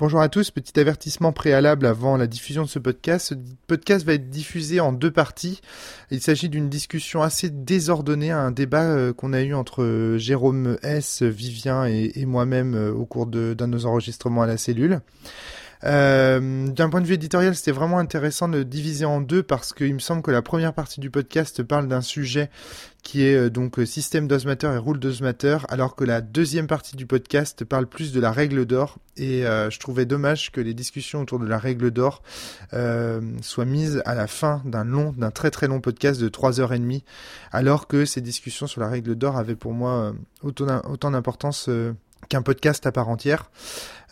Bonjour à tous, petit avertissement préalable avant la diffusion de ce podcast. Ce podcast va être diffusé en deux parties. Il s'agit d'une discussion assez désordonnée, un débat euh, qu'on a eu entre euh, Jérôme S, Vivien et, moi-même euh, au cours d'un de, nos enregistrements à la cellule. Euh, D'un point de vue éditorial, c'était vraiment intéressant de diviser en deux parce qu'il me semble que la première partie du podcast parle d'un sujet qui est euh, donc euh, système d'osmateur et rule d'osmateur, alors que la deuxième partie du podcast parle plus de la règle d'or. Et je trouvais dommage que les discussions autour de la règle d'or soient mises à la fin d'un long, d'un très très long podcast de trois heures et demie, alors que ces discussions sur la règle d'or avaient pour moi autant d'importance qu'un podcast à part entière.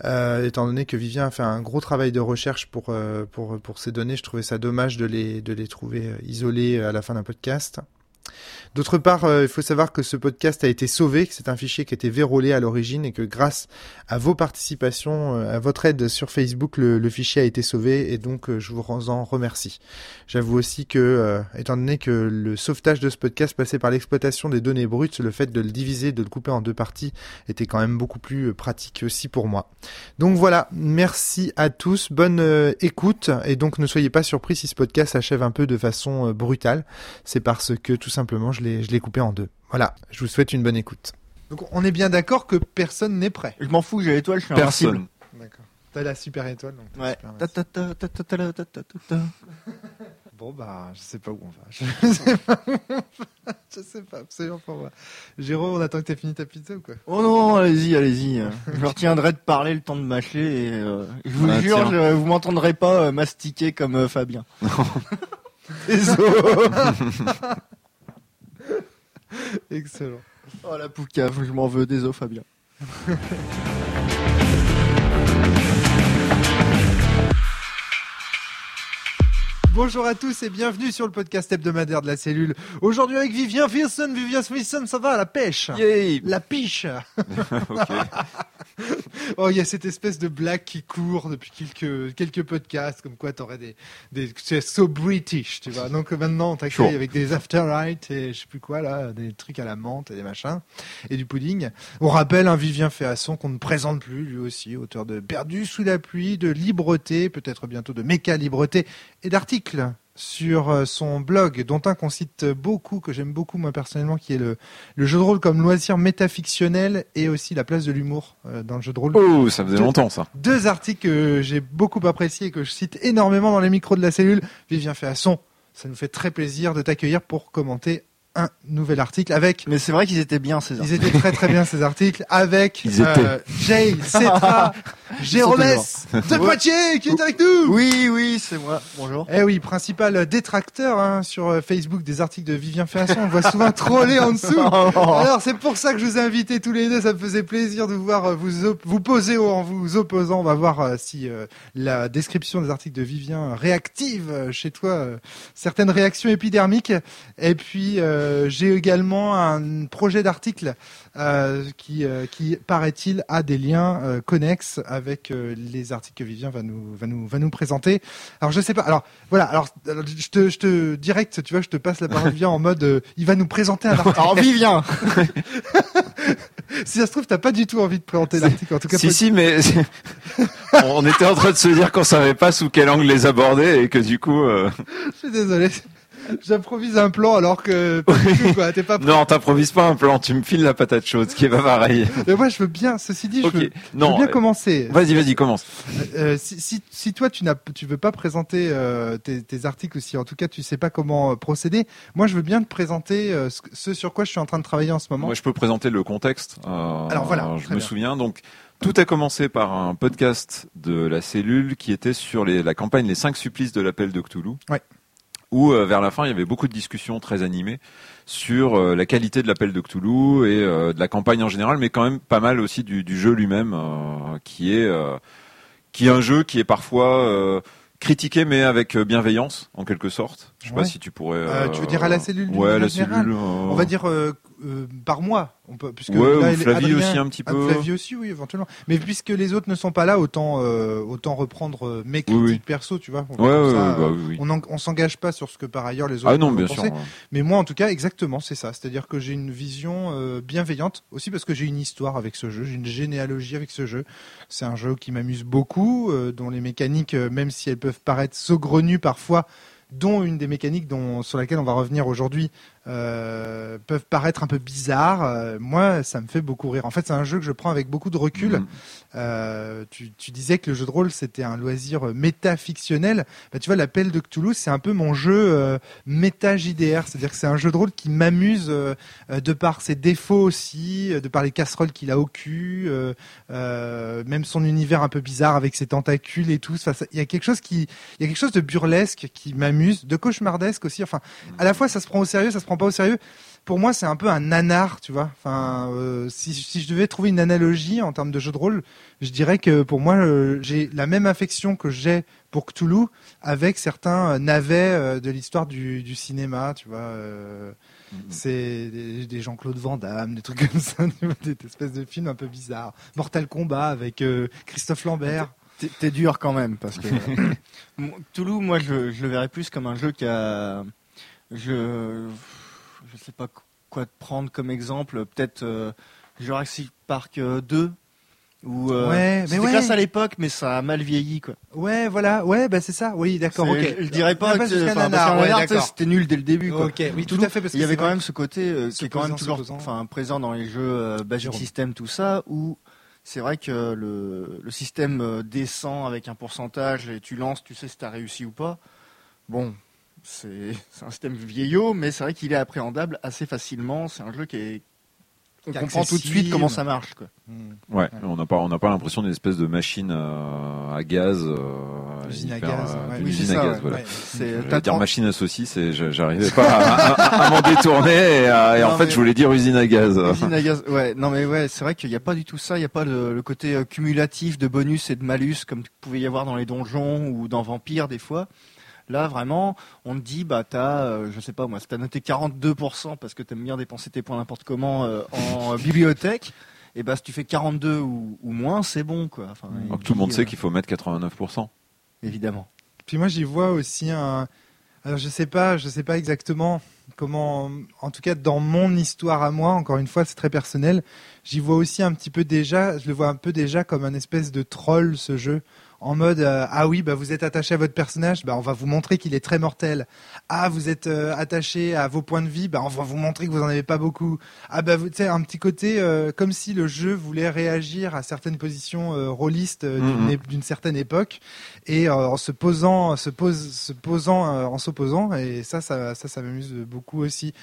Euh, étant donné que Vivien a fait un gros travail de recherche pour, euh, pour, pour ces données, je trouvais ça dommage de les, de les trouver isolées à la fin d'un podcast. D'autre part, euh, il faut savoir que ce podcast a été sauvé, que c'est un fichier qui était verrouillé à l'origine et que grâce à vos participations, euh, à votre aide sur Facebook, le, fichier a été sauvé et donc euh, je vous en remercie. J'avoue aussi que, étant donné que le sauvetage de ce podcast passait par l'exploitation des données brutes, le fait de le diviser, de le couper en deux parties, était quand même beaucoup plus pratique aussi pour moi. Donc voilà, merci à tous, bonne écoute et donc ne soyez pas surpris si ce podcast achève un peu de façon brutale. C'est parce que tout simplement je je l'ai coupé en deux. Voilà, je vous souhaite une bonne écoute. Donc on est bien d'accord que personne n'est prêt. Je m'en fous, j'ai l'étoile, je suis Personne. D'accord. T'as la super étoile donc. Ouais. Bon bah je sais pas où on va. Je sais pas où on va. Je sais pas absolument pas moi. Jérôme, on attend que t'aies fini ta pizza ou quoi? Oh non, allez-y, allez-y. je retiendrai de parler le temps de mâcher et euh, je vous ah, jure, je, vous m'entendrez pas euh, mastiquer comme euh, Fabien. Désolé. Excellent. Oh la poucave, je m'en veux, désolé Fabien. Bonjour à tous et bienvenue sur le podcast hebdomadaire de la cellule. Aujourd'hui avec Vivien Wilson. Vivien Wilson, ça va, la pêche? Yay La piche Oh, il y a cette espèce de blague qui court depuis quelques, quelques podcasts, comme quoi t'aurais des, des, c'est so British, tu vois. Donc maintenant, on t'accueille avec des after right et je sais plus quoi, là, des trucs à la menthe et des machins, et du pudding. On rappelle un Vivien Féasson qu'on ne présente plus, lui aussi, auteur de Perdu sous la pluie, de Libreté, peut-être bientôt de Méca Libreté, et d'articles sur euh, son blog, dont un qu'on cite beaucoup, que j'aime beaucoup moi personnellement, qui est le, le jeu de rôle comme loisir métafictionnel et aussi la place de l'humour euh, dans le jeu de rôle. Oh, ça faisait longtemps ça. Deux articles que j'ai beaucoup appréciés et que je cite énormément dans les micros de la cellule. Vivien son ça nous fait très plaisir de t'accueillir pour commenter un nouvel article avec. Mais c'est vrai qu'ils étaient bien ces articles. Ils étaient très très bien ces articles avec Ils euh, Jay, Cetra, Jérôme de Poitiers qui est avec nous. Oui oui c'est moi. Bonjour. Eh oui principal détracteur hein, sur euh, Facebook des articles de Vivien Féasson. On voit souvent troller en dessous. Alors c'est pour ça que je vous ai invités tous les deux. Ça me faisait plaisir de vous voir euh, vous vous poser en vous opposant. On va voir si la description des articles de Vivien réactive chez toi certaines réactions épidermiques. Et puis euh, j'ai également un projet d'article euh, qui, euh, qui paraît-il, a des liens connexes avec les articles que Vivien va nous, va nous, va nous présenter. Alors je sais pas. Alors voilà. Alors je te, je te direct, tu vois, je te passe la parole Vivien en mode, il va nous présenter un article. Alors Vivien. si ça se trouve, t'as pas du tout envie de présenter l'article. En tout cas, si si, mais on était en train de se dire qu'on savait pas sous quel angle les aborder et que du coup. Je suis désolé. J'improvise un plan alors que pas quoi. T'es pas non, t'improvises pas un plan. Tu me files la patate chaude, ce qui est pas pareil. Mais moi, je veux bien. Ceci dit, je, veux, non, bien euh, commencer. Vas-y, vas-y, commence. Euh, si, si, si, toi, tu n'as, tu veux pas présenter euh, tes, tes, articles, si en tout cas tu sais pas comment procéder, moi, je veux bien te présenter ce, sur quoi je suis en train de travailler en ce moment. Moi, je peux présenter le contexte. alors voilà. Je me souviens donc. Tout a commencé par un podcast de la cellule qui était sur les, la campagne Les 5 supplices de l'appel de Cthulhu. Ouais où euh, vers la fin il y avait beaucoup de discussions très animées sur euh, la qualité de l'appel de Cthulhu et euh, de la campagne en général, mais quand même pas mal aussi du, du jeu lui-même, qui est qui est un jeu qui est parfois critiqué mais avec bienveillance en quelque sorte. Je sais pas si tu pourrais. tu veux dire à la cellule Ouais, la cellule. On va dire euh, par mois. On peut, puisque Ouais, là, ou elle- Flavie Adrien- aussi un petit ah, peu. Flavie aussi, oui, éventuellement. Mais puisque les autres ne sont pas là, autant euh, autant reprendre euh, mes critiques Oui, oui. perso, tu vois. Ouais, Comme ouais, ça, ouais, bah euh, oui, oui. On en- on s'engage pas sur ce que par ailleurs les autres Ah non, bien penser. sûr. Mais moi, en tout cas, exactement, c'est ça. C'est-à-dire que j'ai une vision euh, bienveillante, aussi parce que j'ai une histoire avec ce jeu, j'ai une généalogie avec ce jeu. C'est un jeu qui m'amuse beaucoup, euh, dont les mécaniques, euh, même si elles peuvent paraître saugrenues parfois, dont une des mécaniques dont, sur laquelle on va revenir aujourd'hui, euh, peuvent paraître un peu bizarres. euh, moi, ça me fait beaucoup rire. En fait, c'est un jeu que je prends avec beaucoup de recul. Mhm. Euh, tu, tu disais que le jeu de rôle c'était un loisir métafictionnel. Bah, tu vois, l'appel de Cthulhu, c'est un peu mon jeu euh, méta JDR, c'est-à-dire que c'est un jeu de rôle qui m'amuse de par ses défauts aussi, de par les casseroles qu'il a au cul, même son univers un peu bizarre avec ses tentacules et tout. Enfin, Il y a quelque chose qui, il y a quelque chose de burlesque qui m'amuse, de cauchemardesque aussi. Enfin, à la fois ça se prend au sérieux, ça se prend pas au sérieux. Pour moi, c'est un peu un nanar, tu vois. Enfin, euh, si, si je devais trouver une analogie en termes de jeu de rôle, je dirais que pour moi, euh, j'ai la même affection que j'ai pour Cthulhu avec certains euh, navets euh, de l'histoire du, du cinéma, tu vois. euh, Mhm. c'est des, des Jean-Claude Van Damme, des trucs comme ça, des, des espèces de films un peu bizarres. Mortal Kombat avec euh, Christophe Lambert. T'es- dur quand même parce que Toulouse, moi, je, je le verrais plus comme un jeu qui a, je, je sais pas quoi te prendre comme exemple. Peut-être euh, Jurassic Park euh, 2 ou euh, Ouais, c'était ouais. classe à l'époque, mais ça a mal vieilli quoi. Ouais, voilà, ouais, bah c'est ça. Oui, d'accord, C'est- ok. Je, je dirais pas que ouais, c'était nul dès le début quoi. Ok, oui, tout à fait, parce Il y avait quand même ce côté euh, qui est quand même toujours enfin, présent dans les jeux euh, Basic. System, tout ça, où c'est vrai que le, le système euh, descend avec un pourcentage et tu lances, tu sais si tu as réussi ou pas. Bon, c'est un système vieillot, mais c'est vrai qu'il est appréhendable assez facilement. C'est un jeu qui est. On Qui comprend tout de suite comment ça marche. Quoi. Ouais, on n'a pas, on n'a pas l'impression d'une espèce de machine euh, à gaz. Euh, Usine à gaz, euh, ouais. Oui, usine à ça, gaz, ouais. voilà. T'as dire machine à saucisse et je- j'arrivais pas à, à- à m'en détourner et, à- et Non, en fait mais- je voulais dire usine à gaz. Usine à gaz, ouais, non mais ouais, c'est vrai qu'il n'y a pas du tout ça, il n'y a pas le, le côté euh, cumulatif de bonus et de malus comme pouvait y avoir dans les donjons ou dans Vampire des fois. Là, vraiment, on te dit, bah, t'as, euh, je sais pas moi, si t'as noté 42% parce que t'aimes bien dépenser tes points n'importe comment euh, en bibliothèque, et bah, si tu fais 42 ou, ou moins, c'est bon, quoi. Enfin, et Alors que tout le monde sait euh, qu'il faut mettre 89%. Évidemment. Puis moi j'y vois aussi un. Alors je sais pas, je sais pas exactement comment. En tout cas dans mon histoire à moi, encore une fois c'est très personnel. J'y vois aussi un petit peu déjà. Je le vois un peu déjà comme un espèce de troll ce jeu. En mode euh, ah oui bah vous êtes attaché à votre personnage bah on va vous montrer qu'il est très mortel ah vous êtes euh, attaché à vos points de vie bah on va vous montrer que vous en avez pas beaucoup ah bah vous tu sais un petit côté euh, comme si le jeu voulait réagir à certaines positions rôlistes d'une Mhm. d'une certaine époque et en se posant, se pose, se posant, en s'opposant, et ça, ça, ça, ça m'amuse beaucoup aussi.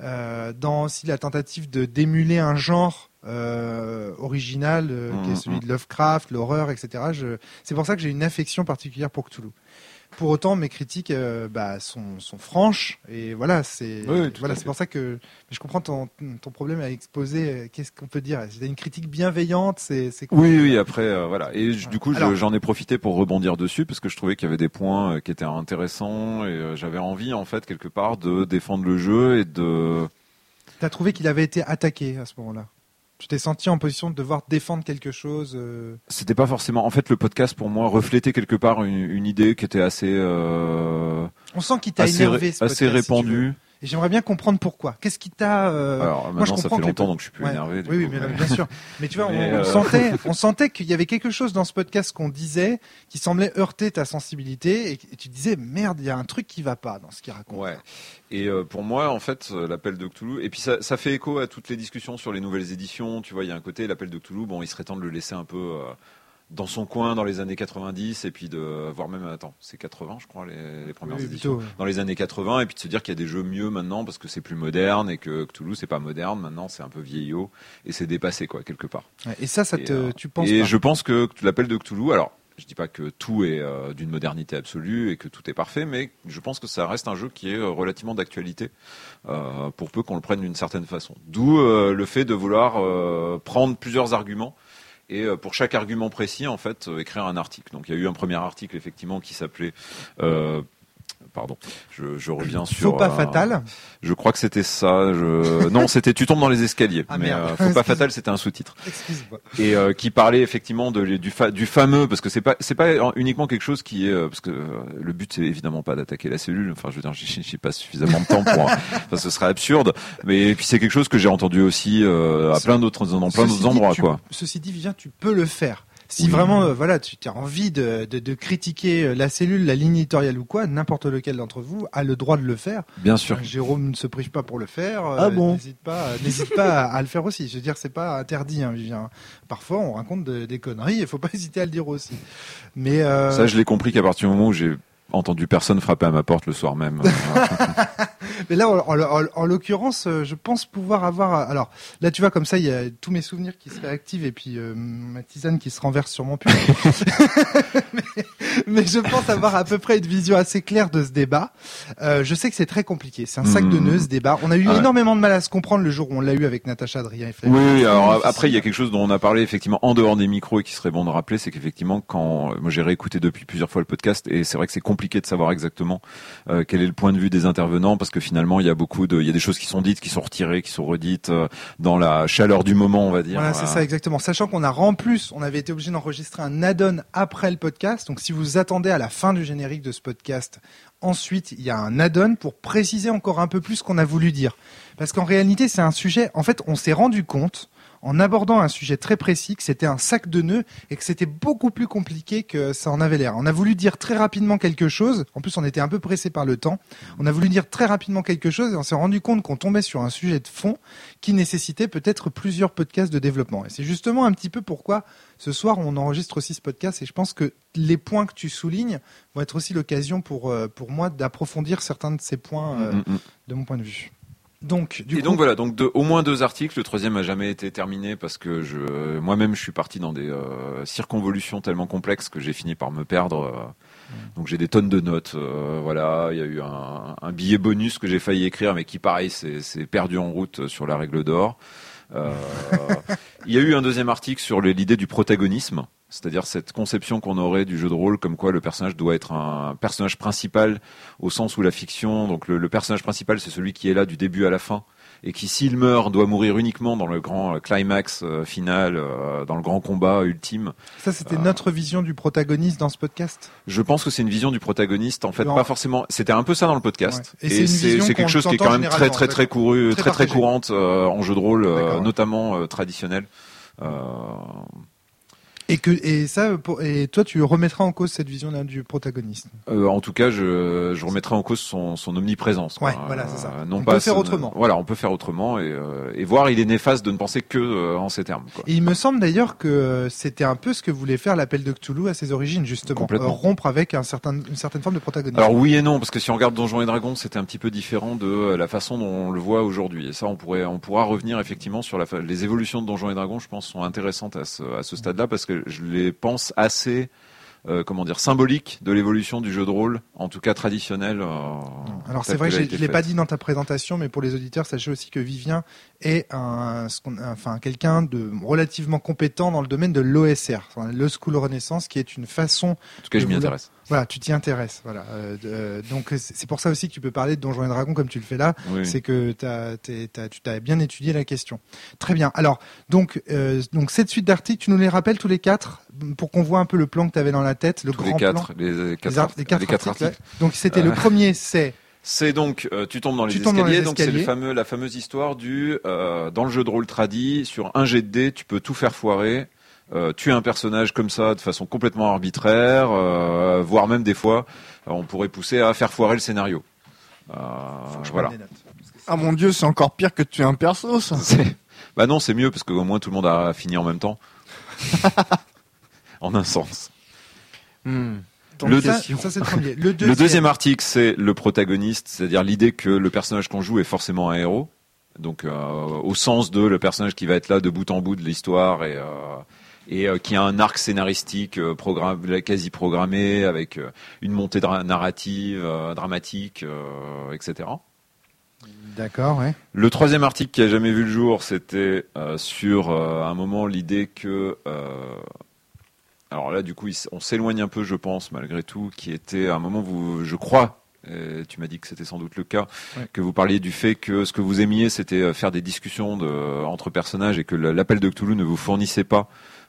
Dans aussi la tentative de d'émuler un genre euh, original euh, qui est Mhm. celui de Lovecraft, l'horreur, etc. Je... C'est pour ça que j'ai une affection particulière pour Cthulhu. Pour autant, mes critiques euh, bah, sont, sont franches et voilà, c'est Oui, voilà, c'est pour ça que je comprends ton, ton problème à exposer. Qu'est-ce qu'on peut dire? C'est une critique bienveillante, c'est. Oui, oui, après, voilà. Et du coup, je- j'en ai profité pour rebondir dessus parce que je trouvais qu'il y avait des points qui étaient intéressants et j'avais envie, en fait, quelque part, de défendre le jeu et de. T'as trouvé qu'il avait été attaqué à ce moment-là? Tu t'es senti en position de devoir défendre quelque chose euh, C'était pas forcément. En fait, le podcast pour moi reflétait quelque part une, une idée qui était assez, euh, On sent qu'il t'a assez, énervé, ré- ce assez podcast, si tu veux. répandue. Et j'aimerais bien comprendre pourquoi. Qu'est-ce qui t'a euh, Alors moi, je maintenant, ça comprends fait les longtemps, donc je suis plus ouais. énervé. du Oui, oui, coup, mais bien sûr. Mais tu vois, on, euh, sentait, on sentait qu'il y avait quelque chose dans ce podcast qu'on disait qui semblait heurter ta sensibilité et, et tu disais merde, il y a un truc qui va pas dans ce qu'il raconte. Ouais. Et euh, pour moi, en fait, euh, l'appel de Cthulhu, et puis ça, ça fait écho à toutes les discussions sur les nouvelles éditions. Tu vois, il y a un côté, l'appel de Cthulhu, bon, il serait temps de le laisser un peu euh, dans son coin dans les années 90, et puis de voir même, attends, c'est 80, je crois, les, les premières Oui, éditions. plutôt. Dans les années 80, et puis de se dire qu'il y a des jeux mieux maintenant parce que c'est plus moderne et que Cthulhu, c'est pas moderne. Maintenant, c'est un peu vieillot et c'est dépassé, quoi, quelque part. Et ça, ça Et, te, euh, tu penses et pas je pense que l'appel de Cthulhu, alors je dis pas que tout est euh, d'une modernité absolue et que tout est parfait, mais je pense que ça reste un jeu qui est euh, relativement d'actualité, euh, pour peu qu'on le prenne d'une certaine façon. D'où le fait de vouloir prendre plusieurs arguments et euh, pour chaque argument précis, en fait, euh, écrire un article. Donc il y a eu un premier article effectivement qui s'appelait euh, pardon, je, je reviens sur. Faux pas euh, fatal. Je crois que c'était ça. Je... Non, c'était tu tombes dans les escaliers. Ah, mais euh, faut pas fatal, c'était un sous-titre Excuse-moi. et euh, qui parlait effectivement de, du, fa- du fameux parce que c'est pas c'est pas uniquement quelque chose qui est euh, parce que le but c'est évidemment pas d'attaquer la cellule. Enfin, je veux dire, j'ai pas suffisamment de temps pour. enfin, ce serait absurde. Mais et puis c'est quelque chose que j'ai entendu aussi à plein d'autres dans plein d'autres endroits, tu- quoi. Ceci dit, Vivien, tu peux le faire. Si Oui. vraiment, euh, voilà, tu as envie de, de, de critiquer euh, la cellule, la ligne éditoriale ou quoi, n'importe lequel d'entre vous a le droit de le faire. Bien sûr. Euh, Jérôme ne se prive pas pour le faire. euh, Ah bon N'hésite pas, n'hésite pas à, à le faire aussi. Je veux dire, c'est pas interdit, hein, Vivien. Parfois, on raconte de- des conneries. Il faut pas hésiter à le dire aussi. Mais euh, Ça, je l'ai compris qu'à partir du moment où j'ai entendu personne frapper à ma porte le soir même. Mais là, en, en- en- en l'occurrence, euh, je pense pouvoir avoir. Alors là, tu vois, comme ça, il y a tous mes souvenirs qui se réactivent et puis euh, ma tisane qui se renverse sur mon pull. mais, mais je pense avoir à peu près une vision assez claire de ce débat. Euh, je sais que c'est très compliqué. C'est un sac de Mhm. nœuds ce débat. On a eu Ah ouais. énormément de mal à se comprendre le jour où on l'a eu avec Natacha Adrien et. Oui, oui, alors après il y a quelque chose dont on a parlé effectivement en dehors des micros et qui serait bon de rappeler, c'est qu'effectivement quand moi j'ai réécouté depuis plusieurs fois le podcast et c'est vrai que c'est compliqué de savoir exactement euh, quel est le point de vue des intervenants parce que finalement il y a beaucoup de il y a des choses qui sont dites, qui sont retirées, qui sont redites euh, dans la chaleur du moment, on va dire. Voilà, c'est ça exactement. Sachant qu'on a en plus, on avait été obligé d'enregistrer un add-on après le podcast. Donc si vous attendez à la fin du générique de ce podcast, ensuite il y a un add-on pour préciser encore un peu plus ce qu'on a voulu dire. Parce qu'en réalité, c'est un sujet. En fait, on s'est rendu compte en abordant un sujet très précis que c'était un sac de nœuds et que c'était beaucoup plus compliqué que ça en avait l'air. On a voulu dire très rapidement quelque chose. En plus, on était un peu pressé par le temps. On a voulu dire très rapidement quelque chose et on s'est rendu compte qu'on tombait sur un sujet de fond qui nécessitait peut-être plusieurs podcasts de développement. Et c'est justement un petit peu pourquoi ce soir on enregistre aussi ce podcast et je pense que les points que tu soulignes vont être aussi l'occasion pour, euh, pour moi d'approfondir certains de ces points euh, Mm, mm. de mon point de vue. Donc, du et coup, donc voilà, donc de, au moins deux articles. Le troisième a jamais été terminé parce que je, moi-même, je suis parti dans des euh, circonvolutions tellement complexes que j'ai fini par me perdre. euh. Donc j'ai des tonnes de notes. euh, voilà, il y a eu un, un billet bonus que j'ai failli écrire, mais qui pareil, c'est perdu en route sur la règle d'or. Euh, il y a eu un deuxième article sur l'idée du protagonisme, c'est-à-dire cette conception qu'on aurait du jeu de rôle, comme quoi le personnage doit être un personnage principal au sens où la fiction, donc le, le personnage principal, c'est celui qui est là du début à la fin, et qui, s'il meurt, doit mourir uniquement dans le grand euh, climax euh, final, euh, dans le grand combat ultime. ça c'était euh, notre vision du protagoniste dans ce podcast? Je pense que c'est une vision du protagoniste, en fait, Non. pas forcément. C'était un peu ça dans le podcast, Ouais. Et c'est quelque chose qui est quand même très très très couru, Très très courante en jeu de rôle, ouais. notamment traditionnel. Euh, Et que et ça pour- et toi tu remettras en cause cette vision du protagoniste. Euh, en tout cas, je, je remettrai en cause son, son omniprésence. quoi. Ouais, voilà, c'est ça. Euh, non On pas peut faire autrement. Voilà, on peut faire autrement et, euh, et voir. Il est néfaste de ne penser que euh, en ces termes. Quoi. Et il me semble d'ailleurs que c'était un peu ce que voulait faire l'appel de Cthulhu à ses origines justement, rompre avec un certain une certaine forme de protagonisme. Alors oui et non, parce que si on regarde Donjons et Dragons, c'était un petit peu différent de la façon dont on le voit aujourd'hui. Et ça, on pourrait, on pourra revenir effectivement sur la, les évolutions de Donjons et Dragons. Je pense sont intéressantes à ce, à ce stade-là parce que je les pense assez, euh, comment dire, symboliques de l'évolution du jeu de rôle, en tout cas traditionnel. euh, Alors c'est vrai que je l'ai pas dit dans ta présentation, mais pour les auditeurs, sachez aussi que Vivien est un, enfin quelqu'un de relativement compétent dans le domaine de l'OSR, le School Renaissance, qui est une façon. En tout cas, je m'y intéresse. Voilà, tu t'y intéresses. Voilà. Euh, euh, donc c'est pour ça aussi que tu peux parler de Donjons et Dragons comme tu le fais là. Oui. C'est que t'as- t'as- tu t'as bien étudié la question. Très bien. Alors donc euh, donc cette suite d'articles, tu nous les rappelles tous les quatre pour qu'on voit un peu le plan que tu avais dans la tête, le Tous grand les quatre, plan. les les quatre les quatre articles. Donc c'était le Euh. premier, c'est C'est donc euh, tu tombes dans les Tu tombes dans escaliers, donc c'est le fameux la fameuse histoire du euh, dans le jeu de rôle tradi sur un jet de dés, tu peux tout faire foirer. Euh, tuer un personnage comme ça de façon complètement arbitraire, euh, voire même des fois, euh, on pourrait pousser à faire foirer le scénario. Euh, voilà. Ah mon dieu, c'est encore pire que de tuer un perso, ça. Bah non, c'est mieux parce qu'au moins tout le monde a fini en même temps. en un sens. Hmm. Le- ça, question. ça, c'est le premier. Le deuxième, Le deuxième article, c'est le protagoniste, c'est-à-dire l'idée que le personnage qu'on joue est forcément un héros. Donc, euh, au sens de le personnage qui va être là de bout en bout de l'histoire et, euh, et euh, qui a un arc scénaristique programme, quasi programmé avec une montée dra- narrative, dramatique, etc. D'accord, ouais. Le troisième article qui a jamais vu le jour, c'était euh, sur euh, un moment l'idée que euh, alors là du coup on s'éloigne un peu je pense malgré tout qui était à un moment vous je crois et tu m'as dit que c'était sans doute le cas, Ouais. que vous parliez du fait que ce que vous aimiez, c'était euh, faire des discussions de, entre personnages et que l'appel de Cthulhu ne vous fournissait pas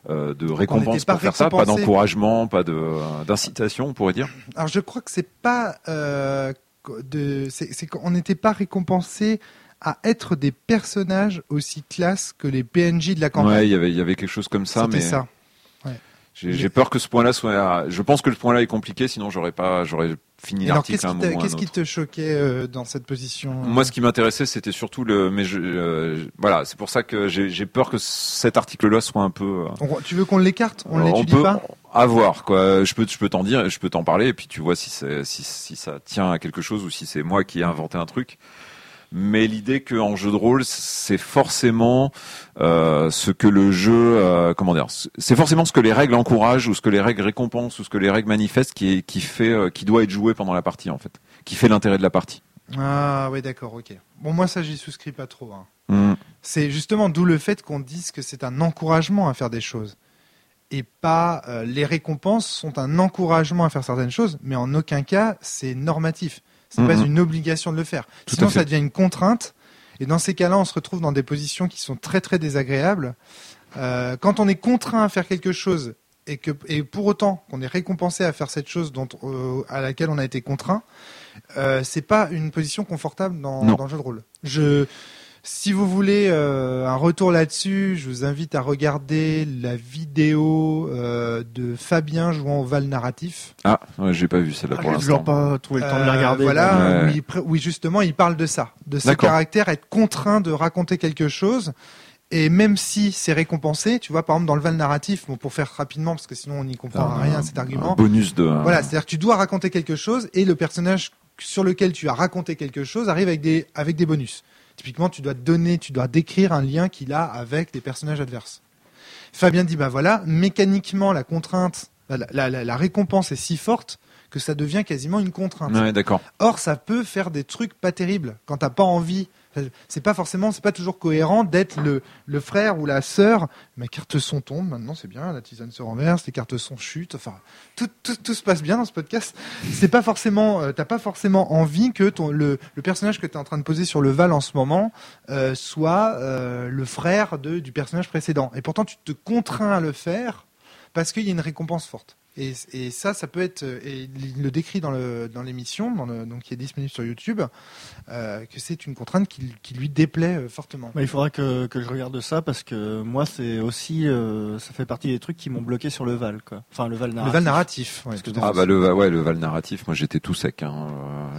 euh, de récompense pour faire ça, pas d'encouragement, pas de d'incitation, on pourrait dire. Alors je crois que c'est pas euh, de, c'est qu'on n'était pas récompensé à être des personnages aussi classe que les PNJ de la Ouais, campagne. il y avait il y avait quelque chose comme ça, mais ça. J'ai peur que ce point-là soit. Je pense que ce point-là est compliqué, sinon j'aurais pas j'aurais fini l'article qu'est-ce à qui, à te choquait euh, dans cette position euh? Moi, ce qui m'intéressait, c'était surtout le. Mais je, euh, voilà, c'est pour ça que j'ai peur que cet article-là soit un peu. euh, tu veux qu'on l'écarte? On l'étudie pas? avoir quoi. Je peux, je peux t'en dire, je peux t'en parler, et puis tu vois si, si ça tient à quelque chose ou si c'est moi qui ai inventé un truc. Mais l'idée qu'en jeu de rôle, c'est forcément euh, ce que le jeu, euh, comment dire, c'est forcément ce que les règles encouragent ou ce que les règles récompensent ou ce que les règles manifestent qui est, qui fait, euh, qui doit être joué pendant la partie en fait, qui fait l'intérêt de la partie. Ah oui, d'accord, ok. Bon, moi ça j'y souscris pas trop. hein. Hmm. C'est justement d'où le fait qu'on dise que c'est un encouragement à faire des choses. Et pas les récompenses sont un encouragement à faire certaines choses, mais en aucun cas c'est normatif. C'est pas Mhm. une obligation de le faire. Tout Sinon ça devient une contrainte. Et dans ces cas-là, on se retrouve dans des positions qui sont très très désagréables. Euh, quand on est contraint à faire quelque chose et que et pour autant qu'on est récompensé à faire cette chose dont euh, à laquelle on a été contraint, euh, c'est pas une position confortable dans, dans le jeu de rôle. Je si vous voulez euh, un retour là-dessus, je vous invite à regarder la vidéo euh, de Fabien jouant au Val narratif. Ah, ouais, j'ai pas vu celle-là Ah, pour j'ai toujours l'instant. pas trouvé le temps de les Euh, regarder. Voilà, Ouais. où, il pr- où justement il parle de ça, de ce caractère, être contraint de raconter quelque chose. Et même si c'est récompensé, tu vois, par exemple dans le Val narratif, bon, pour faire rapidement, parce que sinon on n'y comprend Un- rien à cet Un argument. bonus de. Voilà, c'est-à-dire que tu dois raconter quelque chose et le personnage sur lequel tu as raconté quelque chose arrive avec des, avec des bonus. Typiquement, tu dois donner, tu dois décrire un lien qu'il a avec des personnages adverses. Fabien dit, bah voilà, mécaniquement, la contrainte, la, la- récompense est si forte que ça devient quasiment une contrainte. Ouais, d'accord. Or, ça peut faire des trucs pas terribles quand t'as pas envie. C'est pas forcément, c'est pas toujours cohérent d'être le, frère ou la sœur. Ma carte son tombe, maintenant c'est bien, la tisane se renverse, les cartes son chutent. Enfin, tout, tout, se passe bien dans ce podcast. C'est pas forcément, euh, t'as pas forcément envie que ton, le, personnage que t'es en train de poser sur le Val en ce moment euh, soit euh, le frère du personnage précédent. Et pourtant, tu te contrains à le faire parce qu'il y a une récompense forte. Et, et ça, ça peut être, euh, et il le décrit dans le dans l'émission, dans le, donc qui est disponible sur YouTube, euh, que c'est une contrainte qui, qui lui déplaît euh, fortement. Bah, il faudra que, que je regarde ça parce que moi c'est aussi euh, ça fait partie des trucs qui m'ont bloqué sur le Val quoi. Enfin le Val Le narratif. Val narratif. ouais, Parce que Ah bah le ouais le Val narratif, moi j'étais tout sec. Hein.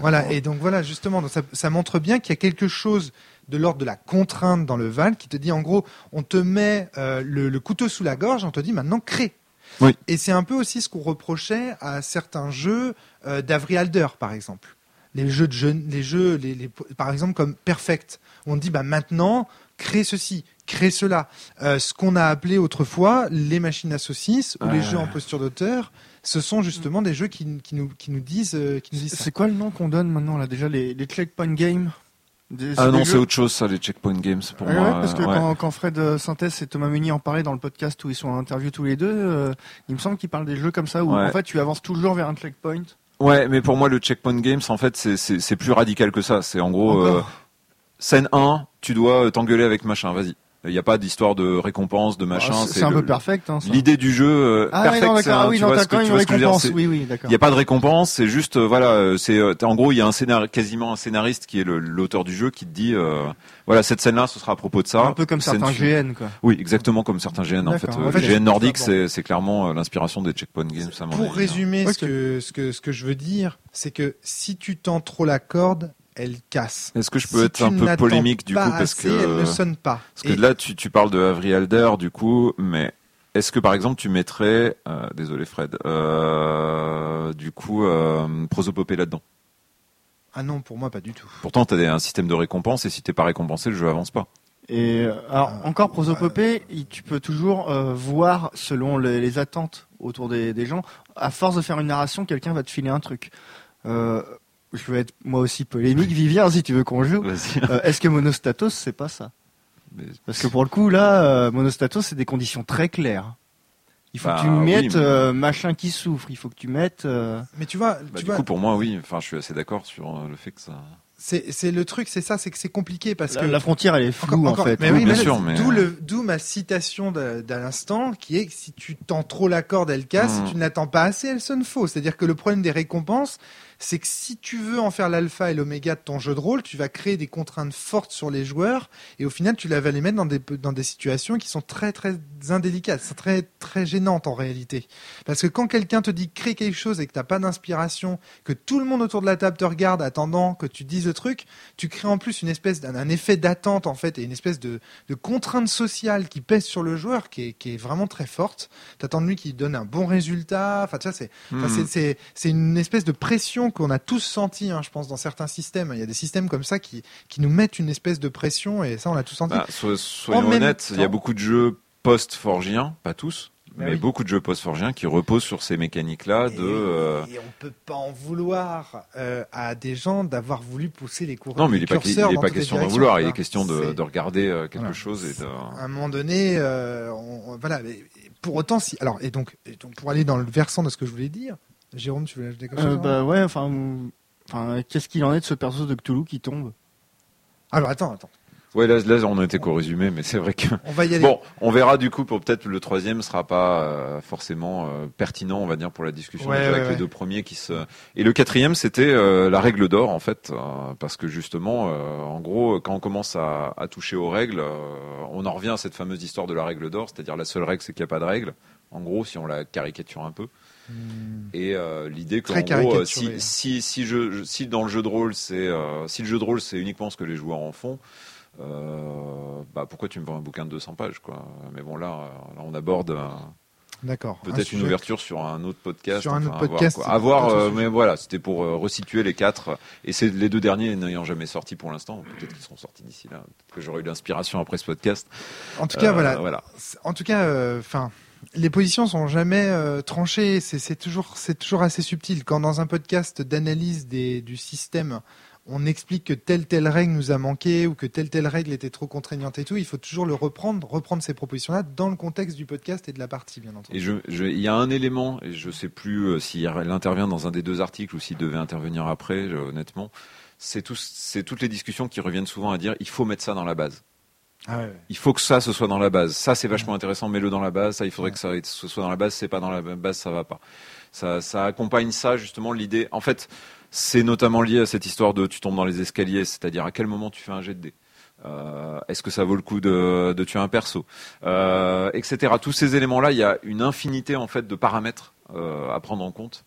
Voilà, et donc voilà, justement, donc ça, ça montre bien qu'il y a quelque chose de l'ordre de la contrainte dans le Val qui te dit en gros, on te met euh, le, le couteau sous la gorge, on te dit maintenant crée. Oui. Et c'est un peu aussi ce qu'on reprochait à certains jeux euh, d'Avri Alder, par exemple. Les jeux de jeunes, les jeux, les, les- par exemple comme Perfect, où on dit bah maintenant crée ceci, crée cela. Euh, ce qu'on a appelé autrefois les machines à saucisses ou les Ouais. jeux en posture d'auteur, ce sont justement des jeux qui, qui nous, qui nous disent, euh, qui nous disent. C'est quoi le nom qu'on donne maintenant là déjà les, les checkpoint games? Des- Ah non, c'est autre chose ça, les checkpoint games pour Ouais, moi. ouais, parce que euh, ouais. quand, quand Fred euh, Synthèse et Thomas Meunier en parlaient dans le podcast où ils sont en interview tous les deux, euh, il me semble qu'ils parlent des jeux comme ça où en fait tu avances toujours vers un checkpoint. Ouais, mais pour moi le checkpoint games en fait c'est plus radical que ça. C'est en gros euh, scène 1, tu dois t'engueuler avec machin, vas-y. Il n'y a pas d'histoire de récompense, de machin. Ah, c'est c'est un le- peu perfect. Hein. L'idée du jeu, euh, Ah oui, perfect, non, c'est d'accord. un- Ah oui, tu non, vois ce que- quand même tu récompense. c'est- Oui, oui, Il n'y a pas de récompense, c'est juste euh, voilà, euh, c'est euh, en gros il y a un scénar quasiment un scénariste qui est l'auteur du jeu qui te dit euh, voilà cette scène-là ce sera à propos de ça. Un peu comme certains. GN quoi. Oui, exactement comme certains GN en fait. En fait, GN nordiques bon. c'est c'est clairement l'inspiration des checkpoint games. Pour hein. résumer Ok. ce, que, ce, que, ce que je veux dire, c'est que si tu tends trop la corde, elle casse. Est-ce que je peux Si être un peu polémique du coup parce assez, que elle ne sonne pas. Parce que Et- là, tu, tu parles de Avery Alder, du coup, mais est-ce que par exemple tu mettrais, euh, désolé Fred, euh, du coup, euh, prosopopée là-dedans? Ah non, pour moi pas du tout. Pourtant, tu as un système de récompense et si t'es pas récompensé, le jeu avance pas. Et alors Euh, encore prosopopée, tu peux toujours euh, voir selon les, les attentes autour des, des gens. À force de faire une narration, quelqu'un va te filer un truc. Euh, je vais être moi aussi polémique, Vivien, si tu veux qu'on joue. Vas-y. Euh, Est-ce que Monostatos c'est pas ça? Mais- Parce que pour le coup là, euh, Monostatos c'est des conditions très claires. Il faut Bah, que tu oui, mettes mais- euh, machin qui souffre. Il faut que tu mettes. euh, Mais tu vois, Bah, tu du vois, coup, pour moi, oui. Enfin, je suis assez d'accord sur euh, le fait que ça. c'est le truc, c'est ça, c'est que c'est compliqué parce la, que la frontière, elle est floue Encore- en encore- fait. Mais Oui, oui, bien mais là, sûr, c'est- mais- d'où le, d'où ma citation d'à l'instant, qui est que si tu tends trop la corde, elle casse. Si tu ne l'attends pas assez, elle sonne faux. C'est-à-dire que le problème des récompenses, c'est que si tu veux en faire l'alpha et l'oméga de ton jeu de rôle, tu vas créer des contraintes fortes sur les joueurs, et au final, tu vas les mettre dans des dans des situations qui sont très très indélicates, c'est très très gênantes en réalité. Parce que quand quelqu'un te dit crée quelque chose et que t'as pas d'inspiration, que tout le monde autour de la table te regarde attendant que tu dises le truc, tu crées en plus une espèce d'un un effet d'attente en fait et une espèce de, de contrainte sociale qui pèse sur le joueur qui est, qui est vraiment très forte. T'attends de lui qu'il donne un bon résultat. Enfin, tu vois, c'est Hmm. c'est- c'est c'est une espèce de pression qu'on a tous senti, hein, je pense, dans certains systèmes. Il y a des systèmes comme ça qui qui nous mettent une espèce de pression et ça, on l'a tous senti. Bah, so- soyons honnêtes, il y a beaucoup de jeux post-forgiens, pas tous, Bah mais oui. beaucoup de jeux post-forgiens qui reposent sur ces mécaniques-là de. euh, Et on peut pas en vouloir euh, à des gens d'avoir voulu pousser les cours. Non, mais il n'est pas, il est pas question d'en vouloir. Il est question de, regarder euh, quelque Voilà. chose et de. à un moment donné, euh, on- voilà. mais pour autant, si alors et donc, et donc pour aller dans le versant de ce que je voulais dire, Jérôme, tu veux ajouter quelque chose Euh, hein bah ouais, enfin, qu'est-ce qu'il en est de ce perso de Cthulhu qui tombe? Alors attends, attends, Ouais, là, là, on était qu'au résumé, mais c'est vrai que. on va y aller. Bon, on verra du coup pour peut-être le troisième sera pas euh, forcément euh, pertinent, on va dire, pour la discussion Ouais, déjà ouais, avec les deux premiers qui se. Et le quatrième, c'était euh, la règle d'or en fait, euh, parce que justement, euh, en gros, quand on commence à, à toucher aux règles, euh, on en revient à cette fameuse histoire de la règle d'or, c'est-à-dire la seule règle, c'est qu'il n'y a pas de règle. En gros, si on la caricature un peu. Hmm. Et euh, l'idée qu'en Très gros, euh, caricaturé. si, si, si, je, je- si dans le jeu de rôle, c'est euh, si le jeu de rôle c'est uniquement ce que les joueurs en font, euh, bah pourquoi tu me vends un bouquin de 200 pages quoi? Mais bon là, là on aborde D'accord. Un peut-être une ouverture sur un autre podcast. Sur un autre à voir, podcast, À voir, euh, mais voilà, c'était pour euh, resituer les quatre. Et c'est les deux derniers n'ayant jamais sorti pour l'instant. Peut-être qu'ils seront sortis d'ici là. Peut-être que j'aurai eu l'inspiration après ce podcast. En tout cas, Euh, voilà. voilà. En tout cas, enfin, les positions sont jamais euh, tranchées. C'est toujours, assez subtil. Quand dans un podcast d'analyse du système, on explique que telle telle règle nous a manqué ou que telle telle règle était trop contraignante et tout, il faut toujours le reprendre, reprendre ces propositions-là dans le contexte du podcast et de la partie, bien entendu. Et il y a un élément, et je sais plus euh, s'il intervient dans un des deux articles ou s'il devait intervenir après, honnêtement. C'est toutes les discussions qui reviennent souvent à dire il faut mettre ça dans la base. Ah ouais, ouais. Il faut que ça ce soit dans la base. Ça c'est vachement intéressant, mets-le dans la base. Ça il faudrait Ouais. que ça ce soit dans la base. C'est pas dans la base, ça va pas. Ça, ça accompagne ça justement l'idée. En fait, c'est notamment lié à cette histoire de tu tombes dans les escaliers, c'est-à-dire à quel moment tu fais un jet de dés. Euh, Est-ce que ça vaut le coup de, de tuer un perso, euh, etc. Tous ces éléments-là, il y a une infinité en fait de paramètres euh, à prendre en compte.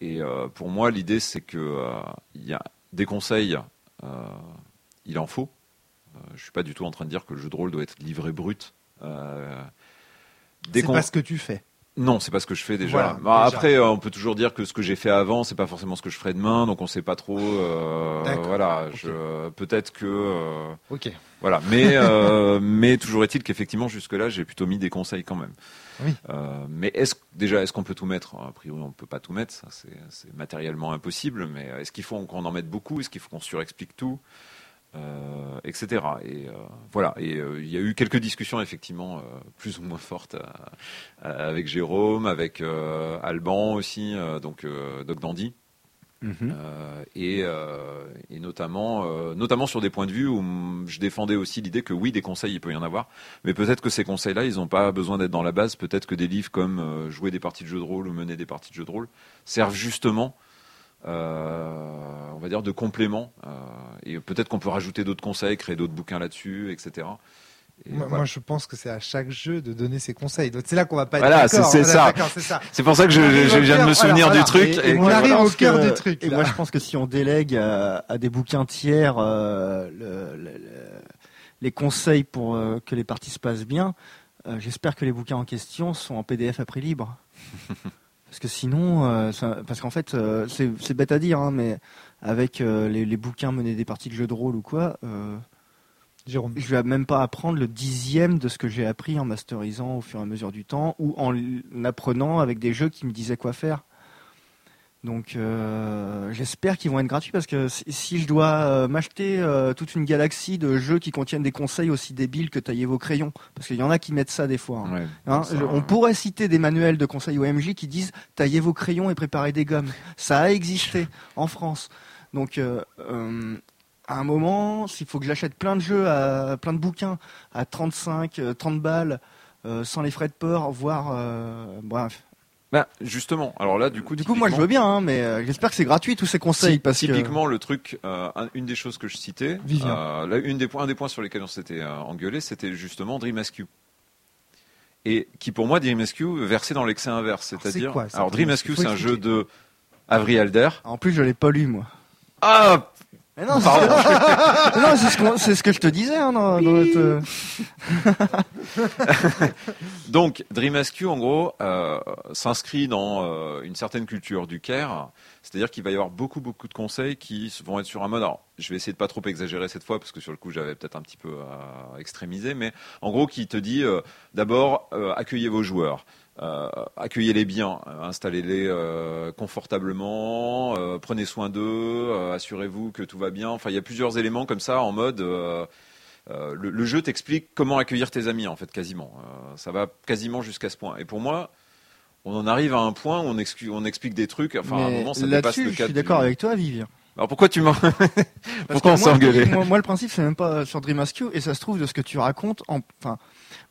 Et pour moi, l'idée c'est que il y a des conseils, il en faut. Euh, je suis pas du tout en train de dire que le jeu de rôle doit être livré brut. Euh, C'est pas ce que tu fais. non, c'est pas ce que je fais déjà. Voilà, Bah, déjà. Après, euh, on peut toujours dire que ce que j'ai fait avant, c'est pas forcément ce que je ferai demain, donc on sait pas trop. euh, voilà, peut-être que Ok. voilà, mais mais toujours est-il qu'effectivement jusque là, j'ai plutôt mis des conseils quand même. Oui. Mais est-ce déjà est-ce qu'on peut tout mettre? A priori, on peut pas tout mettre, ça c'est matériellement impossible. Mais est-ce qu'il faut qu'on en mette beaucoup? Est-ce qu'il faut qu'on surexplique tout? Euh, etc. Et euh, voilà. Et euh, il y a eu quelques discussions effectivement euh, plus ou moins fortes euh, euh, avec Jérôme, avec euh, Alban aussi, euh, donc euh, Doc Dandy, euh, et, euh, et notamment, euh, notamment sur des points de vue où je défendais aussi l'idée que oui, des conseils il peut y en avoir, mais peut-être que ces conseils-là, ils n'ont pas besoin d'être dans la base. Peut-être que des livres comme euh, jouer des parties de jeux de rôle ou mener des parties de jeux de rôle servent justement euh, on va dire de complément euh, et peut-être qu'on peut rajouter d'autres conseils, créer d'autres bouquins là-dessus, etc. Et Moi, voilà. moi, je pense que c'est à chaque jeu de donner ses conseils. Donc c'est là qu'on va pas être Voilà, d'accord. c'est- ça. c'est ça. C'est pour ça que je, viens de me souvenir voilà, du truc. Et, et on moi, je arrive pense au cœur que- du truc, Et là. moi, je pense que si on délègue à, à des bouquins tiers euh, le- le- le- les conseils pour euh, que les parties se passent bien, euh, j'espère que les bouquins en question sont en PDF à prix libre. parce que sinon, euh, ça- parce qu'en fait, euh, c'est c'est bête à dire, hein, mais avec euh, les, les bouquins menés des parties de jeux de rôle ou quoi, euh, Jérôme. je vais même pas apprendre le dixième de ce que j'ai appris en masterisant au fur et à mesure du temps ou en apprenant avec des jeux qui me disaient quoi faire. Donc euh, j'espère qu'ils vont être gratuits parce que si, je dois euh, m'acheter euh, toute une galaxie de jeux qui contiennent des conseils aussi débiles que tailler vos crayons, parce qu'il y en a qui mettent ça des fois. hein. Ouais, Hein, ça, je- on pourrait citer des manuels de conseils OMJ qui disent taillez vos crayons et préparez des gommes. Ça a existé en France. Donc à un moment, s'il faut que j'achète plein de jeux, à, plein de bouquins à 35, euh, 30 balles, sans les frais de port, voire bref. Bah, justement. Alors là, du coup, Du coup, moi je veux bien, hein, mais euh, j'espère que c'est gratuit tous ces conseils Ty- parce que le truc, euh, un- une des choses que je citais, euh, là, une des points, un des points sur lesquels on s'était engueulé, c'était justement Dream Rescue. Et qui pour moi Dream Rescue versé dans l'excès inverse, c'est-à-dire. Alors Dream Dream Rescue, Rescue c'est un jeu de Avery Alder. en plus je l'ai pas lu moi. Ah, Mais non, c'est ce que, non, c'est ce, qu'on- c'est ce que je te disais hein, dans, dans notre, Donc, Dream Rescue, en gros, euh, s'inscrit dans euh, une certaine culture du care. C'est-à-dire qu'il va y avoir beaucoup, beaucoup de conseils qui vont être sur un mode. Alors, je vais essayer de pas trop exagérer cette fois, parce que sur le coup, j'avais peut-être un petit peu euh, extrémisé. Mais en gros, qui te dit euh, d'abord, euh, accueillez vos joueurs. Euh, accueillez-les bien, euh, installez-les euh, confortablement, euh, prenez soin d'eux, assurez-vous que tout va bien. Enfin, il y a plusieurs éléments comme ça en mode. le, le jeu t'explique comment accueillir tes amis, en fait, quasiment. Ça va quasiment jusqu'à ce point. Et pour moi, on en arrive à un point où on, explique des trucs. Enfin, à un moment, ça dépasse le je cadre. suis d'accord du- avec toi, Vivien. Alors pourquoi tu m'en. Pourquoi on s'est moi, engueulé moi, moi, le principe, c'est même pas sur Dream Rescue, et ça se trouve de ce que tu racontes. En, enfin,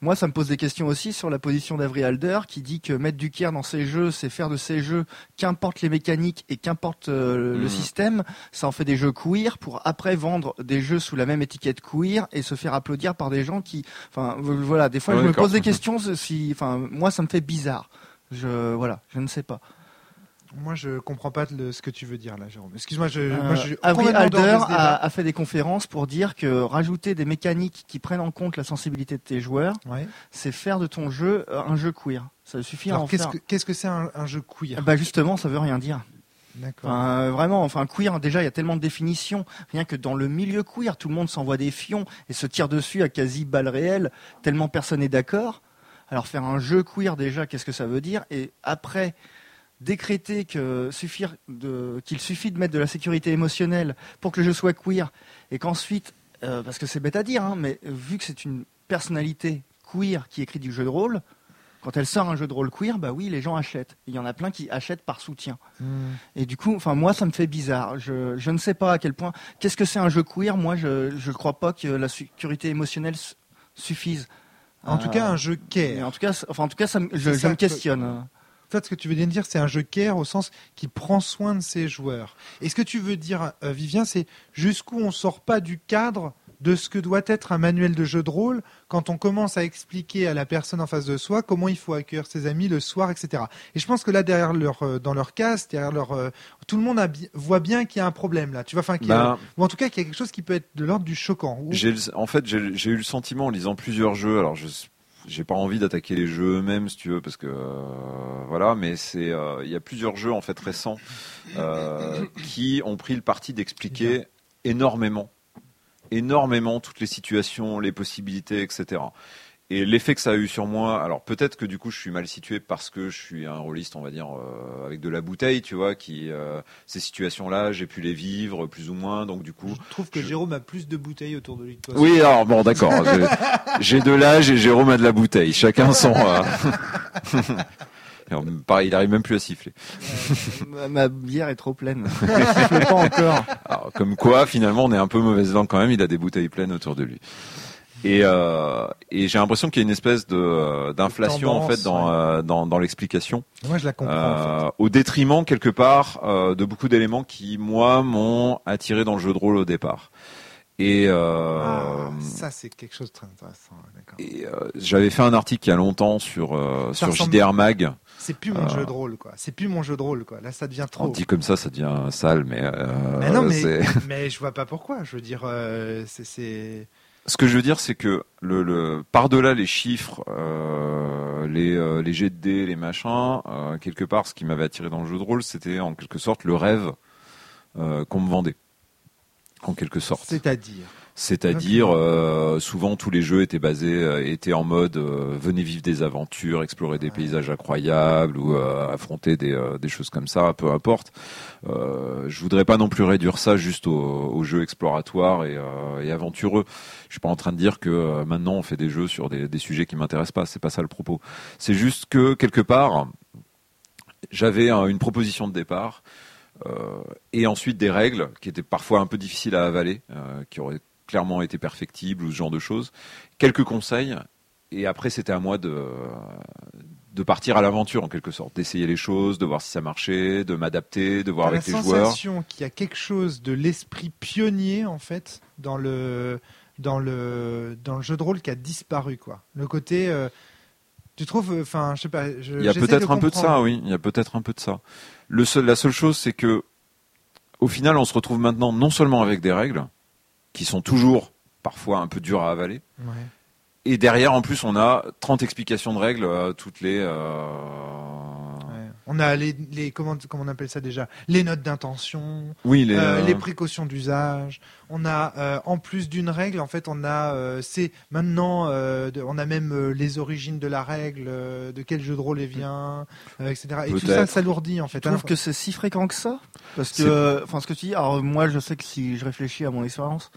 moi, ça me pose des questions aussi sur la position d'Avril Alder, qui dit que mettre du care dans ses jeux, c'est faire de ses jeux, qu'importe les mécaniques et qu'importe euh, le Mhm. système, ça en fait des jeux queer pour après vendre des jeux sous la même étiquette queer et se faire applaudir par des gens qui, enfin, voilà, des fois, Ouais, je me pose des questions. Si, enfin, moi, ça me fait bizarre. Je, voilà, je ne sais pas. Moi, je comprends pas le- ce que tu veux dire là, Jérôme. Excuse-moi, je, Euh, moi, je de Alder a, a fait des conférences pour dire que rajouter des mécaniques qui prennent en compte la sensibilité de tes joueurs, Ouais. c'est faire de ton jeu euh, un jeu queer. Ça suffit à en qu'est-ce faire. que qu'est-ce que c'est un, un jeu queer? Bah justement, ça veut rien dire. D'accord. Enfin, euh, vraiment, enfin queer, déjà il y a tellement de définitions. Rien que dans le milieu queer, tout le monde s'envoie des fions et se tire dessus à quasi balles réelles, tellement personne n'est d'accord. Alors faire un jeu queer déjà, qu'est-ce que ça veut dire? Et après décréter qu'il suffit de mettre de la sécurité émotionnelle pour que le jeu soit queer et qu'ensuite, euh, parce que c'est bête à dire, hein, mais vu que c'est une personnalité queer qui écrit du jeu de rôle. Quand elle sort un jeu de rôle queer, bah oui, les gens achètent. Il y en a plein qui achètent par soutien. Hmm. Et du coup, enfin moi, ça me fait bizarre. Je, je ne sais pas à quel point. Qu'est-ce que c'est un jeu queer? Moi, je je crois pas que la sécurité émotionnelle suffise. En tout cas, un jeu care. En tout cas, enfin en tout cas, ça je, me que- questionne. Fait, ce que tu veux bien dire, c'est un jeu care au sens qui prend soin de ses joueurs. Et ce que tu veux dire, euh, Vivien, c'est jusqu'où on sort pas du cadre de ce que doit être un manuel de jeu de rôle quand on commence à expliquer à la personne en face de soi comment il faut accueillir ses amis le soir, etc. Et je pense que là, derrière leur, euh, dans leur cast, derrière leur, euh, tout le monde a voit bien qu'il y a un problème là. Tu vois, enfin, Ben, ou en tout cas qu'il y a quelque chose qui peut être de l'ordre du choquant. Ou- en fait, j'ai j'ai eu le sentiment en lisant plusieurs jeux. Alors, je j'ai pas envie d'attaquer les jeux eux-mêmes, si tu veux, parce que euh, voilà. Mais c'est, euh, il y a plusieurs jeux en fait récents euh, qui ont pris le parti d'expliquer énormément, énormément toutes les situations, les possibilités, etc. Et l'effet que ça a eu sur moi, alors peut-être que du coup je suis mal situé parce que je suis un rôliste, on va dire, euh, avec de la bouteille, tu vois, qui euh, ces situations-là, j'ai pu les vivre plus ou moins, donc du coup. Je trouve que je- Jérôme a plus de bouteilles autour de lui que toi. Oui, alors bon, d'accord. J'ai- de l'âge et Jérôme a de la bouteille. Chacun son. euh, alors, pareil, il arrive même plus à siffler. ma, ma bière est trop pleine. je pas encore. Alors, comme quoi, finalement, on est un peu mauvaise langue quand même. Il a des bouteilles pleines autour de lui. Et, euh, et j'ai l'impression qu'il y a une espèce de euh, d'inflation en fait dans ouais. euh, dans, dans l'explication, Moi, je la comprends. en fait. au détriment quelque part de beaucoup d'éléments qui moi m'ont attiré dans le jeu de rôle au départ. Et, Ah, ça, c'est quelque chose de très intéressant. et j'avais fait un article il y a longtemps sur sur JDR Mag. C'est plus mon Euh. jeu de rôle, quoi. C'est plus mon jeu de rôle, quoi. Là, ça devient On trop. dit comme ça, ça devient sale, mais, euh, mais non, mais, je vois pas pourquoi. Je veux dire, euh, c'est. Ce que je veux dire, c'est que le, le par-delà les chiffres, euh, les, euh, les jets de dés, les machins, euh, quelque part, ce qui m'avait attiré dans le jeu de rôle, c'était en quelque sorte le rêve qu'on me vendait, en quelque sorte. C'est-à-dire? C'est-à-dire, euh, souvent tous les jeux étaient basés, euh, étaient en mode euh, venez vivre des aventures, explorer des Ouais. paysages incroyables ou euh, affronter des, euh, des choses comme ça, peu importe. Euh, je voudrais pas non plus réduire ça juste aux, aux jeux exploratoires et, euh, et aventureux. Je suis pas en train de dire que euh, maintenant on fait des jeux sur des, des sujets qui m'intéressent pas. C'est pas ça le propos. C'est juste que quelque part, j'avais un- une proposition de départ. euh, et ensuite des règles qui étaient parfois un peu difficiles à avaler, euh, qui auraient clairement été perfectibles ou ce genre de choses. Quelques conseils, et après c'était à moi de, de partir à l'aventure en quelque sorte, d'essayer les choses, de voir si ça marchait, de m'adapter, de voir avec les joueurs. sensation qu'il y a quelque chose de l'esprit pionnier en fait dans le dans le dans le jeu de rôle qui a disparu quoi. Le côté euh, tu trouves enfin je sais pas je, Il y a peut-être un peu de ça, oui. Il y a peut-être un peu de ça. Le seul, la seule chose, c'est que, au final, on se retrouve maintenant non seulement avec des règles qui sont toujours parfois un peu dures à avaler, Ouais. et derrière, en plus, on a 30 explications de règles euh, toutes les. On a les, les comment, comment on appelle ça déjà? Les notes d'intention, Oui, les. euh, euh, les précautions d'usage. On a euh, en plus d'une règle, en fait, on a euh, c'est maintenant euh, de- on a même euh, les origines de la règle, euh, de quel jeu de rôle elle vient, euh, etc. Et tout ça s'alourdit en fait. Alors, trouves que c'est si fréquent que ça? Parce que, euh, enfin, ce que tu dis, alors moi, je sais que si je réfléchis à mon expérience,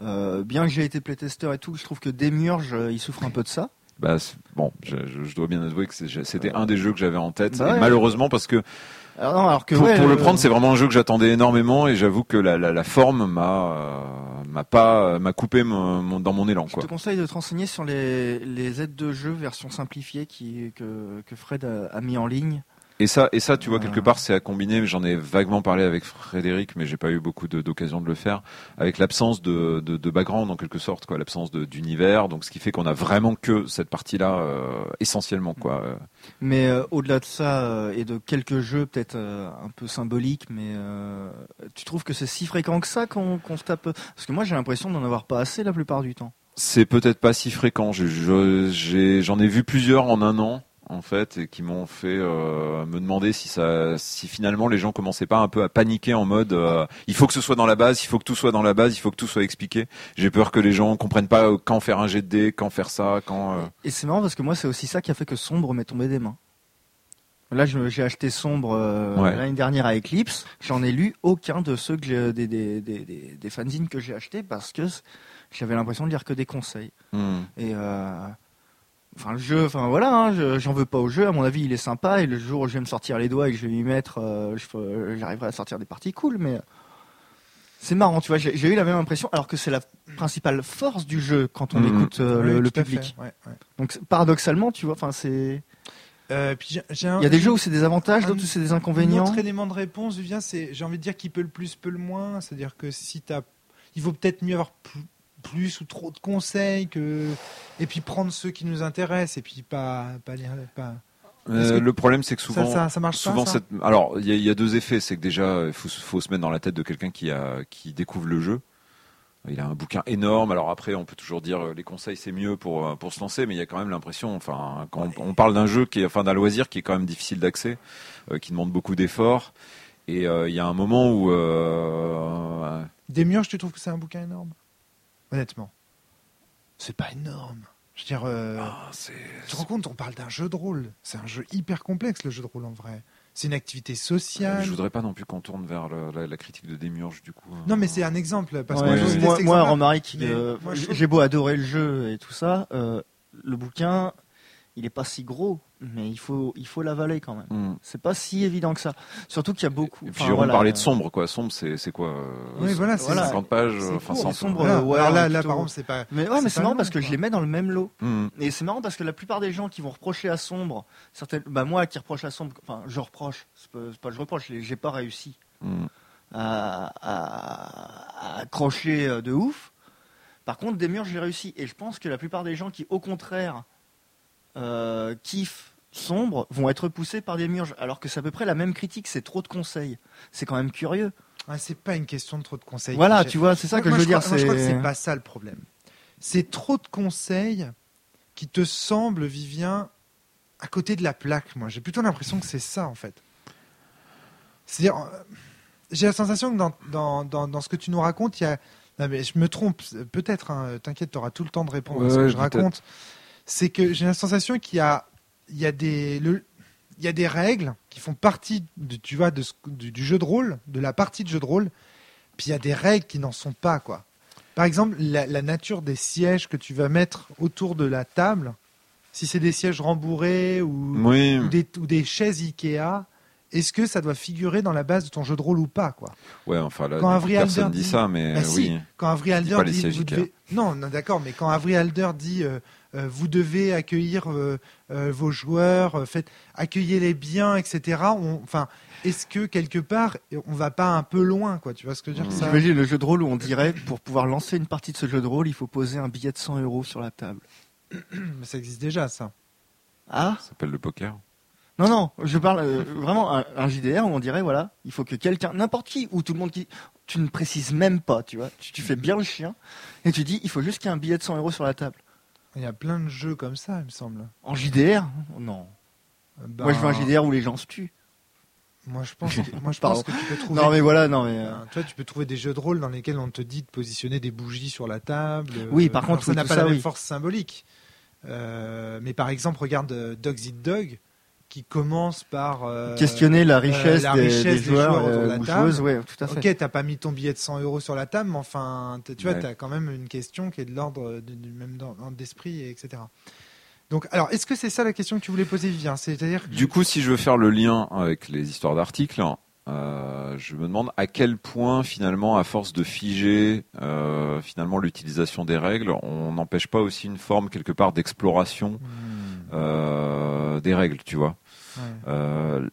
euh, bien que j'ai été playtester et tout, je trouve que Demiurge, euh, il souffre un peu de ça. Bah, bon, je, dois bien avouer que c'était un des jeux que j'avais en tête. Bah et malheureusement, parce que Alors, non, alors que pour, ouais, pour le euh, prendre, c'est vraiment un jeu que j'attendais énormément, et j'avoue que la, la, la forme m'a euh, m'a pas m'a coupé mon- mon- dans mon élan. Je Quoi. te conseille de te renseigner sur les, les aides de jeu version simplifiée qui, que, que Fred a, a mis en ligne. Et ça, et ça, tu vois, quelque part, c'est à combiner. J'en ai vaguement parlé avec Frédéric, mais j'ai pas eu beaucoup d'occasion de le faire. Avec l'absence de, de, de background, en quelque sorte, quoi, l'absence d'univers. Donc, ce qui fait qu'on a vraiment que cette partie-là, euh, essentiellement, quoi. Euh, Mais euh, au-delà de ça, euh, et de quelques jeux peut-être euh, un peu symboliques, mais euh, tu trouves que c'est si fréquent que ça qu'on qu'on se tape Parce que moi j'ai l'impression d'en avoir pas assez la plupart du temps. C'est peut-être pas si fréquent. J'en ai, vu plusieurs en un an, en fait, et qui m'ont fait euh, me demander si ça, si finalement les gens commençaient pas un peu à paniquer en mode, euh, il faut que ce soit dans la base, il faut que tout soit dans la base, il faut que tout soit expliqué. J'ai peur que les gens comprennent pas euh, quand faire un jet de dés, quand faire ça, quand. euh, Et c'est marrant parce que moi c'est aussi ça qui a fait que Sombre m'est tombé des mains. Là j'ai acheté Sombre Ouais. l'année dernière à Eclipse. J'en ai lu aucun de ceux que des, des, des, des, des fanzines que j'ai achetés parce que j'avais l'impression de lire que des conseils. hmm. Et enfin le jeu, enfin voilà, hein, je- j'en veux pas au jeu. À mon avis, il est sympa. Et le jour où je vais me sortir les doigts et que je vais m'y mettre, euh, je j'arriverai à sortir des parties cool. Mais c'est marrant, tu vois. J'ai j'ai eu la même impression, alors que c'est la principale force du jeu quand on Mhm. écoute euh, Oui, le, public. fait, ouais, ouais. Donc paradoxalement, tu vois, enfin c'est. Euh, puis j'ai- j'ai un- Il y a des jeux où c'est des avantages, un- d'autres où c'est des Un inconvénients. autre élément de réponse, Vivien, c'est, j'ai envie de dire qui peut le plus, peut le moins. C'est-à-dire que si t'as, il vaut peut-être mieux avoir plus, plus ou trop de conseils que, et puis prendre ceux qui nous intéressent et puis pas, pas lire, pas. Euh, le problème, c'est que souvent, ça, ça marche souvent pas. cette, alors il y, a- il y a deux effets, c'est que déjà, il faut, se- faut se mettre dans la tête de quelqu'un qui a, qui découvre le jeu. Il a un bouquin énorme. Alors après, on peut toujours dire euh, les conseils c'est mieux pour euh, pour se lancer, mais il y a quand même l'impression, enfin, quand on, on parle d'un jeu qui est, enfin, d'un loisir qui est quand même difficile d'accès, euh, qui demande beaucoup d'efforts. Et euh, il y a un moment où euh, Demiurge, tu trouves que c'est un bouquin énorme Honnêtement, c'est pas énorme. Je veux dire, euh, ah, c'est tu te rends compte, on parle d'un jeu de rôle. C'est un jeu hyper complexe, le jeu de rôle en vrai. C'est une activité sociale. Je voudrais pas non plus qu'on tourne vers le- la, la critique de Démiurge du coup. Non, mais c'est un exemple. Parce Ouais, que ouais, moi, moi. Romaric, euh, j'ai beau adorer le jeu et tout ça, euh, le bouquin, il est pas si gros, mais il faut, il faut l'avaler quand même. Hmm. C'est pas si évident que ça. Surtout qu'il y a beaucoup. Et puis Jérôme voilà, parlait de euh, sombre, quoi. Sombre, c'est c'est quoi euh, Oui, voilà, c'est Voilà. 50 pages, C'est enfin court, 100 sombre. Voilà. ouais, Alors là, là, par contre, c'est pas. Mais ouais, C'est mais c'est pas marrant long, parce que quoi. je les mets dans le même lot. Hmm. Et c'est marrant parce que la plupart des gens qui vont reprocher à Sombre, certaines, bah moi qui reproche à Sombre, enfin je reproche, c'est pas, je reproche, j'ai- pas réussi à, à- à accrocher euh, de ouf. Par contre, des murs, j'ai réussi. Et je pense que la plupart des gens qui, au contraire, euh, kiffent Sombre, vont être poussés par des murs. Alors que c'est à peu près la même critique, c'est trop de conseils. C'est quand même curieux. Ah, c'est pas une question de trop de conseils. Voilà, tu vois, c'est ça Moi- que moi, je veux dire. crois- moi, je crois que c'est- pas ça le problème. C'est trop de conseils qui te semblent, Vivien, à côté de la plaque. Moi, j'ai plutôt l'impression que c'est ça, en fait. C'est-à-dire, euh, j'ai la sensation que dans, dans, dans, dans ce que tu nous racontes, il y a, Non, mais je me trompe, peut-être, hein, t'inquiète, tu auras tout le temps de répondre à ce que ouais, je peut-être. raconte. C'est que j'ai la sensation qu'il y a, il y a des, le- il y a des règles qui font partie, de, tu vois, de du, du jeu de rôle, de la partie de jeu de rôle, puis il y a des règles qui n'en sont pas, quoi. Par exemple, la, la nature des sièges que tu vas mettre autour de la table, si c'est des sièges rembourrés ou, Oui. ou des, ou des chaises Ikea, est-ce que ça doit figurer dans la base de ton jeu de rôle ou pas, quoi? Ouais, enfin là, Quand coup, personne Alder dit dit- ça, mais Bah si, oui. quand Avery Alder dit vous devez... non, non d'accord, mais quand Avery Alder dit euh, euh, vous devez accueillir euh, euh, vos joueurs, euh, faites accueillez-les bien, etc. On... Enfin, est-ce que quelque part on va pas un peu loin, quoi Tu vois ce que je veux dire ça... J'imagine le jeu de rôle où on dirait pour pouvoir lancer une partie de ce jeu de rôle, il faut poser un billet de 100 euros sur la table. Mais Ça existe déjà, ça. Ah? Ça s'appelle le poker. Non, non, je parle euh, vraiment un, un JDR où on dirait, voilà, il faut que quelqu'un, n'importe qui, ou tout le monde qui. Tu ne précises même pas, tu vois. Tu, tu fais bien le chien et tu dis, il faut juste qu'il y ait un billet de 100 euros sur la table. Il y a plein de jeux comme ça, il me semble. En JDR Non. Euh, ben, Moi, je veux un JDR où les gens se tuent. Moi, je pense que, moi, je pense que tu peux trouver. Non, mais voilà, non, mais. euh, Euh, toi, tu peux trouver des jeux de rôle dans lesquels on te dit de positionner des bougies sur la table. Oui, par alors contre, ça n'a pas ça, la même oui. force symbolique. Euh, mais par exemple, regarde Dogs Eat Dog, qui commence par euh, questionner la richesse, la des, richesse des des joueurs, joueurs autour de euh, la ou table. joueuses, ouais, tout à fait. Ok, t'as pas mis ton billet de 100 euros sur la table, mais enfin, tu vois, Ouais. t'as quand même une question qui est de l'ordre du, même ordre d'esprit, et etc. Donc, alors, est-ce que c'est ça la question que tu voulais poser, Vivien? C'est-à-dire que Du coup, si je veux faire le lien avec les histoires d'articles, euh, je me demande à quel point finalement, à force de figer euh, finalement l'utilisation des règles, on n'empêche pas aussi une forme quelque part d'exploration Hmm, euh, des règles, tu vois. ouais. Euh,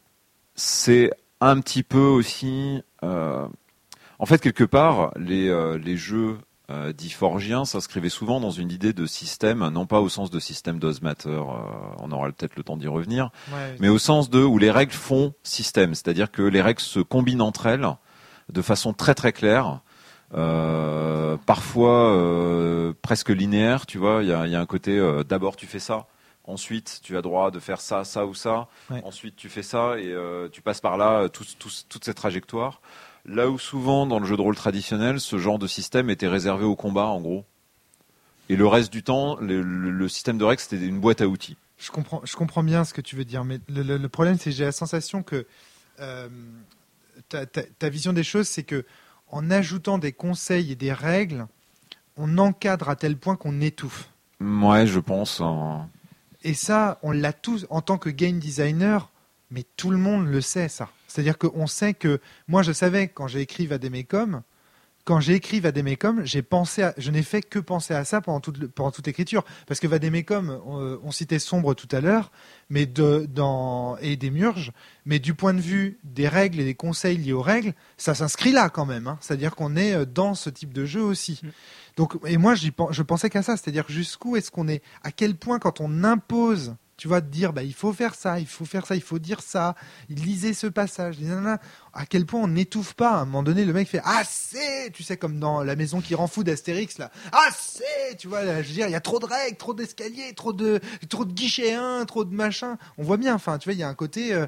c'est un petit peu aussi. euh, en fait, quelque part, les, les jeux dits forgiens s'inscrivaient souvent dans une idée de système, non pas au sens de système euh, on aura peut-être le temps d'y revenir, Ouais. mais au sens de où les règles font système, c'est-à-dire que les règles se combinent entre elles de façon très très claire. euh, parfois euh, presque linéaire, tu vois. Il y a, il y a un côté euh, d'abord tu fais ça, ensuite tu as droit de faire ça, ça ou ça, Ouais. ensuite tu fais ça et euh, tu passes par là euh, tout- tout- toute cette trajectoire. Là où souvent dans le jeu de rôle traditionnel, ce genre de système était réservé au combat en gros. Et le reste du temps, le, le- le système de règles c'était une boîte à outils. Je comprends, je comprends bien ce que tu veux dire, mais le, le- le problème, c'est que j'ai la sensation que euh, ta, ta- ta vision des choses, c'est que en ajoutant des conseils et des règles, on encadre à tel point qu'on étouffe. Ouais, je pense. hein. Et ça, on l'a tous en tant que game designer, mais tout le monde le sait, ça. C'est-à-dire qu'on sait que moi, je savais quand j'ai écrit Vademecum, quand j'ai écrit Vademecum, j'ai pensé, à- je n'ai fait que penser à ça pendant toute, pendant toute l'écriture, parce que Vademecum, on, on citait sombre tout à l'heure, mais de, dans et des murges, mais du point de vue des règles et des conseils liés aux règles, ça s'inscrit là quand même. hein. C'est-à-dire qu'on est euh, dans ce type de jeu aussi. Mm. Donc, et moi, je pensais qu'à ça, c'est-à-dire jusqu'où est-ce qu'on est, à quel point quand on impose, tu vois, de dire, bah, il faut faire ça, il faut faire ça, il faut dire ça, lisez ce passage, nanana, à quel point on n'étouffe pas. À un moment donné, le mec fait assez, tu sais, comme dans la maison qui rend fou d'Astérix, là, assez, tu vois, là, je veux dire, il y a trop de règles, trop d'escaliers, trop de, trop de guichets 1, trop de machin. On voit bien, enfin, tu vois, il y a un côté. euh,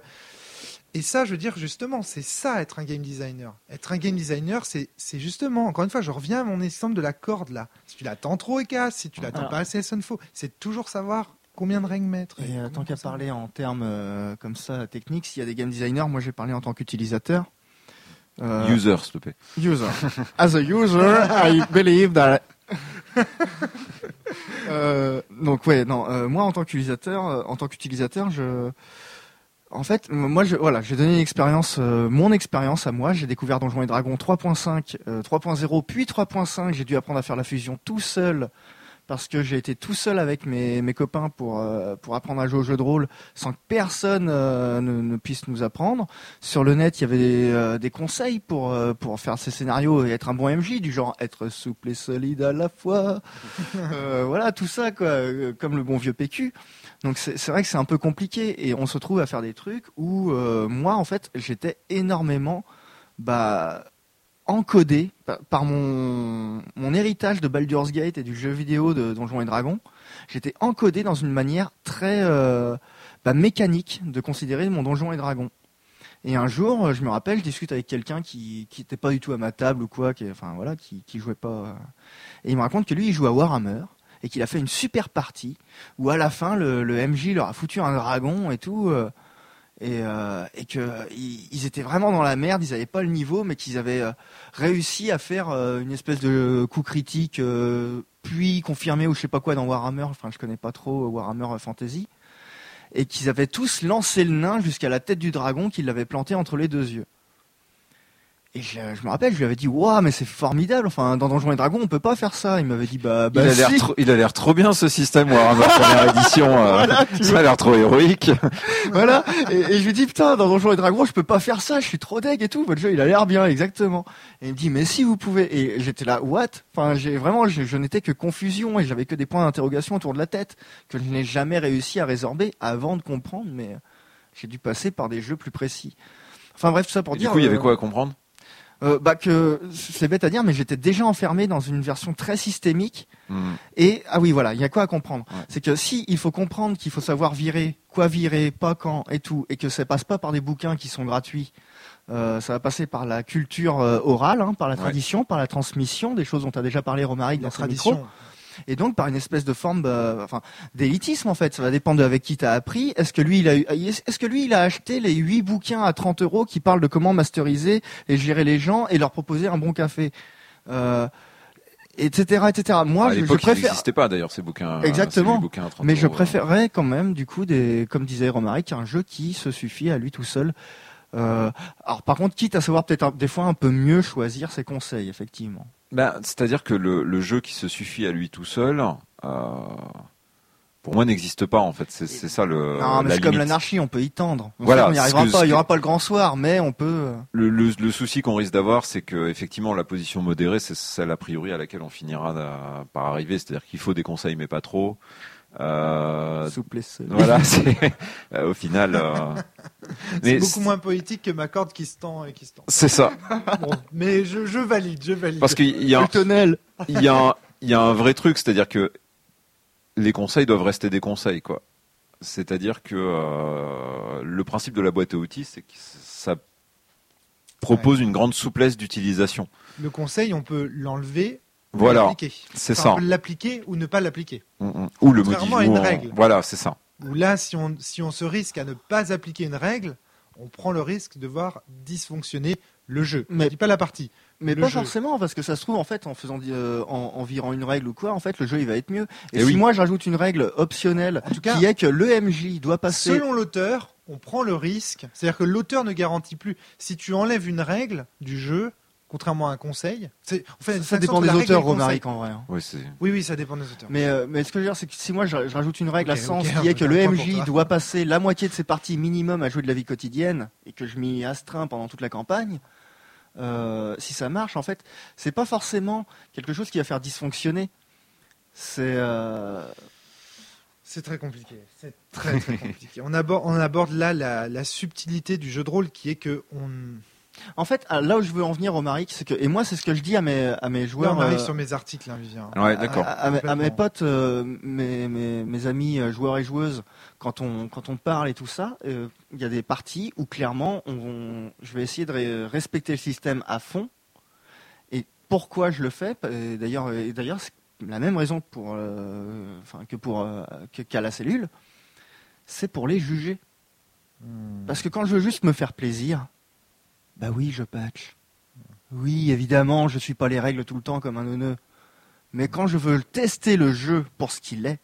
et ça, je veux dire, justement, c'est ça être un game designer. Être un game designer, c'est c'est justement, encore une fois, je reviens à mon exemple de la corde là. Si tu l'attends trop et casse, si tu l'attends pas assez, ça ne faut. C'est toujours savoir combien de règles mettre. Et euh, tant qu'à parler en termes euh, comme ça techniques, s'il y a des game designers, moi j'ai parlé en tant qu'utilisateur. Euh, User, s'il te plaît. User. As a user, I believe that. Euh, donc ouais, non, euh, moi en tant qu'utilisateur, euh, en tant qu'utilisateur, je, en fait, moi je, voilà, j'ai donné une expérience, euh, mon expérience à moi. J'ai découvert Donjons et Dragons 3.5, euh, 3.0, puis 3.5. J'ai dû apprendre à faire la fusion tout seul parce que j'ai été tout seul avec mes, mes copains pour euh, pour apprendre à jouer au jeu de rôle sans que personne euh, ne, ne puisse nous apprendre. Sur le net, il y avait des, euh, des conseils pour pour faire ces scénarios et être un bon MJ du genre être souple et solide à la fois. Voilà, tout ça quoi, comme le bon vieux PQ. Donc c'est vrai que c'est un peu compliqué et on se retrouve à faire des trucs où moi en fait j'étais énormément bah encodé par, mon mon héritage de Baldur's Gate et du jeu vidéo de Donjons et Dragons. J'étais encodé dans une manière très euh, bah, mécanique de considérer mon Donjon et Dragon. Et un jour, je me rappelle, je discute avec quelqu'un qui qui était pas du tout à ma table ou quoi, qui enfin voilà, qui qui jouait pas. Et il me raconte que lui, il joue à Warhammer et qu'il a fait une super partie où à la fin le, le MJ leur a foutu un dragon et tout. euh, et, euh, et que ils, ils étaient vraiment dans la merde, ils avaient pas le niveau, mais qu'ils avaient euh, réussi à faire euh, une espèce de coup critique, puis confirmé ou je sais pas quoi dans Warhammer. Enfin, je connais pas trop Warhammer Fantasy, et qu'ils avaient tous lancé le nain jusqu'à la tête du dragon qu'ils l'avaient planté entre les deux yeux. Et je, je me rappelle, je lui avais dit, waouh, mais c'est formidable. Enfin, dans Donjons et Dragons, on peut pas faire ça. Il m'avait dit, bah, bah il, a l'air si. trop, il a l'air trop bien ce système Warhammer première édition. euh, Voilà, ça a l'air trop héroïque. voilà. Et, et je lui dis putain, dans Donjons et Dragons, je peux pas faire ça, je suis trop deg et tout. Votre jeu, il a l'air bien, exactement. Et il me dit mais si vous pouvez. Et j'étais là, what? Enfin, j'ai vraiment, je, je n'étais que confusion et j'avais que des points d'interrogation autour de la tête que je n'ai jamais réussi à résorber avant de comprendre. Mais j'ai dû passer par des jeux plus précis. Enfin bref, tout ça pour Et dire. du coup, il y avait euh, quoi à comprendre? Euh, Bah que c'est bête à dire, mais j'étais déjà enfermé dans une version très systémique. Hmm. Et ah oui, voilà, il y a quoi à comprendre? Ouais. C'est que si il faut comprendre qu'il faut savoir virer, quoi virer, pas quand et tout, et que ça passe pas par des bouquins qui sont gratuits, euh, ça va passer par la culture euh, orale, hein, par la Ouais. tradition, par la transmission, des choses dont tu as déjà parlé, Romaric, La dans ce micro. Et donc par une espèce de forme, bah, enfin, d'élitisme en fait. Ça va dépendre de avec qui t'as appris. Est-ce que lui, il a, est-ce que lui, il a acheté les huit bouquins à 30 euros qui parlent de comment masteriser et gérer les gens et leur proposer un bon café, euh, etc., etc. Moi, à je, je préfère. n'existait pas d'ailleurs ces bouquins. Exactement. ces bouquins à 30 Mais je hein. préférerais quand même, du coup, des, comme disait Romaric, un jeu qui se suffit à lui tout seul. Euh, alors, par contre, quitte à savoir peut-être des fois un peu mieux choisir ses conseils, effectivement. Ben, C'est-à-dire que le, le jeu qui se suffit à lui tout seul, euh, pour moi, n'existe pas en fait. C'est ça le. non, mais c'est comme l'anarchie, on peut y tendre. On Voilà, sait n'y arrivera que- pas, il y que- aura pas le grand soir, mais on peut. euh, Le, le, le souci qu'on risque d'avoir, c'est que effectivement la position modérée, c'est celle a priori à laquelle on finira d'a- par arriver, c'est-à-dire qu'il faut des conseils mais pas trop. Euh, souple et seul. voilà, c'est euh, au final. euh, C'est beaucoup moins poétique que ma corde qui se tend et qui se tend. C'est ça, Bon, mais je, je valide, je valide. parce qu'il y a, un- il y a, un- il y a un vrai truc, c'est-à-dire que les conseils doivent rester des conseils, quoi. C'est-à-dire que euh, le principe de la boîte à outils, c'est que ça propose une grande souplesse d'utilisation. Le conseil, on peut l'enlever, Voilà, l'appliquer. c'est Enfin, ça. On peut l'appliquer ou ne pas l'appliquer. Mm, mm. Ou le modifier. une règle. Voilà, c'est ça. Ou là, si on, si on se risque à ne pas appliquer une règle, on prend le risque de voir dysfonctionner le jeu. Mais- Je dis pas la partie. Mais Le pas jeu. forcément, parce que ça se trouve, en fait, en faisant, euh, en, en virant une règle ou quoi, en fait, le jeu, il va être mieux. Et, Eh si oui. moi, j'ajoute une règle optionnelle, En tout cas, qui est que l'EMJ doit passer selon l'auteur, on prend le risque. C'est-à-dire que l'auteur ne garantit plus. Si tu enlèves une règle du jeu, contrairement à un conseil, fait Ça dépend des auteurs. Romaric, en vrai. hein. Oui. Oui, oui, ça dépend des auteurs. Mais, euh, mais ce que je veux dire, c'est que si moi je, je rajoute une règle Ok, à sens ok, qui est que le MJ doit passer la moitié de ses parties minimum à jouer de la vie quotidienne et que je m'y astreins pendant toute la campagne, euh, si ça marche, en fait, c'est pas forcément quelque chose qui va faire dysfonctionner. C'est euh, C'est très compliqué. C'est très très compliqué. On aborde, on aborde là la, la subtilité du jeu de rôle qui est que on. En fait ah, là où je veux en venir, Romaric, c'est que et moi c'est ce que je dis à mes à mes Là, joueurs. on arrive euh, sur mes articles, hein, Vivien. Ouais, d'accord. À, à mes- à mes Complètement. potes, euh, mes, mes, mes amis euh, joueurs et joueuses, quand on, quand on parle et tout ça, euh, il y a des parties où clairement, on, on- je vais essayer de ré- respecter le système à fond. Et pourquoi je le fais? D'ailleurs, et d'ailleurs, c'est la même raison pour, euh, enfin, que pour euh, que- qu'à la cellule, c'est pour les juger. Hmm. Parce que quand je veux juste me faire plaisir, bah oui, je patch. Oui, évidemment, je suis pas les règles tout le temps comme un neuneu. Mais quand je veux tester le jeu pour ce qu'il est,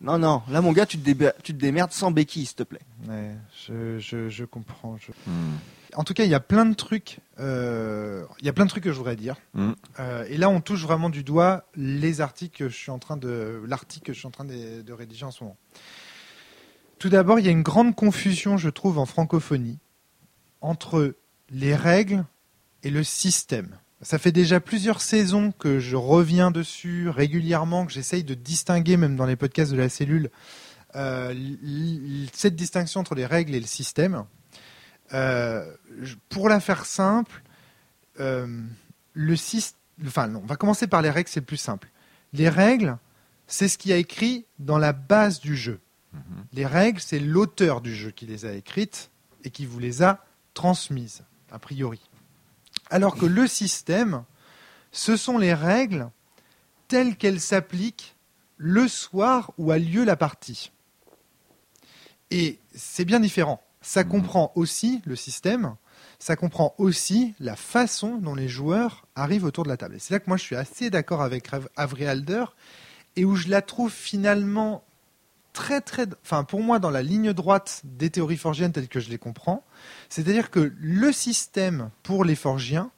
non, non, là mon gars, tu te, déba- tu te démerdes sans béquille, s'il te plaît. Ouais, je, je, je comprends. je- Hmm. En tout cas, il y a plein de trucs. euh, Il y a plein de trucs que je voudrais dire. Mm. Euh, et là, on touche vraiment du doigt les articles que je suis en train de, l'article que je suis en train de, de rédiger en ce moment. Tout d'abord, il y a une grande confusion, je trouve, en francophonie entre les règles et le système. Ça fait déjà plusieurs saisons que je reviens dessus régulièrement, que j'essaye de distinguer, même dans les podcasts de la cellule, euh, cette distinction entre les règles et le système. Euh, pour la faire simple, euh, le système. Enfin, non, on va commencer par les règles, c'est le plus simple. Les règles, c'est ce qui a écrit dans la base du jeu. Mhm. Les règles, c'est l'auteur du jeu qui les a écrites et qui vous les a transmises, a priori. Alors que le système, ce sont les règles telles qu'elles s'appliquent le soir où a lieu la partie. Et c'est bien différent. Ça comprend aussi le système, ça comprend aussi la façon dont les joueurs arrivent autour de la table. Et c'est là que moi je suis assez d'accord avec Avery Alder et où je la trouve finalement très très, enfin pour moi dans la ligne droite des théories forgiennes telles que je les comprends, c'est-à-dire que le système pour les forgiens,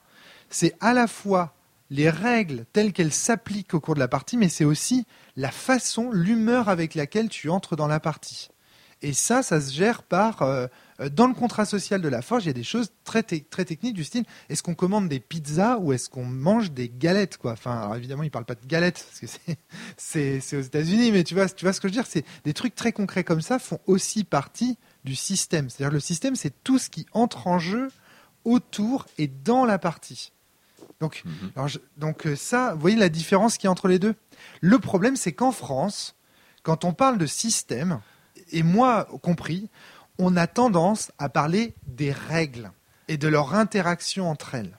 c'est à la fois les règles telles qu'elles s'appliquent au cours de la partie, mais c'est aussi la façon, l'humeur avec laquelle tu entres dans la partie. Et ça, ça se gère par euh, dans le contrat social de la forge, il y a des choses très, très techniques du style est-ce qu'on commande des pizzas ou est-ce qu'on mange des galettes quoi? Enfin, alors évidemment, il parle pas de galettes parce que c'est aux États-Unis, mais tu vois, tu vois ce que je veux dire? C'est des trucs très concrets comme ça font aussi partie du système. C'est-à-dire le système, c'est tout ce qui entre en jeu autour et dans la partie. Donc, mhm. alors donc euh, ça, vous voyez la différence qu'il y a entre les deux? Le problème, c'est qu'en France, quand on parle de système, et moi compris, on a tendance à parler des règles et de leur interaction entre elles.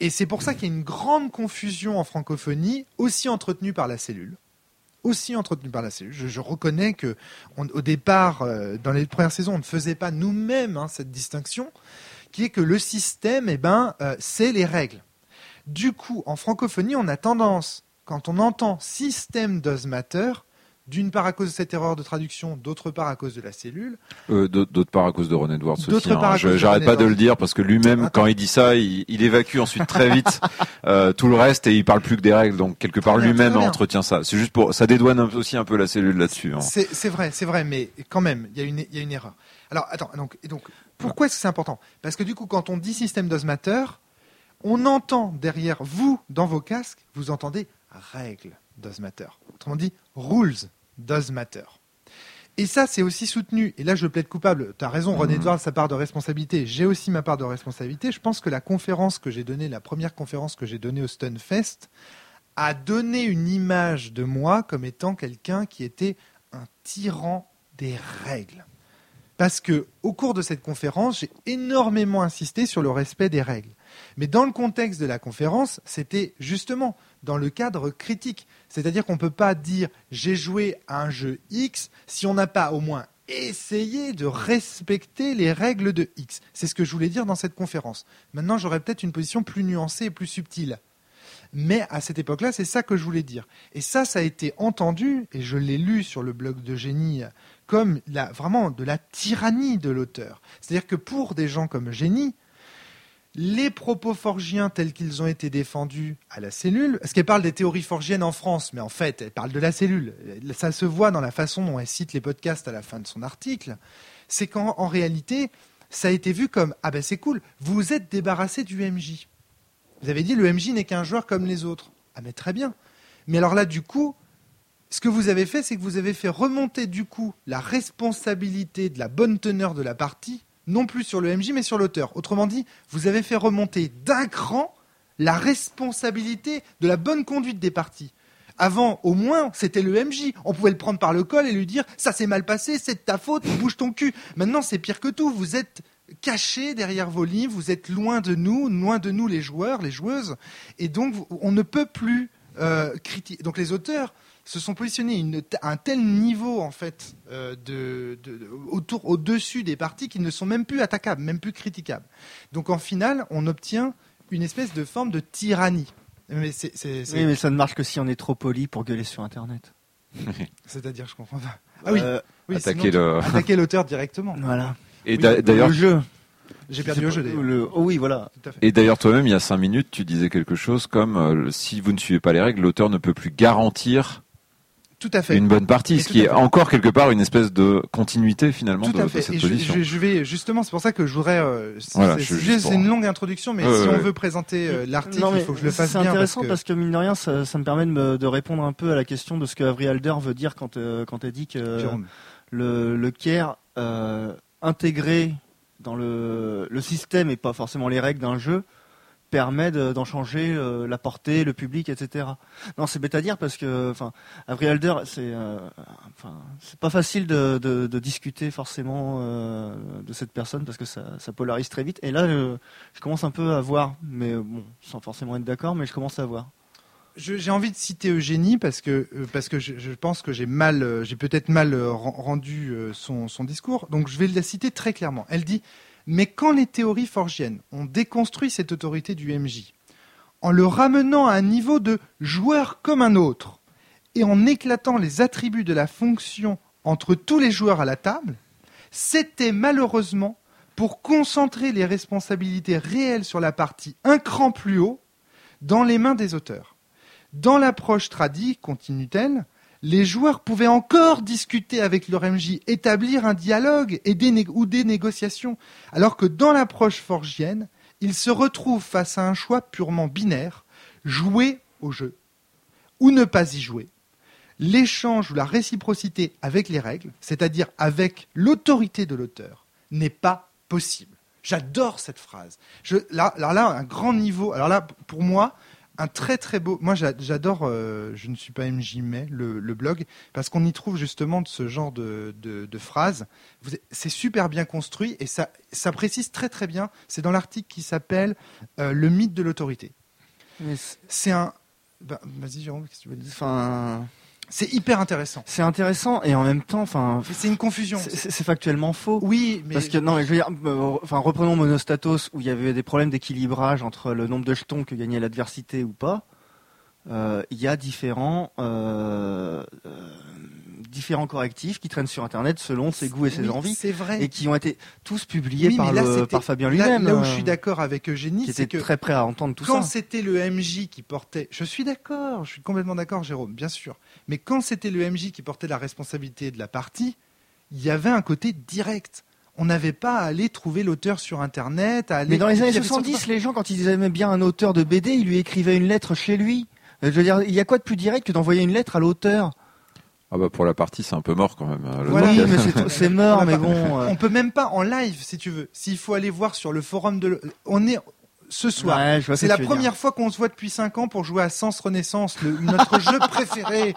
Et c'est pour ça qu'il y a une grande confusion en francophonie, aussi entretenue par la cellule. Aussi entretenue par la cellule. Je, reconnais que au départ, euh, dans les premières saisons, on ne faisait pas nous-mêmes hein, cette distinction, qui est que le système, eh ben, euh, c'est les règles. Du coup, en francophonie, on a tendance, quand on entend système does matter, d'une part à cause de cette erreur de traduction, d'autre part à cause de la cellule. Euh, d'autre part à cause de Ron Edwards aussi. Hein. J'arrête pas de le dire parce que lui-même, quand il dit ça, il, évacue ensuite très vite euh, tout le reste et il parle plus que des règles. Donc quelque part lui-même entretient ça. C'est juste pour ça dédouane aussi un peu la cellule là-dessus. Hein. C'est vrai, c'est vrai, mais quand même, il y, a une, y a une erreur. Alors attends, donc, et donc pourquoi est-ce que c'est important? Parce que du coup, quand on dit système d'osmateur, on entend derrière vous, dans vos casques, vous entendez règles d'osmateur. Autrement dit, rules does matter. Et ça, c'est aussi soutenu. Et là, je plaide coupable. Tu as raison, René mmh. Edouard, sa part de responsabilité. J'ai aussi ma part de responsabilité. Je pense que la conférence que j'ai donnée, la première conférence que j'ai donnée au Stunfest, a donné une image de moi comme étant quelqu'un qui était un tyran des règles. Parce que, au cours de cette conférence, j'ai énormément insisté sur le respect des règles. Mais dans le contexte de la conférence, c'était justement dans le cadre critique. C'est-à-dire qu'on ne peut pas dire j'ai joué à un jeu X si on n'a pas au moins essayé de respecter les règles de X. C'est ce que je voulais dire dans cette conférence. Maintenant, j'aurais peut-être une position plus nuancée et plus subtile. Mais à cette époque-là, c'est ça que je voulais dire. Et ça, ça a été entendu, et je l'ai lu sur le blog de Génie, comme vraiment de la tyrannie de l'auteur. C'est-à-dire que pour des gens comme Génie, les propos forgiens tels qu'ils ont été défendus à la cellule, parce qu'elle parle des théories forgiennes en France, mais en fait, elle parle de la cellule. Ça se voit dans la façon dont elle cite les podcasts à la fin de son article. C'est qu'en réalité, ça a été vu comme ah ben c'est cool, vous êtes débarrassé du MJ. Vous avez dit le MJ n'est qu'un joueur comme les autres. Ah mais très bien. Mais alors là, du coup, ce que vous avez fait, c'est que vous avez fait remonter du coup la responsabilité de la bonne teneur de la partie non plus sur le MJ, mais sur l'auteur. Autrement dit, vous avez fait remonter d'un cran la responsabilité de la bonne conduite des parties. Avant, au moins, c'était le MJ. On pouvait le prendre par le col et lui dire ça s'est mal passé, c'est de ta faute, bouge ton cul. Maintenant, c'est pire que tout. Vous êtes cachés derrière vos livres, vous êtes loin de nous, loin de nous les joueurs, les joueuses, et donc on ne peut plus euh, critiquer. Donc les auteurs se sont positionnés à un tel niveau en fait euh, de, autour au-dessus des parties qu'ils ne sont même plus attaquables, même plus critiquables. Donc en finale, on obtient une espèce de forme de tyrannie. Mais Oui, mais ça ne marche que si on est trop poli pour gueuler sur Internet. C'est-à-dire, je comprends pas. Ah oui, euh, attaquer, l'auteur directement. Voilà. Et d'ailleurs, le jeu. J'ai perdu le jeu d'ailleurs. Oh oui, voilà. Et d'ailleurs, toi-même, il y a cinq minutes, tu disais quelque chose comme euh, si vous ne suivez pas les règles, l'auteur ne peut plus garantir tout à fait. Une bonne partie, ce qui est encore quelque part une espèce de continuité finalement de, cette position. Je, vais justement, c'est pour ça que je voudrais. Euh, c'est une longue introduction, mais si on veut présenter euh, l'article, il faut que je le fasse bien. C'est intéressant parce que... mine de rien, ça, me permet de, répondre un peu à la question de ce que Avril Alder veut dire quand euh, quand elle dit que le, le care intégré dans le, le système et pas forcément les règles d'un jeu permet de- d'en changer euh, la portée, le public, etc. Non, c'est bête à dire parce que, enfin, Avery Alder, c'est, euh, enfin, c'est pas facile de, discuter forcément euh, de cette personne parce que ça, ça polarise très vite. Et là, je, commence un peu à voir, mais bon, sans forcément être d'accord, mais je commence à voir. J'ai envie de citer Eugénie parce que parce que je, je pense que j'ai mal, j'ai peut-être mal ren- rendu son, son discours. Donc je vais la citer très clairement. Elle dit mais quand les théories forgiennes ont déconstruit cette autorité du MJ en le ramenant à un niveau de joueur comme un autre et en éclatant les attributs de la fonction entre tous les joueurs à la table, c'était malheureusement pour concentrer les responsabilités réelles sur la partie un cran plus haut dans les mains des auteurs. Dans l'approche tradie, continue-t-elle, les joueurs pouvaient encore discuter avec leur MJ, établir un dialogue ou des négociations, alors que dans l'approche forgienne, ils se retrouvent face à un choix purement binaire, jouer au jeu ou ne pas y jouer. L'échange ou la réciprocité avec les règles, c'est-à-dire avec l'autorité de l'auteur, n'est pas possible. J'adore cette phrase. Je, là, là, un grand niveau. Alors là, pour moi, un très très beau. Moi, j'a- j'adore. euh, je ne suis pas MJ mais le, le blog parce qu'on y trouve justement de ce genre de, de, de phrases. C'est super bien construit et ça, ça précise très très bien. C'est dans l'article qui s'appelle euh, Le mythe de l'autorité. C'est- un. ben, Vas-y, Jérôme, qu'est-ce que tu veux dire? Enfin, C'est hyper intéressant. c'est intéressant et en même temps, enfin, C'est une confusion. c'est- factuellement faux. Oui, mais Parce que non, mais je veux dire, euh, enfin, reprenons Monostatos où il y avait des problèmes d'équilibrage entre le nombre de jetons que gagnait l'adversité ou pas. Euh, Il y a différents euh, euh, différents correctifs qui traînent sur Internet selon ses goûts et ses oui, envies C'est vrai. et qui ont été tous publiés Oui, par, là, le- c'était- par Fabien Là, lui-même. là où euh, je suis d'accord avec Eugénie, qui c'est était que très prêt à entendre tout quand ça. c'était le MJ qui portait, je suis d'accord, je suis complètement d'accord, Jérôme, bien sûr. Mais quand c'était le MJ qui portait la responsabilité de la partie, il y avait un côté direct. On n'avait pas à aller trouver l'auteur sur Internet, à aller. Mais dans les Il y années avait surtout 70, les gens, quand ils aimaient bien un auteur de BD, ils lui écrivaient une lettre chez lui. Euh, Je veux dire, il y a quoi de plus direct que d'envoyer une lettre à l'auteur? Ah bah pour la partie, c'est un peu mort quand même. Voilà. temps Oui, mais c'est- mort, mais bon. euh, On peut même pas en live, si tu veux. S'il faut aller voir sur le forum de. On est ce soir. ouais, C'est la dire. première fois qu'on se voit depuis 5 ans pour jouer à Sens Renaissance, le- notre jeu préféré.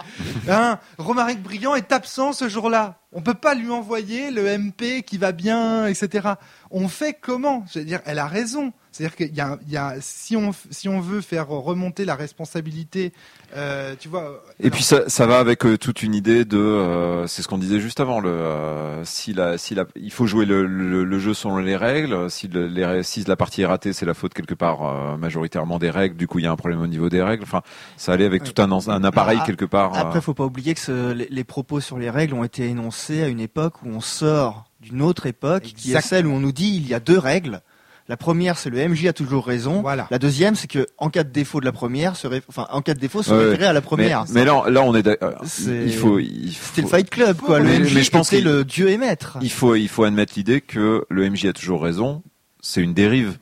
Hein Romaric Brillant est absent ce jour-là. On peut pas lui envoyer le MP qui va bien, etc. On fait comment? Je veux dire, elle a raison. C'est-à-dire qu'il y a, il y a si on si on veut faire remonter la responsabilité, euh, tu vois. Et alors, puis ça, ça va avec euh, toute une idée de, euh, c'est ce qu'on disait juste avant, le, euh, si la, si la, il faut jouer le, le, le jeu selon les règles. Si, le- les, rè- si la partie est ratée, c'est la faute quelque part euh, majoritairement des règles. Du coup, il y a un problème au niveau des règles. Enfin, ça allait avec tout un, appareil quelque part. euh, Après, faut pas oublier que ce- les, les propos sur les règles ont été énoncés à une époque où on sort d'une autre époque, qui est celle où on nous dit il y a deux règles. La première, c'est le MJ a toujours raison. Voilà. La deuxième, c'est que en cas de défaut de la première, se ré- enfin en cas de défaut, se Ouais, référer à la première. mais là, là, on est. d'accord. C'est- Il faut, il C'était le Fight Club, quoi. Le Mais- MJ mais je pense était le dieu et maître. il faut, il faut admettre l'idée que le MJ a toujours raison. C'est une dérive.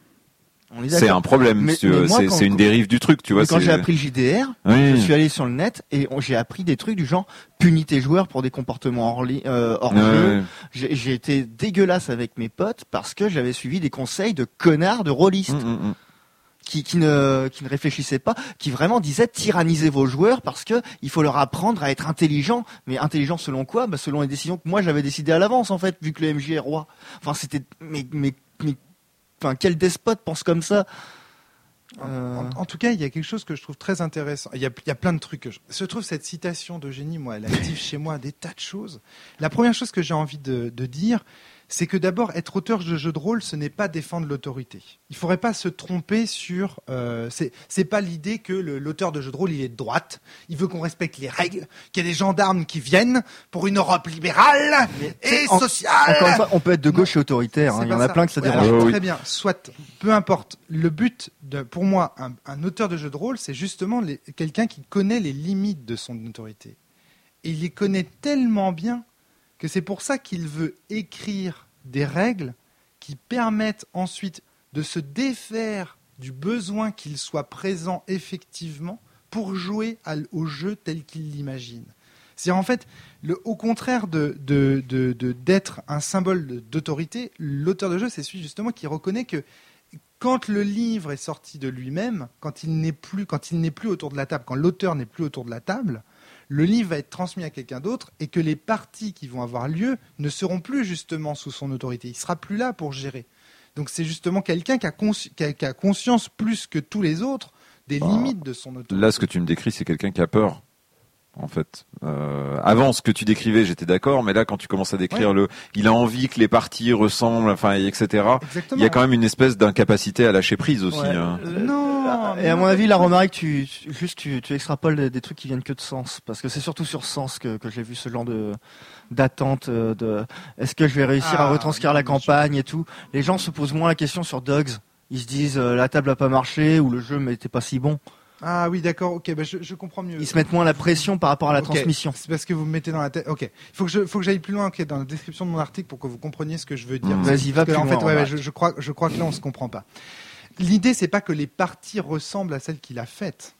C'est un problème. Si c'est une dérive du truc, tu vois. Quand j'ai appris le JDR, Oui. je suis allé sur le net et j'ai appris des trucs du genre punis tes joueurs pour des comportements hors, euh, hors Ouais, jeu. ouais. J'ai été dégueulasse avec mes potes parce que j'avais suivi des conseils de connards de rôlistes Mm, mm, mm. qui, qui ne qui ne réfléchissaient pas, qui vraiment disaient tyrannisez vos joueurs parce que il faut leur apprendre à être intelligent. Mais intelligent selon quoi? Bah Selon les décisions que moi j'avais décidées à l'avance en fait, vu que le MJ est roi. Enfin c'était mais mais, mais enfin quel despote pense comme ça Euh, En, en tout cas, il y a quelque chose que je trouve très intéressant. Il y a, il y a plein de trucs. Que je... je trouve cette citation d'Eugénie, moi, elle active chez moi des tas de choses. La première chose que j'ai envie de, de dire, c'est que d'abord, être auteur de jeu de rôle, ce n'est pas défendre l'autorité. Il faudrait pas se tromper sur. Euh, c'est c'est pas l'idée que le- l'auteur de jeu de rôle il est de droite. Il veut qu'on respecte les règles, qu'il y ait des gendarmes qui viennent pour une Europe libérale mais, et en- sociale. encore une fois, on peut être de gauche et autoritaire. hein. Il y en a plein que ça Ouais, dérange. alors, Ouais, oui. Très bien, soit, peu importe. Le but, de, pour moi, un, un auteur de jeu de rôle, c'est justement les- quelqu'un qui connaît les limites de son autorité. Et il les connaît tellement bien que c'est pour ça qu'il veut écrire des règles qui permettent ensuite de se défaire du besoin qu'il soit présent effectivement pour jouer au jeu tel qu'il l'imagine. C'est en fait, le, au contraire de, d'être un symbole d'autorité, l'auteur de jeu, c'est celui justement qui reconnaît que Quand le livre est sorti de lui-même, quand il n'est plus, quand il n'est plus autour de la table, quand l'auteur n'est plus autour de la table, le livre va être transmis à quelqu'un d'autre et que les parties qui vont avoir lieu ne seront plus justement sous son autorité. Il sera plus là pour gérer. Donc c'est justement quelqu'un qui, a consci- qui a- qui a conscience plus que tous les autres des Bah, limites de son autorité. Là, ce que tu me décris, c'est quelqu'un qui a peur. En fait, euh, avant ce que tu décrivais, j'étais d'accord, mais là, quand tu commences à décrire le, il a envie que les parties ressemblent, enfin, etc. Exactement. Il y a quand même une espèce d'incapacité à lâcher prise aussi. Ouais. hein. Euh, Non, Et mais à mon avis, la remarque, tu, tu- juste tu, tu extrapoles des, des trucs qui viennent que de sens, parce que c'est surtout sur sens que, que j'ai vu ce genre de d'attente euh, de est-ce que je vais réussir à Ah, retranscrire la campagne et tout. Les gens se posent moins la question sur Dogs. Ils se disent euh, la table a pas marché ou le jeu n'était pas si bon. Ah oui, d'accord, ok, bah, je, je comprends mieux. Ils se mettent moins la pression par rapport à la transmission. C'est parce que vous me mettez dans la tête. Ok, il faut que je, faut que j'aille plus loin ok, dans la description de mon article pour que vous compreniez ce que je veux dire. Mm. Vas-y, va plus là, en loin. fait, ouais, ouais, Remarque. je, je crois, je crois que là, on se comprend pas. L'idée, c'est pas que les parties ressemblent à celles qu'il a faites,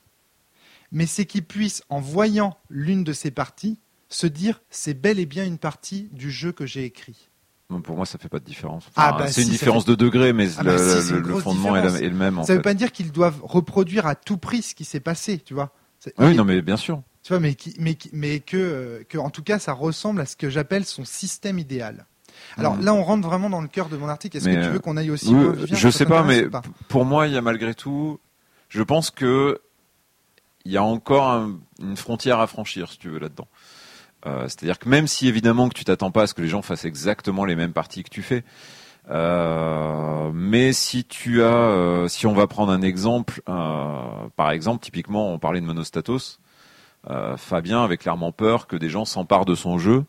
mais c'est qu'il puisse, en voyant l'une de ces parties, se dire c'est bel et bien une partie du jeu que j'ai écrit. Pour moi, ça fait pas de différence. Ah, bah, c'est si, une différence de degré, mais Ah, le, bah, si, le- fondement est, la- différence. est le même. En Ça fait. veut pas dire qu'ils doivent reproduire à tout prix ce qui s'est passé, tu vois. Oui, non, mais bien sûr. Tu vois, mais, qui, mais, qui- mais que, euh, que, en tout cas, ça ressemble à ce que j'appelle son système idéal. Alors Mhm. là, on rentre vraiment dans le cœur de mon article. Est-ce que tu euh, veux qu'on aille aussi Oui, loin, je sais pas, mais pas pour moi, il y a malgré tout, je pense que il y a encore un- une frontière à franchir, si tu veux, là-dedans. Euh, C'est-à-dire que même si évidemment que tu t'attends pas à ce que les gens fassent exactement les mêmes parties que tu fais, euh, mais si tu as, euh, si on va prendre un exemple, par exemple, typiquement, on parlait de Monostatos, Fabien avait clairement peur que des gens s'emparent de son jeu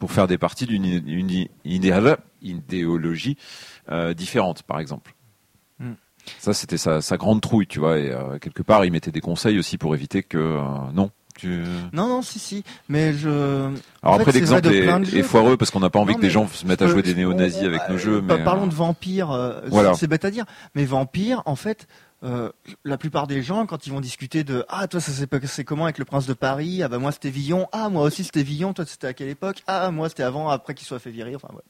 pour faire des parties d'une idéologie différente, par exemple. Mm. Ça, c'était sa, sa grande trouille, tu vois. Et quelque part, il mettait des conseils aussi pour éviter que non. Tu... Non, non, si, si. Mais je. Alors En après, l'exemple est, jeux, foireux parce qu'on n'a pas envie Non, que des gens se mettent à jouer des néo-nazis on- avec nos jeux. euh, Mais Parlons euh, de vampires. euh, Voilà. C'est bête à dire, mais vampires, en fait, euh, la plupart des gens, quand ils vont discuter de ah toi ça s'est passé comment avec le prince de Paris? Ah bah moi c'était Villon. Ah moi aussi c'était Villon. Toi c'était à quelle époque? Ah moi c'était avant, après qu'il soit fait virer. Enfin ouais.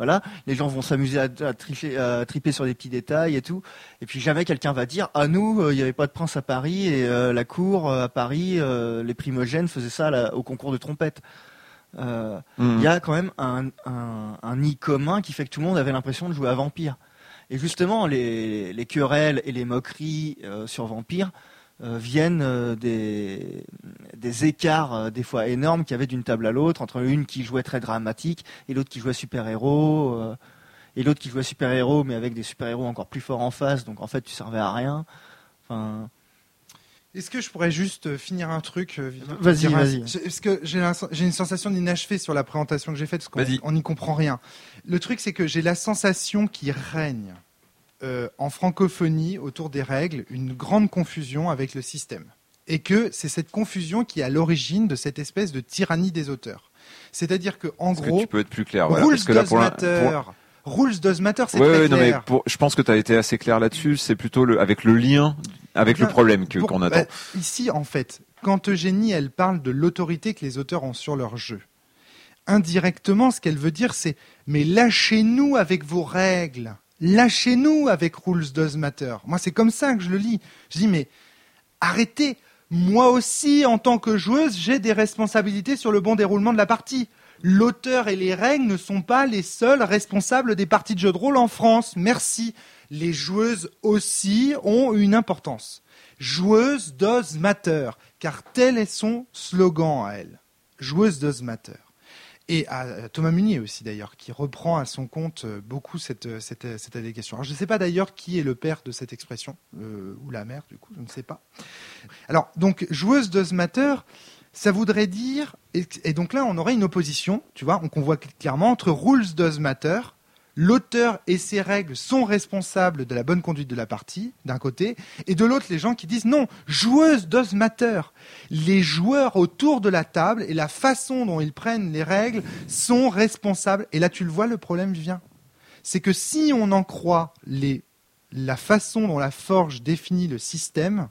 Voilà. Les gens vont s'amuser à, à tricher, à triper sur des petits détails et tout. Et puis jamais quelqu'un va dire ah nous euh, il n'y avait pas de prince à Paris et euh, la cour euh, à Paris, euh, les primogènes faisaient ça là, au concours de trompette. Euh, il y a quand même un, un, un nid commun qui fait que tout le monde avait l'impression de jouer à Vampire. Et justement, les, les querelles et les moqueries euh, sur Vampire euh, viennent euh, des, des écarts euh, des fois énormes qu'il y avait d'une table à l'autre, entre une qui jouait très dramatique et l'autre qui jouait super-héros, euh, et l'autre qui jouait super-héros mais avec des super-héros encore plus forts en face, donc en fait tu servais à rien. Enfin, Est-ce que je pourrais juste euh, finir un truc euh, Vas-y, vas-y. Parce que j'ai une sensation d'inachevé sur la présentation que j'ai faite, parce qu'on on n'y comprend rien. Le truc, c'est que j'ai la sensation qu'il règne euh, en francophonie autour des règles une grande confusion avec le système. Et que c'est cette confusion qui est à l'origine de cette espèce de tyrannie des auteurs. C'est-à-dire que, en Est-ce que gros, tu peux être plus clair voilà, rules parce que là, does pour matter. Rules does matter, c'est Ouais, très ouais, non, mais clair. pour, je pense que tu as été assez clair là-dessus. C'est plutôt le, avec le lien, avec le problème que, qu'on attend. bah, ici, en fait, quand Eugénie, elle parle de l'autorité que les auteurs ont sur leur jeu, indirectement, ce qu'elle veut dire, c'est mais lâchez-nous avec vos règles. Lâchez-nous avec Rules Does Matter. Moi, c'est comme ça que je le lis. Je dis, mais arrêtez. Moi aussi, en tant que joueuse, j'ai des responsabilités sur le bon déroulement de la partie. L'auteur et les règles ne sont pas les seuls responsables des parties de jeux de rôle en France. Merci. Les joueuses aussi ont une importance. Joueuse does matter, car tel est son slogan à elle. Joueuse does matter. Et à Thomas Munier aussi d'ailleurs, qui reprend à son compte euh, beaucoup cette, euh, cette, euh, cette allégation. Alors je ne sais pas d'ailleurs qui est le père de cette expression, ou la mère du coup, je ne sais pas. Alors donc joueuse does matter, ça voudrait dire, et, donc là on aurait une opposition, tu vois, on voit clairement entre rules does matter, l'auteur et ses règles sont responsables de la bonne conduite de la partie, d'un côté, et de l'autre les gens qui disent non, joueuse does matter. Les joueurs autour de la table et la façon dont ils prennent les règles sont responsables. Et là tu le vois, le problème vient. C'est que si on en croit la façon dont la forge définit le système,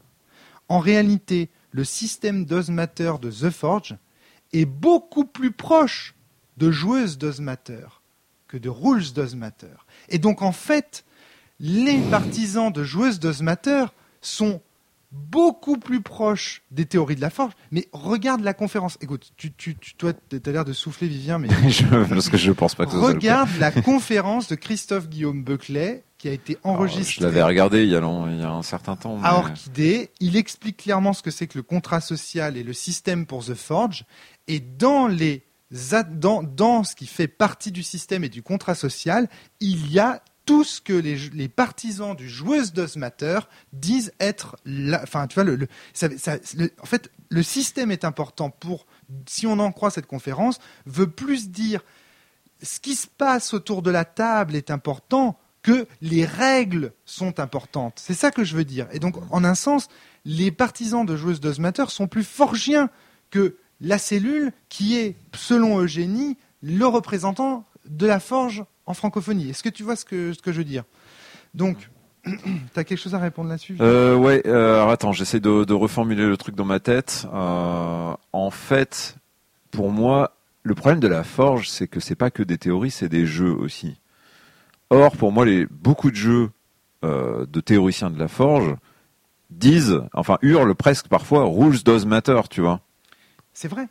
en réalité, le système does matter de The Forge est beaucoup plus proche de joueuse does matter que de rules does matter. Et donc en fait, les partisans de joueuses d'Ozmater sont beaucoup plus proches des théories de la forge. Mais regarde la conférence. Écoute, tu, tu, tu toi, t'as l'air de souffler, Vivien, mais Je- parce que je pense pas que regarde la conférence de Christophe Guillaume Buclet qui a été Alors, enregistrée. Je l'avais regardé il y a, long- il y a un certain temps. mais- à Orchidée, il explique clairement ce que c'est que le contrat social et le système pour The Forge. Et dans les dans, ce qui fait partie du système et du contrat social, il y a tout ce que les, partisans du joueuse d'Osmater disent être. Enfin, tu vois, en fait, le système est important pour, si on en croit cette conférence, veut plus dire ce qui se passe autour de la table est important que les règles sont importantes. C'est ça que je veux dire. Et donc, en un sens, les partisans de joueuses d'Osmater sont plus forgiens que la cellule qui est, selon Eugénie, le représentant de la forge en francophonie. Est-ce que tu vois ce que, je veux dire? Donc, tu as quelque chose à répondre là-dessus Euh, ouais, euh, alors attends, j'essaie de, de reformuler le truc dans ma tête. Euh, en fait, pour moi, le problème de la forge, c'est que c'est pas que des théories, c'est des jeux aussi. Or, pour moi, les, beaucoup de jeux euh, de théoriciens de la forge disent, enfin hurlent presque parfois rules does matter, tu vois. C'est vrai.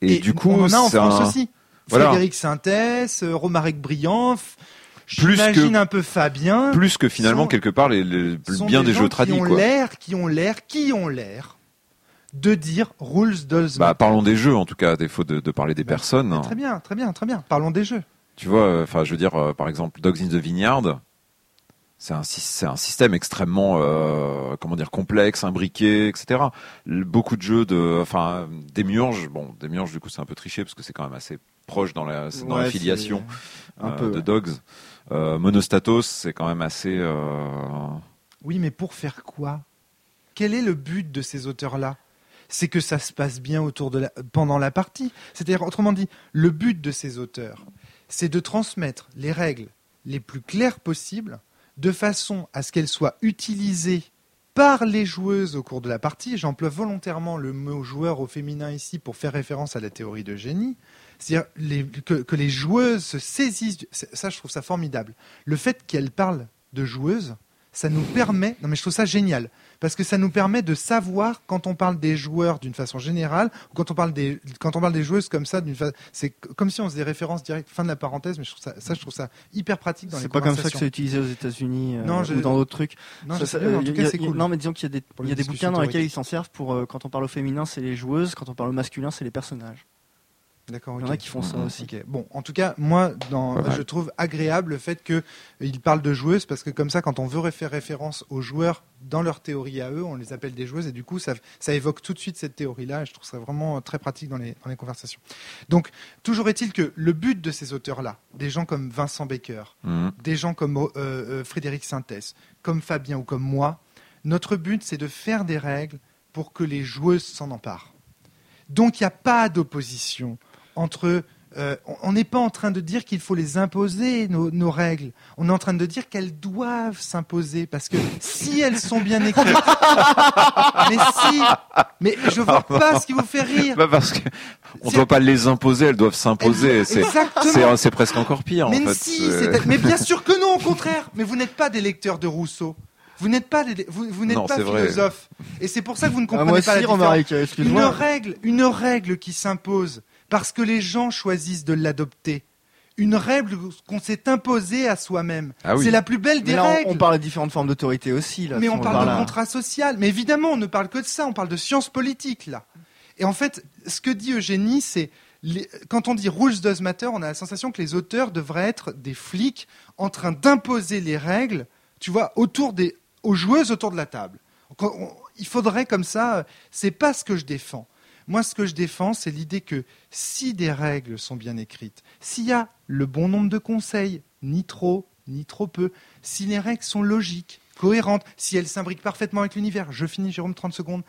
Et, du coup, on en a en France un- aussi. Voilà. Frédéric Sintès, euh, Romaric Briand, Plus que- un peu Fabien. plus que finalement sont- quelque part les, bien des, gens jeux qui tradis ont quoi. l'air, qui ont l'air, qui ont l'air de dire rules does Bah parlons des jeux en tout cas, à défaut de, de parler des Bah, personnes. Très bien, très bien, très bien. Parlons des jeux. Tu vois, euh, enfin, je veux dire, euh, par exemple, Dogs in the Vineyard, c'est un, sy- c'est un système extrêmement, euh, comment dire, complexe, imbriqué, etc. Beaucoup de jeux de, enfin, Demiurge, bon, Demiurge, du coup, c'est un peu triché parce que c'est quand même assez proche dans la, c'est dans Ouais, la filiation c'est un euh, peu, de ouais. Dogs. Euh, Monostatos, c'est quand même assez. euh, Oui, mais pour faire quoi? Quel est le but de ces auteurs-là? C'est que ça se passe bien autour de la... pendant la partie. C'est-à-dire, autrement dit, le but de ces auteurs, c'est de transmettre les règles les plus claires possibles, de façon à ce qu'elles soient utilisées par les joueuses au cours de la partie. J'emploie volontairement le mot joueur au féminin ici pour faire référence à la théorie de génie. C'est-à-dire que, que les joueuses se saisissent. Ça, je trouve ça formidable. Le fait qu'elles parlent de joueuses, ça nous permet. Non, mais je trouve ça génial. Parce que ça nous permet de savoir quand on parle des joueurs d'une façon générale, ou quand on parle des, quand on parle des joueuses comme ça, d'une façon. C'est comme si on faisait référence directe, fin de la parenthèse, mais je trouve ça, ça, je trouve ça hyper pratique dans les C'est pas comme ça que c'est utilisé aux États-Unis euh, Non, je- ou dans d'autres trucs. Non, Ça, ça, mais en tout y cas, a- c'est y a- cool. Non, mais disons qu'il y a des, il y a des bouquins dans lesquels ils s'en servent pour euh, quand on parle au féminin, c'est les joueuses, quand on parle au masculin, c'est les personnages. D'accord, Il y en a qui font ça Mhm. aussi. Bon, en tout cas, moi, dans, je trouve agréable le fait que euh, il parle de joueuses parce que comme ça, quand on veut faire référence aux joueurs dans leur théorie à eux, on les appelle des joueuses et du coup, ça, ça évoque tout de suite cette théorie-là. Et je trouve ça vraiment euh, très pratique dans les, dans les conversations. Donc, toujours est-il que le but de ces auteurs-là, des gens comme Vincent Baker, mhm. des gens comme euh, euh, Frédéric Sintès, comme Fabien ou comme moi, notre but, c'est de faire des règles pour que les joueuses s'en emparent. Donc, il n'y a pas d'opposition entre. euh, on- n'est pas en train de dire qu'il faut les imposer, nos, nos règles. On est en train de dire qu'elles doivent s'imposer. Parce que si elles sont bien écrites. mais si Mais je vois pas ce qui vous fait rire. Bah, parce que on doit pas les imposer, elles doivent s'imposer. C'est, Exactement. c'est, c'est presque encore pire Mais en fait. si, mais bien sûr que non, au contraire. Mais vous n'êtes pas des lecteurs de Rousseau. Vous n'êtes pas des, vous, vous n'êtes Non, pas c'est vrai. philosophe. Et c'est pour ça que vous ne Ah, comprenez moi pas la aussi, différence. Romaric, euh, Une règle, une règle qui s'impose parce que les gens choisissent de l'adopter. Une règle qu'on s'est imposée à soi-même. Ah oui. C'est la plus belle des Mais là, on- règles. on, parle de différentes formes d'autorité aussi. Là, Mais on le parle de là. contrat social. Mais évidemment, on ne parle que de ça. On parle de sciences politiques, là. Et en fait, ce que dit Eugénie, c'est. les- Quand on dit rules does matter, on a la sensation que les auteurs devraient être des flics en train d'imposer les règles, tu vois, autour des, aux joueuses autour de la table. Quand on- il faudrait comme ça. euh, C'est pas ce que je défends. Moi, ce que je défends, c'est l'idée que si des règles sont bien écrites, s'il y a le bon nombre de conseils, ni trop, ni trop peu, si les règles sont logiques, cohérentes, si elles s'imbriquent parfaitement avec l'univers, je finis, Jérôme, 30 secondes,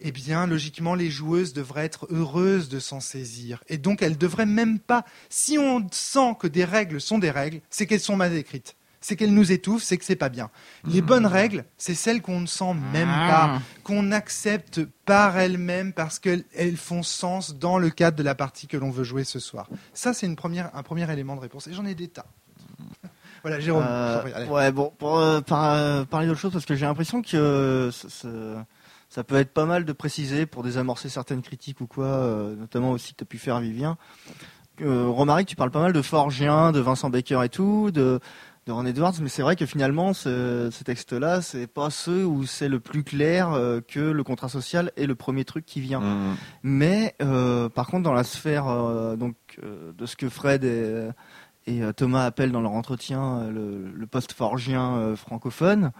eh bien, logiquement, les joueuses devraient être heureuses de s'en saisir. Et donc, elles devraient même pas. Si on sent que des règles sont des règles, c'est qu'elles sont mal écrites. C'est qu'elles nous étouffent, c'est que c'est pas bien. Les bonnes règles, c'est celles qu'on ne sent même pas, qu'on accepte par elles-mêmes parce qu'elles elles font sens dans le cadre de la partie que l'on veut jouer ce soir. Ça, c'est une première, un premier élément de réponse. Et j'en ai des tas. Voilà, Jérôme. Euh, prie, ouais, bon, pour euh, par- euh, parler d'autre chose, parce que j'ai l'impression que euh, ça, ça- ça peut être pas mal de préciser pour désamorcer certaines critiques ou quoi, euh, notamment aussi que tu as pu faire Vivien. Euh, Romaric, tu parles pas mal de Forgien, de Vincent Baker et tout, de, de Ron Edwards, mais c'est vrai que finalement, ce, ces textes-là, c'est pas ceux où c'est le plus clair euh, que le contrat social est le premier truc qui vient. Mmh. Mais euh, par contre, dans la sphère euh, donc de ce que Fred et, et, Thomas appellent dans leur entretien le, le post-forgien francophone,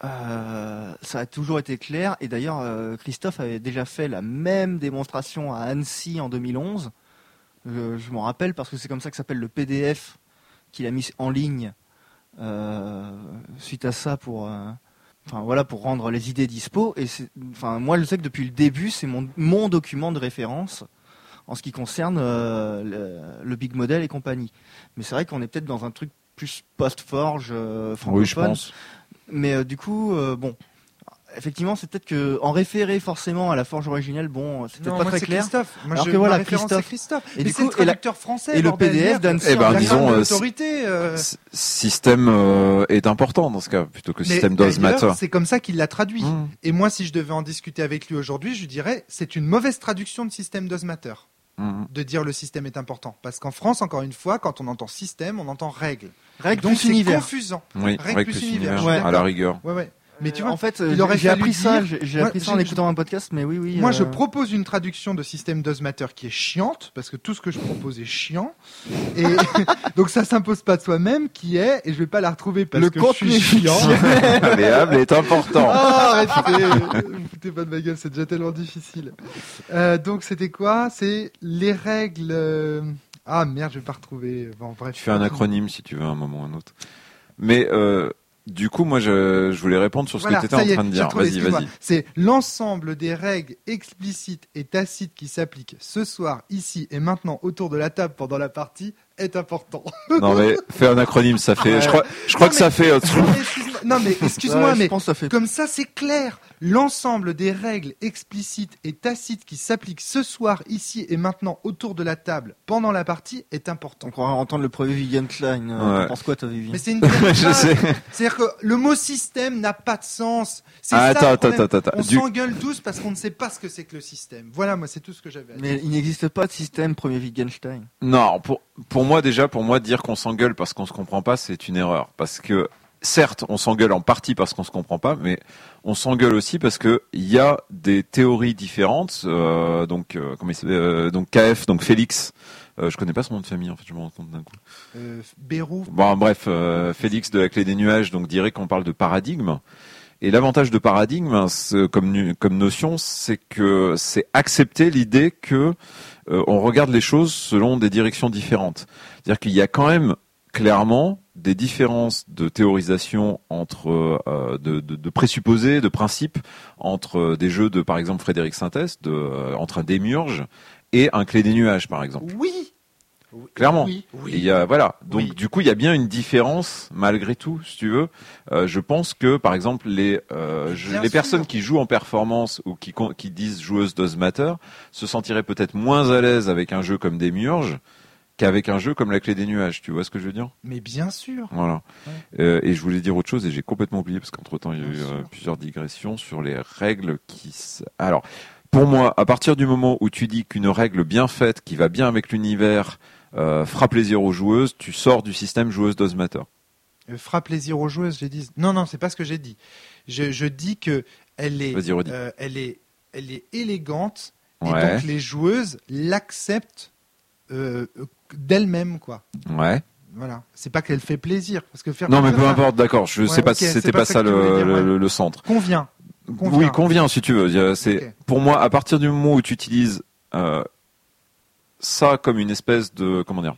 ça a toujours été clair. Et d'ailleurs, Christophe avait déjà fait la même démonstration à Annecy en 2011. Euh, je m'en rappelle parce que c'est comme ça que s'appelle le PDF qu'il a mis en ligne euh, suite à ça pour. euh, Enfin voilà pour rendre les idées dispo et enfin moi je sais que depuis le début c'est mon mon document de référence en ce qui concerne euh, le, le big model et compagnie. Mais c'est vrai qu'on est peut-être dans un truc plus post-forge euh, francophone. Oui, je pense. Mais euh, du coup, bon, effectivement, c'est peut-être que en référer forcément à la forge originelle, bon, c'est peut-être pas moi, très c'est clair. Christophe. Moi, Alors je, que voilà, Christophe. c'est Christophe. Et Mais du c'est le coup, et traducteur français. et le PDF d'Annecy, Eh ben, La disons, euh, l'autorité, euh, Système euh, est important dans ce cas, plutôt que mais système does matter. C'est comme ça qu'il l'a traduit. Mmh. Et moi, si je devais en discuter avec lui aujourd'hui, je lui dirais c'est une mauvaise traduction de système does matter Mmh. de dire le système est important. Parce qu'en France, encore une fois, quand on entend système, on entend règle. Règle Donc plus c'est univers. confusant. Oui, Règle règle plus plus univers, à la rigueur. Ouais, ouais. Mais tu Euh, vois, en fait, il aurait j'ai fallu appris ça, dire- j'ai j'ai Moi, appris ça j'ai- en écoutant un podcast, mais oui, oui. Moi, euh, je propose une traduction de système does matter qui est chiante, parce que tout ce que je propose est chiant. Et donc, ça s'impose pas de soi-même, qui est, et je vais pas la retrouver parce Le que je contenu. suis chiant. Malléable est important. Ah, arrêtez, vous foutez pas de ma gueule, c'est déjà tellement difficile. Euh, donc, c'était quoi? C'est les règles. euh, Ah merde, je vais pas retrouver. Bon, bref. Tu fais un acronyme si tu veux à un moment ou un autre. Mais euh, du coup, moi, je, je voulais répondre sur ce Voilà, que tu étais en est, train de dire. Vas-y, vas-y. C'est l'ensemble des règles explicites et tacites qui s'appliquent ce soir, ici et maintenant autour de la table pendant la partie est important. Non mais fais un acronyme, ça fait. Je crois, je crois Non, que ça fait. Non mais excuse-moi, mais excuse-moi, ouais, je mais pense que ça fait. comme ça c'est clair. L'ensemble des règles explicites et tacites qui s'appliquent ce soir, ici et maintenant autour de la table pendant la partie est important. On croirait entendre le premier Vivian Klein. Euh, Ouais. Tu penses quoi, toi, Vivian Mais c'est une. C'est-à-dire que le mot système n'a pas de sens. C'est Ah, ça attends, attends, attends, attends. On Du- s'engueule tous parce qu'on ne sait pas ce que c'est que le système. Voilà, moi c'est tout ce que j'avais à dire. Mais il n'existe pas de système premier Wittgenstein. Non, pour pour moi déjà, pour moi dire qu'on s'engueule parce qu'on se comprend pas, c'est une erreur. Parce que certes, on s'engueule en partie parce qu'on se comprend pas, mais on s'engueule aussi parce que il y a des théories différentes. euh, donc euh, comment il s'appelle, euh, donc KF, donc Félix. Je connais pas son nom de famille en fait, je me rends compte d'un coup. Euh, Bérou, Bon, bref, Félix de la clé des nuages donc dirait qu'on parle de paradigme. Et l'avantage de paradigme, comme, comme notion, c'est que c'est accepter l'idée que on regarde les choses selon des directions différentes. C'est-à-dire qu'il y a quand même clairement des différences de théorisation entre euh, de, de, de présupposés, de principes entre euh, des jeux de par exemple Frédéric Sintès, de euh, entre un démiurge et un clé des nuages par exemple. oui. Clairement. Oui, Et il y a, voilà. Donc Oui. du coup, il y a bien une différence malgré tout, si tu veux. Euh, je pense que par exemple les euh, je- les personnes qui jouent en performance ou qui qui disent joueuse does matter se sentiraient peut-être moins à l'aise avec un jeu comme Demiurge qu'avec un jeu comme la clé des nuages. Tu vois ce que je veux dire? Mais bien sûr. Voilà. Ouais. Euh, et je voulais dire autre chose et j'ai complètement oublié parce qu'entre temps il y a eu euh, plusieurs digressions sur les règles qui. s- Alors. Pour moi, à partir du moment où tu dis qu'une règle bien faite, qui va bien avec l'univers, euh, fera plaisir aux joueuses, tu sors du système joueuse does matter. Euh, fera plaisir aux joueuses, j'ai dit. Non, non, c'est pas ce que j'ai dit. Je, je dis que elle est, Vas-y, redis. euh, elle est, elle est élégante et Ouais. donc les joueuses l'acceptent euh, euh, d'elles-mêmes, quoi. Ouais. Voilà. C'est pas qu'elle fait plaisir, parce que faire Non, mais peu importe, d'accord. Je Ouais, sais pas si c'était pas pas, ça le, ouais. centre. Convient. Convient. Oui, convient si tu veux. C'est pour moi à partir du moment où tu utilises euh, ça comme une espèce de comment dire,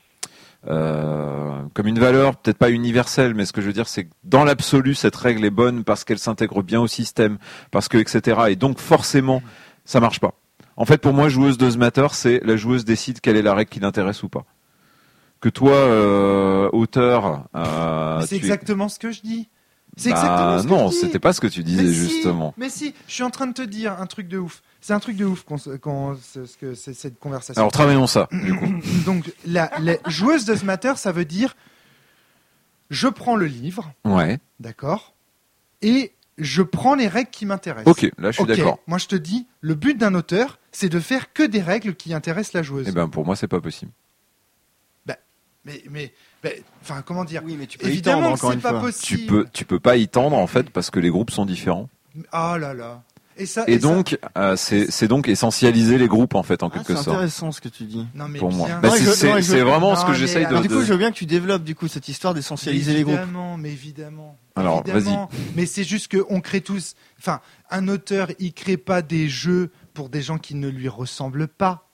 euh, comme une valeur peut-être pas universelle, mais ce que je veux dire c'est que dans l'absolu cette règle est bonne parce qu'elle s'intègre bien au système, parce que etc. Et donc forcément ça marche pas. En fait, pour moi, joueuse de matter, c'est la joueuse décide quelle est la règle qui l'intéresse ou pas. Que toi, euh, auteur, euh, c'est exactement ce que je dis. C'est Bah, exactement ce non, c'était pas ce que tu disais Mais si, justement. mais si, je suis en train de te dire un truc de ouf. C'est un truc de ouf qu'on, ce c'est cette conversation. Alors travaillons ça, du coup. Donc, la, la joueuse de ce matter, ça veut dire je prends le livre, Ouais. d'accord, et je prends les règles qui m'intéressent. Ok, là je suis d'accord. Moi, je te dis, le but d'un auteur, c'est de faire que des règles qui intéressent la joueuse. Eh ben pour moi c'est pas possible. Mais, mais, mais, enfin, comment dire? Oui, mais tu peux y Évidemment tendre que encore c'est une pas fois. possible. Tu peux tu peux pas y tendre en fait parce que les groupes sont différents. Ah là là. Et ça. Et ça- donc euh, c'est c'est donc essentialiser les groupes en fait en Ah, quelque c'est sorte. intéressant ce que tu dis. Non mais Pour moi. Bah, c'est c'est- c'est vraiment Non, ce que j'essaye de, du coup, de- je veux bien que tu développes du coup cette histoire d'essentialiser les groupes. Évidemment, mais évidemment. Alors, évidemment. Mais c'est juste qu'on crée tous. Enfin, un auteur, il crée pas des jeux pour des gens qui ne lui ressemblent pas.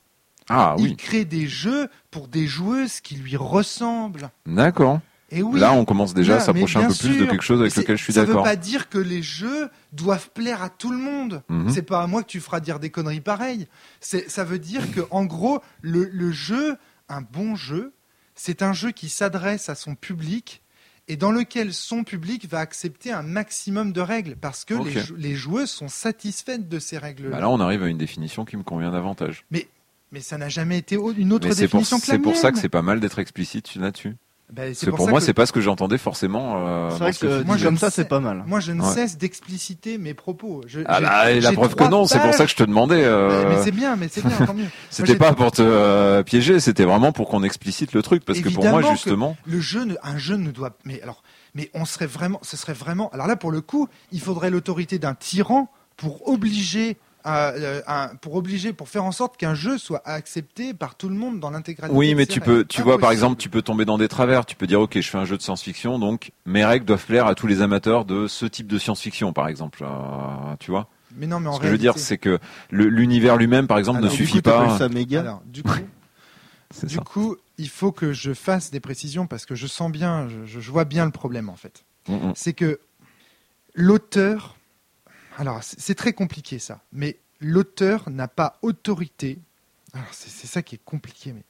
Ah Il oui, crée des jeux pour des joueuses qui lui ressemblent. d'accord. Et oui. Là on commence déjà à Là, s'approcher un peu plus de quelque chose avec lequel je suis Ça veut d'accord. pas dire que les jeux doivent plaire à tout le monde. Mhm. C'est pas à moi que tu feras dire des conneries pareilles. Ça veut dire que, en gros, le, le jeu, un bon jeu, c'est un jeu qui s'adresse à son public et dans lequel son public va accepter un maximum de règles parce que les, jou- les joueuses sont satisfaites de ces règles-là. Bah là on arrive à une définition qui me convient davantage. Mais ça n'a jamais été une autre Mais c'est pour, définition que la c'est pour ça que c'est pas mal d'être explicite là-dessus. Ben, Parce c'est que pour moi que- c'est pas ce que j'entendais forcément. euh, C'est vrai ce que moi, comme ça, c'est pas mal. Moi, je ne Ouais. cesse d'expliciter mes propos. Je- Ah bah, et la preuve que non, c'est pour ça que je te demandais. euh, Mais, mais c'est bien, mais c'est bien, tant mieux. C'était pas pour te euh, piéger, c'était vraiment pour qu'on explicite le truc. Parce que pour moi, justement, Le jeu, ne- un jeu ne doit. Mais alors, mais on serait vraiment, ce serait vraiment. Alors là, pour le coup, il faudrait l'autorité d'un tyran pour obliger, euh, un- pour obliger, pour faire en sorte qu'un jeu soit accepté par tout le monde dans l'intégralité. oui, mais tu peux, tu vois, par exemple, tu peux tomber dans des travers. Tu peux dire, ok, je fais un jeu de science-fiction, donc mes règles doivent plaire à tous les amateurs de ce type de science-fiction, par exemple. Euh, tu vois Mais non, mais en Ce que je veux dire, c'est que l'univers lui-même, par exemple, Alors, ne suffit coup, pas. ça méga. Alors, du coup, du ça. coup, il faut que je fasse des précisions parce que je sens bien, je, je vois bien le problème en fait. Mm, mm. c'est que l'auteur, alors c'est très compliqué ça, mais l'auteur n'a pas autorité. Alors c'est ça qui est compliqué, mais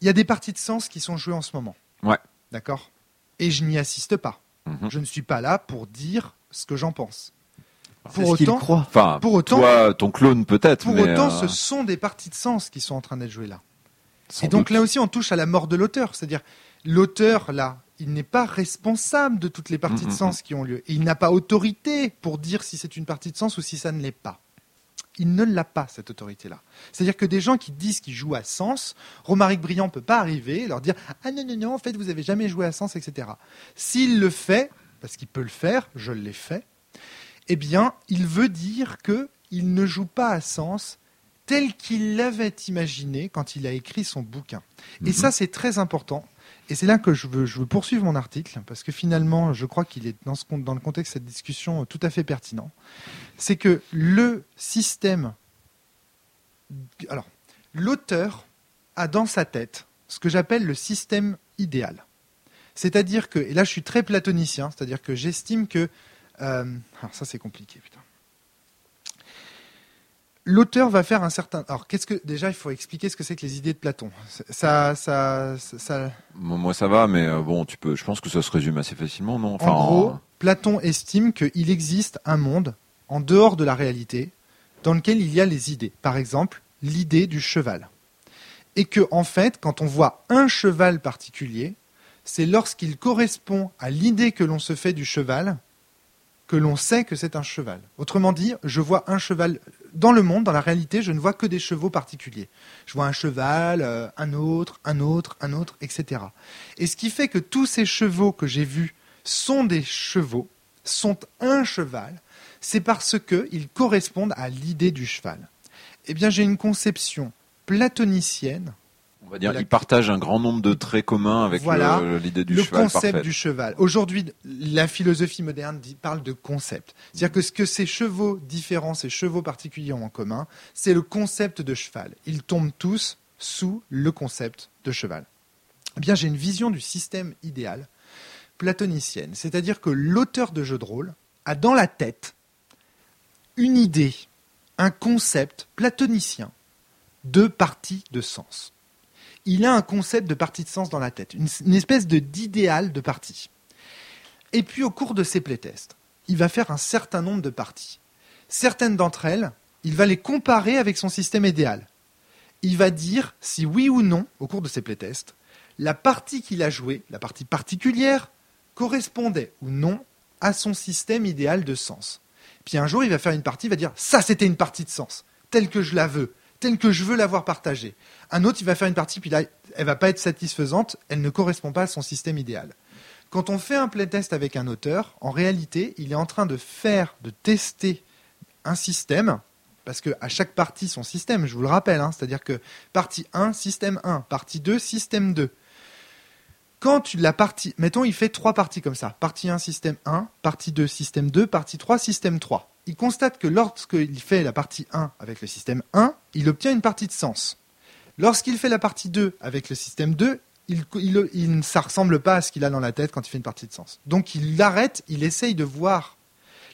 il y a des parties de sens qui sont jouées en ce moment. Ouais. D'accord? Et je n'y assiste pas. Mhm. Je ne suis pas là pour dire ce que j'en pense. Pour autant, croit. Enfin, pour autant- toi, ton clone peut-être, pour mais autant, euh, ce sont des parties de sens qui sont en train d'être jouées là. sans Et donc doute. là aussi, on touche à la mort de l'auteur. C'est-à-dire, l'auteur, là, il n'est pas responsable de toutes les parties Mm, de mm, sens qui ont lieu. Et il n'a pas autorité pour dire si c'est une partie de sens ou si ça ne l'est pas. Il ne l'a pas, cette autorité-là. C'est-à-dire que des gens qui disent qu'ils jouent à sens, Romaric Briand peut pas arriver et leur dire Ah non, non, non, en fait, vous avez jamais joué à sens, etc. S'il le fait, parce qu'il peut le faire, je l'ai fait, eh bien, il veut dire que il ne joue pas à sens tel qu'il l'avait imaginé quand il a écrit son bouquin. Et Mhm. ça, c'est très important. Et c'est là que je veux, poursuivre mon article, parce que finalement, je crois qu'il est dans, le contexte de cette discussion tout à fait pertinent. C'est que le système. Alors, l'auteur a dans sa tête ce que j'appelle le système idéal. C'est-à-dire que, et là je suis très platonicien, c'est-à-dire que j'estime que. euh, alors ça c'est compliqué, putain. L'auteur va faire un certain. Alors, qu'est-ce que déjà il faut expliquer ce que c'est que les idées de Platon? Ça, ça, ça, ça- Moi, ça va, mais euh, bon, tu peux. Je pense que ça se résume assez facilement, non? En gros, Platon estime qu'il existe un monde en dehors de la réalité dans lequel il y a les idées. Par exemple, l'idée du cheval. Et que, en fait, quand on voit un cheval particulier, c'est lorsqu'il correspond à l'idée que l'on se fait du cheval que l'on sait que c'est un cheval. Autrement dit, je vois un cheval dans le monde, dans la réalité, je ne vois que des chevaux particuliers. Je vois un cheval, euh, un autre, un autre, un autre, etc. Et ce qui fait que tous ces chevaux que j'ai vus sont des chevaux, sont un cheval, c'est parce qu'ils correspondent à l'idée du cheval. Eh bien, j'ai une conception platonicienne On va dire, la- il partage un grand nombre de traits communs avec Voilà. le- l'idée du le cheval concept parfait. du cheval. Aujourd'hui, la philosophie moderne dit- parle de concept. C'est-à-dire que ce que ces chevaux différents, ces chevaux particuliers ont en commun, c'est le concept de cheval. Ils tombent tous sous le concept de cheval. Eh bien, j'ai une vision du système idéal platonicienne. C'est-à-dire que l'auteur de jeu de rôle a dans la tête une idée, un concept platonicien de partie de sens il a un concept de partie de sens dans la tête, une, espèce de d'idéal de partie. Et puis au cours de ses playtests, il va faire un certain nombre de parties. Certaines d'entre elles, il va les comparer avec son système idéal. Il va dire si oui ou non, au cours de ses playtests, la partie qu'il a jouée, la partie particulière, correspondait ou non à son système idéal de sens. Puis un jour, il va faire une partie, il va dire ça, c'était une partie de sens, telle que je la veux, telle que je veux l'avoir partagée. Un autre, il va faire une partie, puis là, elle va pas être satisfaisante, elle ne correspond pas à son système idéal. Quand on fait un playtest avec un auteur, en réalité, il est en train de faire, de tester un système, parce que à chaque partie son système, je vous le rappelle, hein, c'est-à-dire que partie 1, système 1, partie 2, système 2. Quand tu, la partie, mettons, il fait trois parties comme ça. Partie 1, système 1, partie 2, système 2, partie 3, système 3. Il constate que lorsqu'il fait la partie 1 avec le système 1, il obtient une partie de sens. Lorsqu'il fait la partie 2 avec le système 2, il, ça ressemble pas à ce qu'il a dans la tête quand il fait une partie de sens. Donc il arrête, il essaye de voir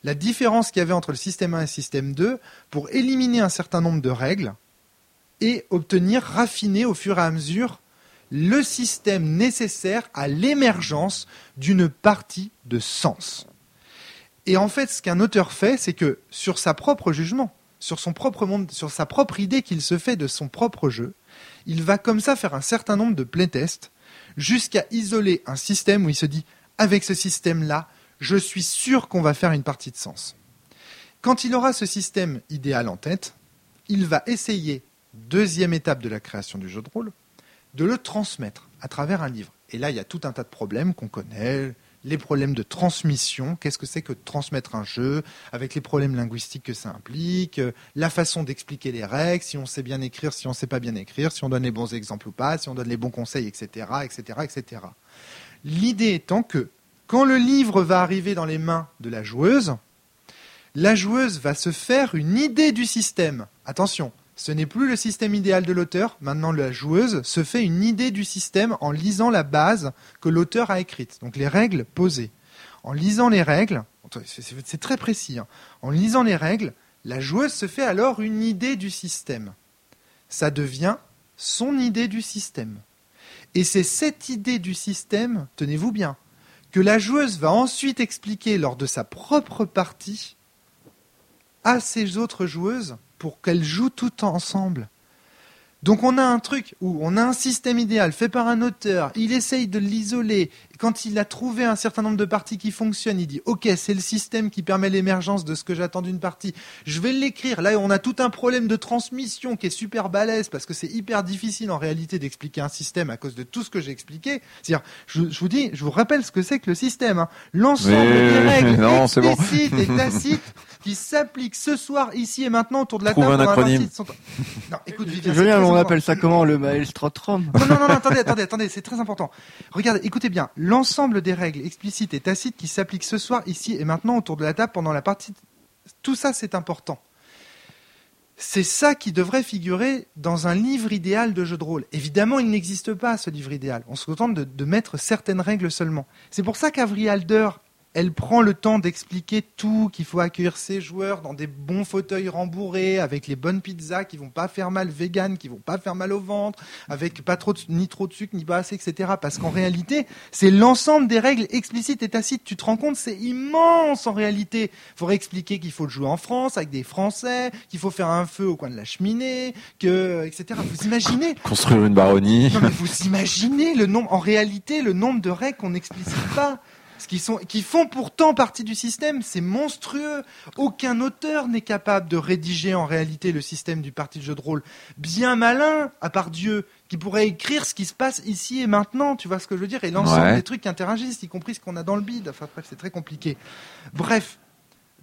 la différence qu'il y avait entre le système 1 et le système 2 pour éliminer un certain nombre de règles et obtenir, raffiner au fur et à mesure le système nécessaire à l'émergence d'une partie de sens. Et en fait, ce qu'un auteur fait, c'est que sur sa propre jugement, sur son propre monde, sur sa propre idée qu'il se fait de son propre jeu, il va comme ça faire un certain nombre de playtests jusqu'à isoler un système où il se dit avec ce système-là, je suis sûr qu'on va faire une partie de sens. Quand il aura ce système idéal en tête, il va essayer, deuxième étape de la création du jeu de rôle, de le transmettre à travers un livre. Et là, il y a tout un tas de problèmes qu'on connaît, les problèmes de transmission, qu'est-ce que c'est que de transmettre un jeu, avec les problèmes linguistiques que ça implique, la façon d'expliquer les règles, si on sait bien écrire, si on ne sait pas bien écrire, si on donne les bons exemples ou pas, si on donne les bons conseils, etc., etc., etc. L'idée étant que quand le livre va arriver dans les mains de la joueuse, la joueuse va se faire une idée du système. Attention, ce n'est plus le système idéal de l'auteur, maintenant la joueuse se fait une idée du système en lisant la base que l'auteur a écrite, donc les règles posées. En lisant les règles, c'est très précis, hein. en lisant les règles, la joueuse se fait alors une idée du système. Ça devient son idée du système. Et c'est cette idée du système, tenez-vous bien, que la joueuse va ensuite expliquer lors de sa propre partie à ses autres joueuses pour qu'elles jouent toutes ensemble. Donc on a un truc où on a un système idéal fait par un auteur, il essaye de l'isoler. Quand il a trouvé un certain nombre de parties qui fonctionnent, il dit OK, c'est le système qui permet l'émergence de ce que j'attends d'une partie. Je vais l'écrire. Là, on a tout un problème de transmission qui est super balèze parce que c'est hyper difficile en réalité d'expliquer un système à cause de tout ce que j'ai expliqué. C'est-à-dire, je, vous dis, je vous rappelle ce que c'est que le système. Hein. L'ensemble des règles non, explicites bon. et tacites qui s'appliquent ce soir, ici et maintenant autour de la Trouve table. Un acronyme. Sont... Non, écoute, Julien, on appelle ça comment le maelstrom? Non, non, non, attendez, attendez, attendez, c'est très important. Regardez, écoutez bien, l'ensemble des règles explicites et tacites qui s'appliquent ce soir, ici et maintenant autour de la table pendant la partie, tout ça c'est important. C'est ça qui devrait figurer dans un livre idéal de jeu de rôle. Évidemment, il n'existe pas ce livre idéal. On se contente de, mettre certaines règles seulement. C'est pour ça qu'Avri Alder elle prend le temps d'expliquer tout, qu'il faut accueillir ses joueurs dans des bons fauteuils rembourrés, avec les bonnes pizzas qui vont pas faire mal vegan, qui vont pas faire mal au ventre, avec pas trop de, ni trop de sucre, ni pas assez, etc. Parce qu'en réalité, c'est l'ensemble des règles explicites et tacites. Tu te rends compte, c'est immense en réalité. Il faudrait expliquer qu'il faut le jouer en France, avec des Français, qu'il faut faire un feu au coin de la cheminée, que, etc. Vous imaginez Construire une baronnie. Non mais vous imaginez le nombre, en réalité, le nombre de règles qu'on n'explicite pas qui, sont, qui font pourtant partie du système. C'est monstrueux. Aucun auteur n'est capable de rédiger en réalité le système du parti de jeu de rôle. Bien malin, à part Dieu, qui pourrait écrire ce qui se passe ici et maintenant, tu vois ce que je veux dire, et l'ensemble Ouais. des trucs qui interagissent, y compris ce qu'on a dans le bide. Enfin bref, c'est très compliqué. Bref.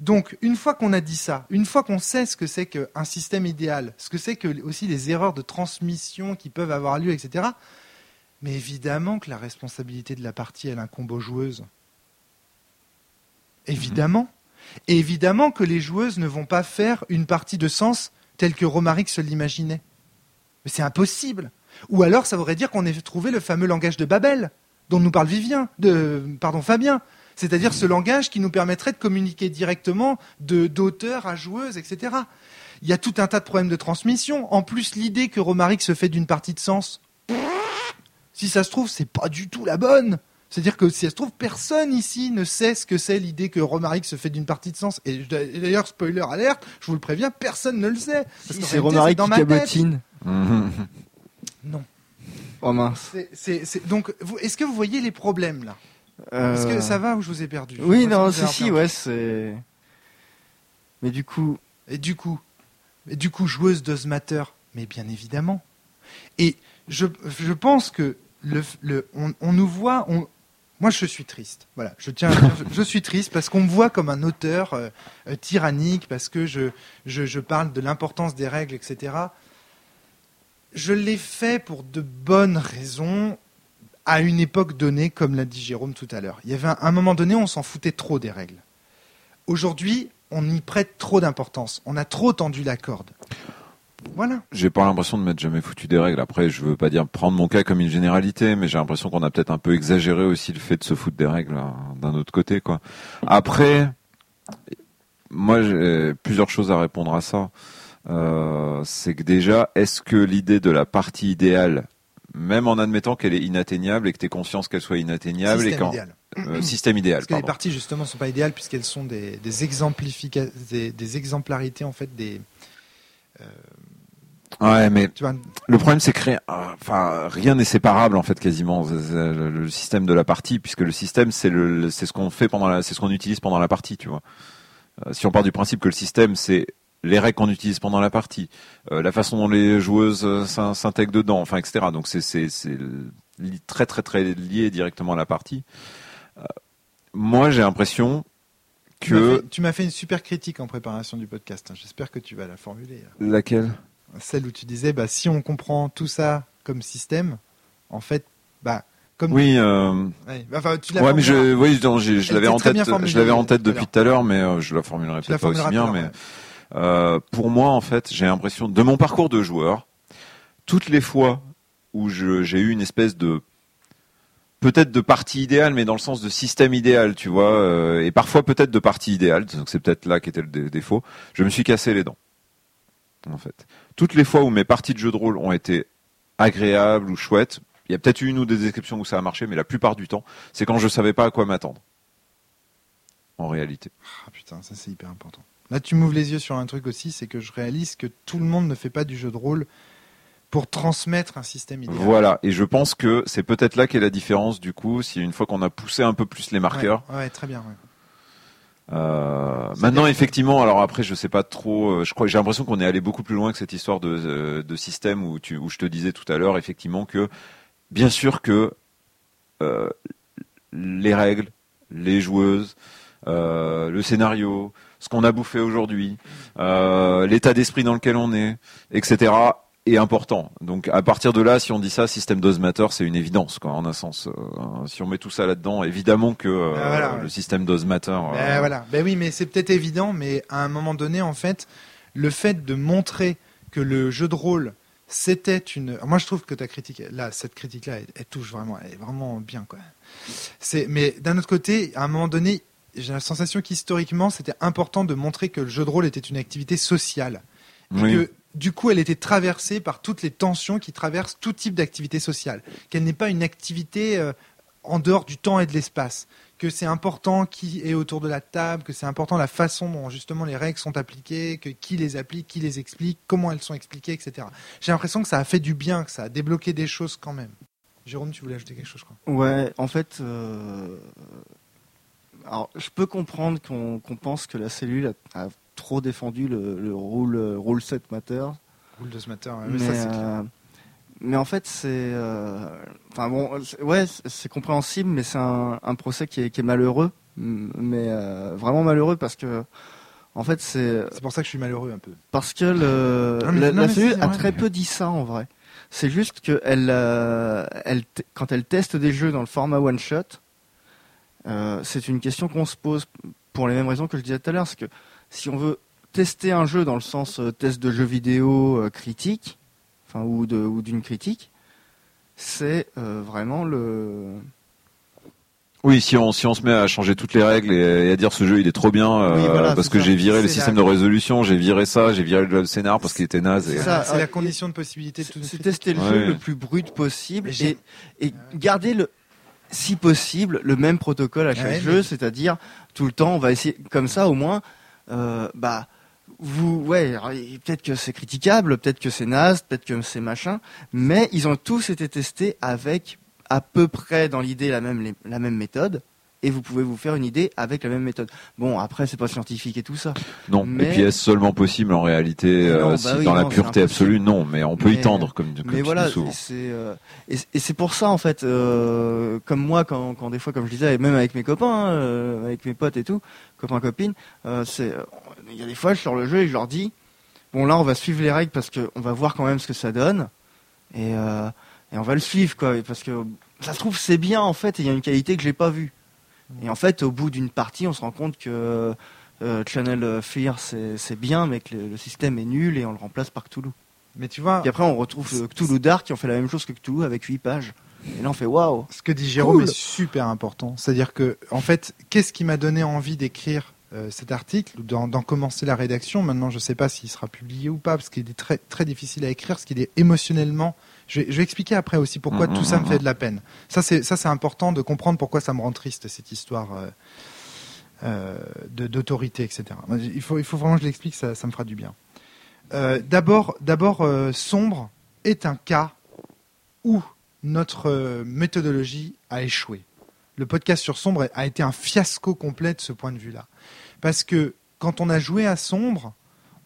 Donc, une fois qu'on a dit ça, une fois qu'on sait ce que c'est qu'un système idéal, ce que c'est que aussi les erreurs de transmission qui peuvent avoir lieu, etc., mais évidemment que la responsabilité de la partie, elle incombe aux joueuses. Évidemment. Évidemment que les joueuses ne vont pas faire une partie de sens telle que Romaric se l'imaginait. Mais c'est impossible. Ou alors ça voudrait dire qu'on ait trouvé le fameux langage de Babel, dont nous parle Vivien, pardon, Fabien. C'est-à-dire ce langage qui nous permettrait de communiquer directement d'auteur à joueuse, etc. Il y a tout un tas de problèmes de transmission. En plus, l'idée que Romaric se fait d'une partie de sens, si ça se trouve, c'est pas du tout la bonne. C'est-à-dire que si ça se trouve, personne ici ne sait ce que c'est l'idée que Romaric se fait d'une partie de sens. Et d'ailleurs, spoiler alerte, je vous le préviens, personne ne le sait. Parce qu'en C'est Romaric dans qui cabotine. Non. Oh mince. C'est- c'est- c'est- donc, vous- est-ce que vous voyez les problèmes là? Est-ce que Euh, ça va ou je vous ai perdu? Oui, non, si, que si, ouais, c'est. Mais du coup, Et du coup, et du coup, joueuse does matter, mais bien évidemment. Et je, je pense que le, le, on, on nous voit, on, moi je suis triste. Voilà, je tiens, je suis triste parce qu'on me voit comme un auteur euh, euh, tyrannique, parce que je, je, je parle de l'importance des règles, etc. Je l'ai fait pour de bonnes raisons à une époque donnée, comme l'a dit Jérôme tout à l'heure. Il y avait un, un moment donné, on s'en foutait trop des règles. Aujourd'hui, on y prête trop d'importance. On a trop tendu la corde. Voilà. J'ai pas l'impression de m'être jamais foutu des règles. Après, je veux pas dire prendre mon cas comme une généralité, mais j'ai l'impression qu'on a peut-être un peu exagéré aussi le fait de se foutre des règles hein, d'un autre côté, quoi. Après, moi, j'ai plusieurs choses à répondre à ça. Euh, c'est que déjà, est-ce que l'idée de la partie idéale, même en admettant qu'elle est inatteignable et que tu es conscience qu'elle soit inatteignable Système et quand idéal. euh, système idéal, Parce que les parties justement sont pas idéales puisqu'elles sont des, des exemplifica- des, des exemplarités en fait des. Ouais, mais Tu vois, Le problème, c'est que rien, enfin, rien n'est séparable en fait quasiment le, système de la partie, puisque le système c'est le, c'est ce qu'on fait pendant la, c'est ce qu'on utilise pendant la partie, tu vois. Euh, si on part du principe que le système c'est les règles qu'on utilise pendant la partie, euh, la façon dont les joueuses euh, s'in- s'intègrent dedans, enfin, etc. Donc c'est c'est très très très lié directement à la partie. Moi, j'ai l'impression tu m'as que fait- tu m'as fait une super critique en préparation du podcast. hein. J'espère que tu vas la formuler. laquelle? Celle où tu disais, bah, si on comprend tout ça comme système, en fait, bah, comme. Oui. Euh, Ouais, enfin, tu l'as Ouais, mais formulé. je, oui, non, je l'avais en tête, je l'avais en tête depuis tout à l'heure, mais euh, je la formulerai peut-être pas aussi bien. Mais ouais. euh, pour moi, en fait, j'ai l'impression, de mon parcours de joueur, toutes les fois où j'ai eu une espèce de peut-être de partie idéale, mais dans le sens de système idéal, tu vois, euh, et parfois peut-être de partie idéale, donc c'est peut-être là qu'était le dé- défaut, je me suis cassé les dents. En fait, toutes les fois où mes parties de jeu de rôle ont été agréables ou chouettes, il y a peut-être eu une ou des exceptions où ça a marché, mais la plupart du temps, c'est quand je savais pas à quoi m'attendre. En réalité. Ah putain, ça c'est hyper important. Là, tu m'ouvres les yeux sur un truc aussi, c'est que je réalise que tout le monde ne fait pas du jeu de rôle pour transmettre un système idéal. Voilà, et je pense que c'est peut-être là qu'est la différence du coup, si une fois qu'on a poussé un peu plus les marqueurs. Ouais, ouais, très bien. ouais. Euh, maintenant, effectivement, alors après, je sais pas trop. euh, Je crois, j'ai l'impression qu'on est allé beaucoup plus loin que cette histoire de, euh, de système où tu, où je te disais tout à l'heure, effectivement, que bien sûr que euh, les règles, les joueuses, euh, le scénario, ce qu'on a bouffé aujourd'hui, euh, l'état d'esprit dans lequel on est, etc. est important. Donc à partir de là, si on dit ça, système dose matter, c'est une évidence, quoi, en un sens. Euh, si on met tout ça là-dedans, évidemment que euh, Ah, voilà, ouais. le système dose matter. euh, Ben voilà. Ben oui, mais c'est peut-être évident, mais à un moment donné, en fait, le fait de montrer que le jeu de rôle c'était une. Moi, je trouve que ta critique, là, cette critique-là, elle, elle touche vraiment, elle est vraiment bien, quoi. C'est, mais d'un autre côté, à un moment donné, j'ai la sensation qu'historiquement, c'était important de montrer que le jeu de rôle était une activité sociale. Et Oui. que, du coup, elle était traversée par toutes les tensions qui traversent tout type d'activité sociale. Qu'elle n'est pas une activité euh, en dehors du temps et de l'espace. Que c'est important qui est autour de la table, que c'est important la façon dont justement les règles sont appliquées, que qui les applique, qui les explique, comment elles sont expliquées, etc. J'ai l'impression que ça a fait du bien, que ça a débloqué des choses quand même. Jérôme, tu voulais ajouter quelque chose, je crois. Ouais, en fait, euh, alors je peux comprendre qu'on pense que la cellule a trop défendu le, le rule, euh, rule set matter, Rule mais, ça, c'est clair. euh, mais en fait c'est, euh, enfin bon, ouais, c'est- compréhensible, mais c'est un, un procès qui est, qui est malheureux, mais vraiment malheureux parce que, en fait, c'est C'est pour ça que je suis malheureux un peu. parce que le, Non, mais- la, non, la a très peu dit ça en vrai. C'est juste que elle, euh, elle, quand elle teste des jeux dans le format one shot, euh, c'est une question qu'on se pose pour les mêmes raisons que je disais tout à l'heure. C'est que si on veut tester un jeu dans le sens euh, test de jeu vidéo euh, critique, enfin ou de ou d'une critique, c'est euh, vraiment le Oui, si on si on se met à changer toutes les règles et, et à dire ce jeu il est trop bien euh, Oui, voilà, parce que j'ai viré le système la- de résolution, j'ai viré ça, j'ai viré le scénar parce qu'il était naze. Et... C'est ça. C'est euh, la condition de possibilité de tout c'est tester le Ouais. jeu le plus brut possible et, et garder le si possible le même protocole à chaque Ouais, jeu mais- c'est-à-dire tout le temps on va essayer comme ça au moins euh, bah vous ouais peut-être que c'est critiquable peut-être que c'est naze peut-être que c'est machin mais ils ont tous été testés avec à peu près dans l'idée la même, la même méthode, et vous pouvez vous faire une idée avec la même méthode. Bon, après, c'est pas scientifique et tout ça. Non. Mais- Et puis est-ce seulement possible en réalité non, euh, bah si oui, dans la non, pureté absolue Non, mais on peut y tendre comme, comme Mais voilà, c'est euh, et, c'est pour ça en fait, euh, comme moi quand, quand des fois, comme je disais, et même avec mes copains, hein, avec mes potes et tout, copains copines, euh, c'est il y a des fois je sors le jeu et je leur dis, bon là on va suivre les règles parce que on va voir quand même ce que ça donne et euh, et on va le suivre quoi, parce que ça se trouve c'est bien en fait, et il y a une qualité que j'ai pas vue. Et en fait, au bout d'une partie, on se rend compte que euh, Channel Fear c'est c'est bien, mais que le, le système est nul et on le remplace par Cthulhu. Mais tu vois, Et après, on retrouve Cthulhu Dark qui ont fait la même chose que Cthulhu avec 8 pages. Et là, on fait waouh. ce que dit Jérôme Cool. est super important. C'est-à-dire que, en fait, qu'est-ce qui m'a donné envie d'écrire euh, cet article, d'en commencer la rédaction? Maintenant, je ne sais pas s'il sera publié ou pas, parce qu'il est très, très difficile à écrire, parce qu'il est émotionnellement. Je vais, je vais expliquer après aussi pourquoi tout ça me fait de la peine. Ça, c'est important de comprendre pourquoi ça me rend triste cette histoire euh, euh, d'autorité, etc. Il faut, il faut vraiment que je l'explique, ça, ça me fera du bien. Euh, D'abord, d'abord, sombre est un cas où notre euh, méthodologie a échoué. Le podcast sur Sombre a été un fiasco complet de ce point de vue-là. Parce que quand on a joué à Sombre,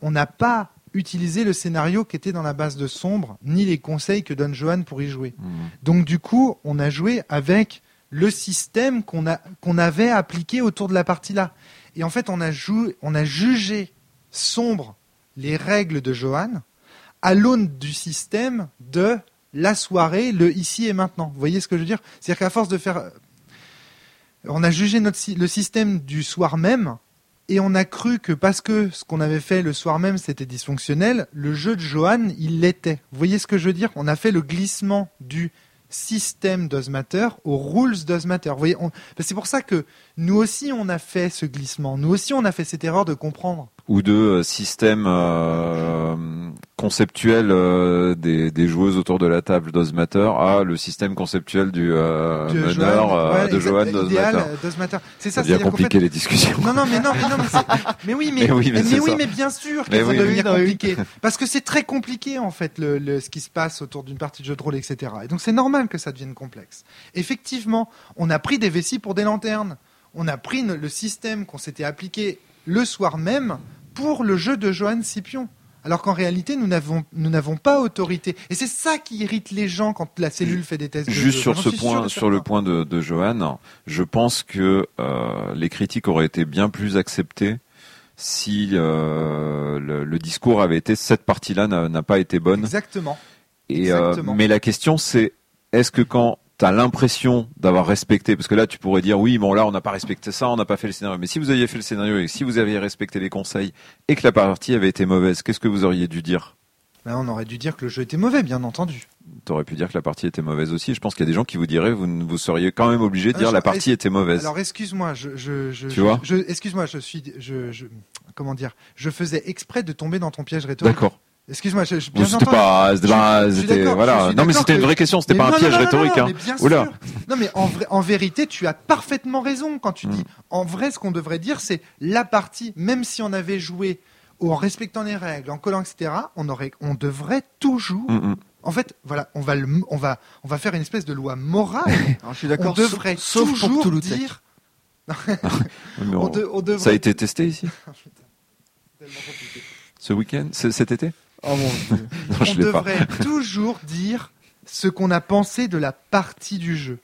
on n'a pas utilisé le scénario qui était dans la base de Sombre, ni les conseils que donne Johan pour y jouer. Mhm. Donc du coup, on a joué avec le système qu'on qu'on avait appliqué autour de la partie là. Et en fait, on a joué, on a jugé sombre les règles de Johan à l'aune du système de la soirée, le ici et maintenant. Vous voyez ce que je veux dire? C'est-à-dire qu'à force de faire, on a jugé le système du soir même. Et on a cru que parce que ce qu'on avait fait le soir même c'était dysfonctionnel, le jeu de Johan il l'était. Vous voyez ce que je veux dire? On a fait le glissement du système Does Matter aux rules Does Matter. Vous voyez, on- c'est pour ça que nous aussi on a fait ce glissement. Nous aussi on a fait cette erreur de comprendre. Ou de euh, système euh, conceptuel euh, des, des joueuses autour de la table d'Ozmatter à le système conceptuel du euh, De meneur Johan, euh, ouais, de Johan d'Ozmatter. C'est Ça ça, devient compliqué fait- les discussions. Non, non, mais non, mais non, mais, c'est- mais oui, mais, Mais oui, mais c'est oui, ça. mais bien sûr Mais qu'il faut oui, oui. compliqué. Parce que c'est très compliqué, en fait, le, le- ce qui se passe autour d'une partie de jeu de rôle, etc. Et donc, c'est normal que ça devienne complexe. Effectivement, on a pris des vessies pour des lanternes. On a pris le système qu'on s'était appliqué le soir même pour le jeu de Johan Scipion. Alors qu'en réalité, nous n'avons, nous n'avons pas autorité. Et c'est ça qui irrite les gens quand la cellule fait des tests. de Juste jeu. sur ce point, sur le point de, de Johan, je pense que euh, les critiques auraient été bien plus acceptées si euh, le, le discours avait été cette partie-là n'a n'a pas été bonne. Exactement. Et, euh, mais la question c'est est-ce que quand tu as l'impression d'avoir respecté, parce que là tu pourrais dire oui bon là on n'a pas respecté ça, on n'a pas fait le scénario, mais si vous aviez fait le scénario et si vous aviez respecté les conseils et que la partie avait été mauvaise, qu'est-ce que vous auriez dû dire? Ben, on aurait dû dire que le jeu était mauvais, bien entendu. T'aurais pu dire que la partie était mauvaise aussi. Je pense qu'il y a des gens qui vous diraient vous, vous seriez quand même obligé de Euh, dire je- la partie était mauvaise. Alors excuse-moi, je, je, je, Tu je- vois je- excuse-moi, je suis, je, je, comment dire, je faisais exprès de tomber dans ton piège rhétorique. D'accord. Excuse-moi, je, je, bien C'était pas, c'était pas- c'était- voilà. Non, mais c'était une vraie question. C'était pas un non, piège non, non, rhétorique. non, hein. Oula. Non, mais en, vrai, en vérité, tu as parfaitement raison quand tu Mm. dis. En vrai, ce qu'on devrait dire, c'est la partie, même si on avait joué en respectant les règles, en collant, etc., on aurait, on devrait toujours. Mm, mm. En fait, voilà, on va, le, on va, on va faire une espèce de loi morale. Alors, je suis on d'accord. devrait sauf, sauf pour toujours dire. On, on- de- on devrait. Ça a été testé ici compliqué. ce week-end, cet été Oh mon dieu. Non, on je l'ai pas. devrait toujours dire ce qu'on a pensé de la partie du jeu.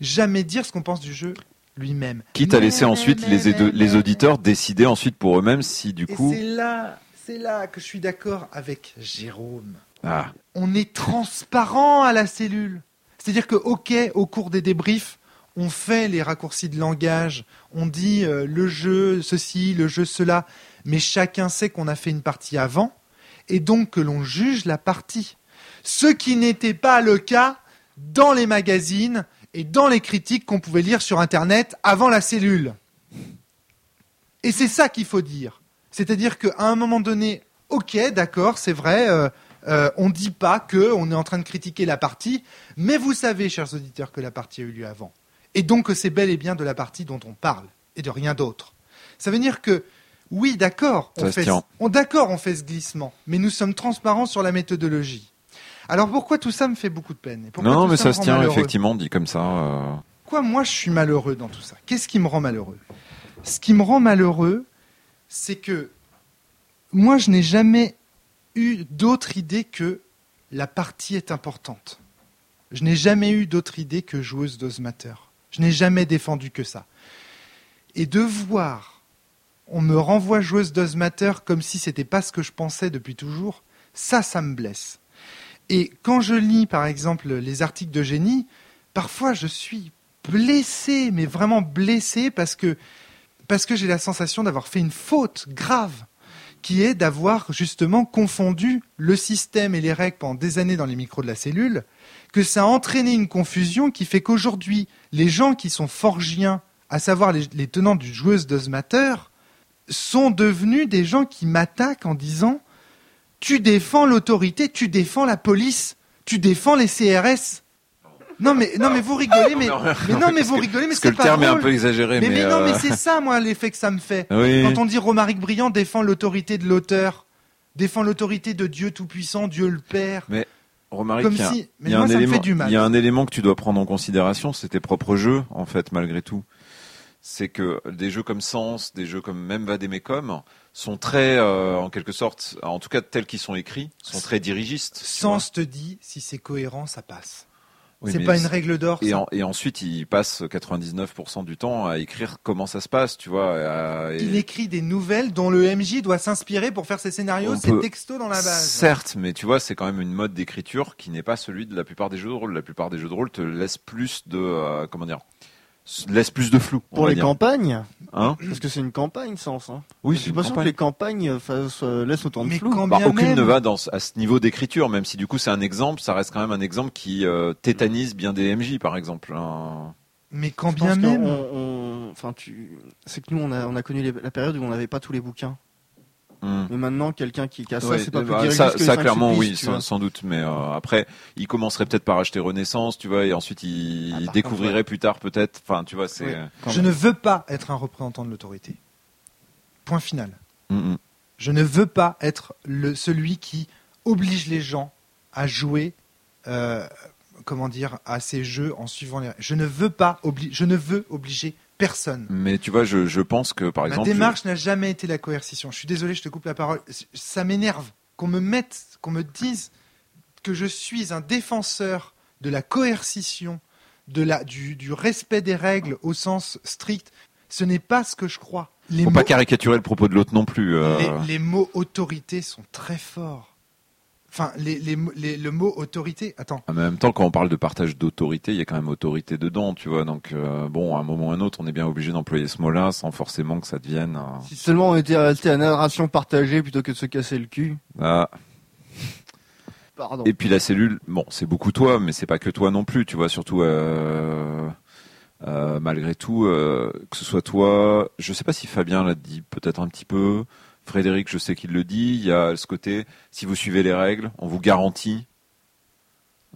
Jamais dire ce qu'on pense du jeu lui-même. Quitte à laisser ensuite mais, les, édo- les mais, auditeurs décider ensuite pour eux-mêmes si du Et coup. c'est là, c'est là que je suis d'accord avec Jérôme. Ah, On est transparent à la cellule. C'est-à-dire que, ok, au cours des débriefs, on fait les raccourcis de langage, on dit euh, le jeu ceci, le jeu cela, mais chacun sait qu'on a fait une partie avant, et donc que l'on juge la partie. Ce qui n'était pas le cas dans les magazines et dans les critiques qu'on pouvait lire sur Internet avant la cellule. Et c'est ça qu'il faut dire. C'est-à-dire qu'à un moment donné, ok, d'accord, c'est vrai, euh, euh, on ne dit pas qu'on est en train de critiquer la partie, mais vous savez, chers auditeurs, que la partie a eu lieu avant. Et donc que c'est bel et bien de la partie dont on parle, et de rien d'autre. Ça veut dire que, oui, d'accord, on, fait, on, d'accord, on fait ce glissement, mais nous sommes transparents sur la méthodologie. Alors pourquoi tout ça me fait beaucoup de peine Et Non, mais ça se tient effectivement dit comme ça. euh, Pourquoi moi je suis malheureux dans tout ça? Qu'est-ce qui me rend malheureux? Ce qui me rend malheureux, c'est que moi je n'ai jamais eu d'autre idée que la partie est importante. Je n'ai jamais eu d'autre idée que joueuse d'osmateur. Je n'ai jamais défendu que ça. Et de voir, on me renvoie joueuse d'osmateur comme si c'était pas ce que je pensais depuis toujours, ça, ça me blesse. Et quand je lis, par exemple, les articles de génie, parfois je suis blessé, mais vraiment blessé parce que, parce que j'ai la sensation d'avoir fait une faute grave, qui est d'avoir justement confondu le système et les règles pendant des années dans les micros de la cellule, que ça a entraîné une confusion qui fait qu'aujourd'hui, les gens qui sont forgiens, à savoir les, les tenants du joueuse d'osmateur, sont devenus des gens qui m'attaquent en disant tu défends l'autorité, tu défends la police, tu défends les CRS. Non mais non mais vous rigolez mais, Non, non, mais non mais vous que- rigolez mais c'est le terme est un peu exagéré, Mais, mais. mais non euh, mais c'est ça moi l'effet que ça me fait. Oui. Quand on dit Romaric Briand défend l'autorité de l'auteur, défend l'autorité de Dieu tout-puissant, Dieu le Père. Romaric, Comme il si- mais y y a un élément que tu dois prendre en considération, c'est tes propres jeux, en fait, malgré tout. C'est que des jeux comme Sens, des jeux comme même Vademecum, sont très, euh, en quelque sorte, en tout cas tels qu'ils sont écrits, sont très dirigistes. Sens te dit si c'est cohérent ça passe. Oui, c'est pas une règle d'or. Et, ça. en- et ensuite, il passe 99% du temps à écrire comment ça se passe, tu vois. à- et- Il écrit des nouvelles dont le MJ doit s'inspirer pour faire ses scénarios, On ses peut- textos dans la base. Certes, mais tu vois, c'est quand même une mode d'écriture qui n'est pas celui de la plupart des jeux de rôle. La plupart des jeux de rôle te laissent plus de, euh, comment dire, laissent plus de flou. Pour les dire. campagnes, Hein parce que c'est une campagne, sens. Hein. Oui, je c'est suis pas sûr que les campagnes euh, fassent, euh, laissent autant de Mais flou. quand Bah, aucune même- ne va dans, à ce niveau d'écriture, même si du coup c'est un exemple, ça reste quand même un exemple qui euh, tétanise bien des MJ, par exemple. hein. Mais quand Je bien même. on- Enfin, tu, c'est que nous, on a, on a connu les- la période où on n'avait pas tous les bouquins. Hmm. Mais maintenant, quelqu'un qui, ça, Ouais, c'est pas plus bah, ça, que ça, clairement supplices, oui, sans, doute. Mais euh, après, il commencerait peut-être par acheter Renaissance, tu vois, et ensuite il Ah, découvrirait contre, ouais. plus tard peut-être. Enfin, tu vois, c'est. Oui. Quand Je même. ne veux pas être un représentant de l'autorité. Point final. Hmm, hmm. Je ne veux pas être le, celui qui oblige les gens à jouer, euh, comment dire, à ces jeux en suivant les. Je ne veux pas obli- je ne veux obliger personne. Mais tu vois, je, je pense que par Ma exemple. démarche n'a jamais été la coercition. Je suis désolé, je te coupe la parole. Ça m'énerve qu'on me mette, qu'on me dise que je suis un défenseur de la coercition, de la, du, du respect des règles au sens strict. Ce n'est pas ce que je crois. Les Faut mots, pas caricaturer le propos de l'autre non plus. euh. les, les mots autorité sont très forts. Enfin, les, les, mots- les- le mot autorité. Attends. En même temps, quand on parle de partage d'autorité, il y a quand même autorité dedans, tu vois. Donc, euh, bon, à un moment ou à un autre, on est bien obligé d'employer ce mot-là sans forcément que ça devienne. euh, Si seulement on était resté à narration partagée plutôt que de se casser le cul. ah. Pardon. Et puis la cellule, bon, c'est beaucoup toi, mais c'est pas que toi non plus, tu vois. Surtout, euh, euh, malgré tout, euh, que ce soit toi, je sais pas si Fabien l'a dit, peut-être un petit peu. Frédéric, je sais qu'il le dit. Il y a ce côté, si vous suivez les règles, on vous garantit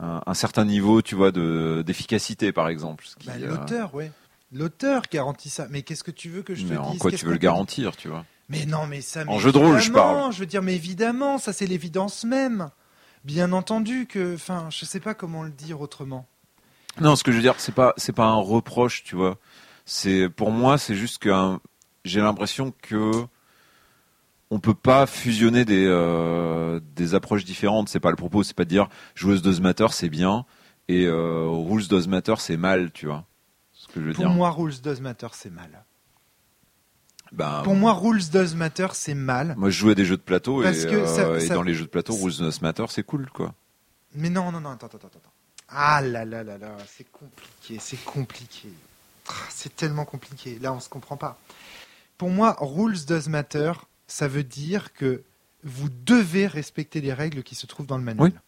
un, un certain niveau, tu vois, de d'efficacité, par exemple. ce qui, Bah, euh, L'auteur, ouais. L'auteur garantit ça. Mais qu'est-ce que tu veux que je te mais en dise quoi Qu'est-ce tu veux le garantir, tu vois? Mais non, mais ça. En mais jeu de rôle, je parle. Je veux dire, mais évidemment, ça c'est l'évidence même. Bien entendu que, enfin, je sais pas comment le dire autrement. Non, ce que je veux dire, c'est pas c'est pas un reproche, tu vois. C'est pour moi, c'est juste que j'ai l'impression que on peut pas fusionner des euh, des approches différentes. C'est pas le propos. C'est pas de dire joueuse does matter, c'est bien et euh, rules does matter, c'est mal, tu vois. Ce que je veux Pour dire. moi, rules does matter, c'est mal. Ben, Pour moi, rules does matter, c'est mal. moi, je joue à des jeux de plateau et, Parce que ça- euh, et ça- dans les jeux de plateau, rules does matter, c'est cool, quoi. Mais non, non, non, attends, attends, attends. attends. Ah là là là là, c'est compliqué, c'est compliqué. Ah, C'est tellement compliqué. Là, on se comprend pas. Pour moi, rules does matter, ça veut dire que vous devez respecter les règles qui se trouvent dans le manuel. Oui.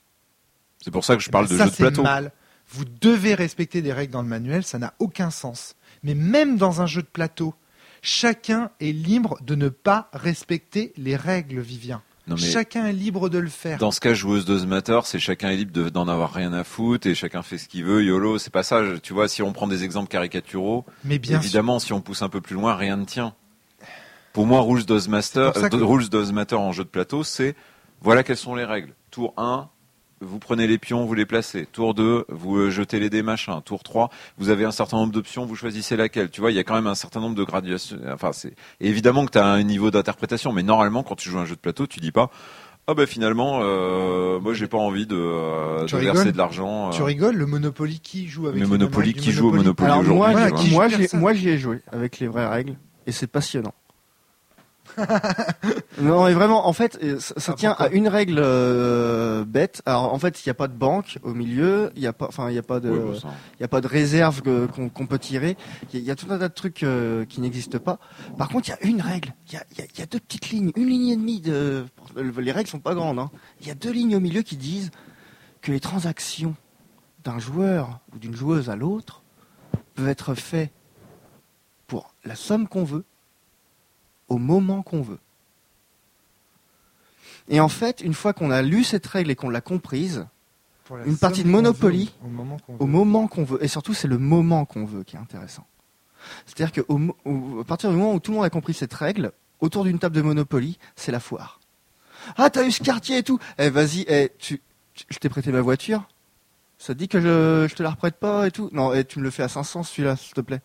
C'est pour ça que je parle Eh ben, de ça, jeux de c'est plateau. mal. Vous devez respecter les règles dans le manuel, ça n'a aucun sens. Mais même dans un jeu de plateau, chacun est libre de ne pas respecter les règles, Vivien. Non, mais Chacun est libre de le faire. Dans ce cas, joueuse does matter, c'est chacun est libre de- d'en avoir rien à foutre et chacun fait ce qu'il veut. YOLO, c'est pas ça. Tu vois, si on prend des exemples caricaturaux, Mais bien sûr. évidemment, si on pousse un peu plus loin, rien ne tient. Pour moi, rules does ça que- euh, rules does matter en jeu de plateau, c'est voilà quelles sont les règles. Tour 1, vous prenez les pions, vous les placez. Tour 2, vous euh, jetez les dés machin. Tour 3, vous avez un certain nombre d'options, vous choisissez laquelle. Tu vois, il y a quand même un certain nombre de graduations. Enfin, c'est évidemment que tu as un niveau d'interprétation, mais normalement, quand tu joues un jeu de plateau, tu dis pas. Ah bah finalement, euh, moi j'ai pas envie de, euh, Tu de verser de l'argent. Tu euh, rigoles, le Monopoly qui joue avec le les Monopoly, qui joue au Monopoly moi, aujourd'hui Voilà, tu moi, moi, j'y ai joué avec les vraies règles et c'est passionnant. non, mais vraiment, en fait, euh, ça, ça Ah, tient à une règle euh, bête. Alors, en fait, il n'y a pas de banque au milieu, il n'y a pas, enfin, il a pas de, ça. il y a pas de réserve qu'on peut tirer. Il y, a- il y a tout un tas de trucs euh, qui n'existent pas. Par contre, il y a une règle. Il y a, y a- y a deux petites lignes, une ligne et demie de. Les règles sont pas grandes. hein. Il y a deux lignes au milieu qui disent que les transactions d'un joueur ou d'une joueuse à l'autre peuvent être faites pour la somme qu'on veut, au moment qu'on veut. Et en fait, une fois qu'on a lu cette règle et qu'on l'a comprise, la une partie de Monopoly, veut, au moment qu'on veut. Et surtout, c'est le moment qu'on veut qui est intéressant. C'est-à-dire qu'à partir du moment où tout le monde a compris cette règle, autour d'une table de Monopoly, c'est la foire. Ah, t'as eu ce quartier et tout. Eh, vas-y, eh, tu, tu- je t'ai prêté ma voiture. Ça te dit que je, je te la reprête pas et tout? Non, eh, tu me le fais à 500 celui-là, s'il te plaît.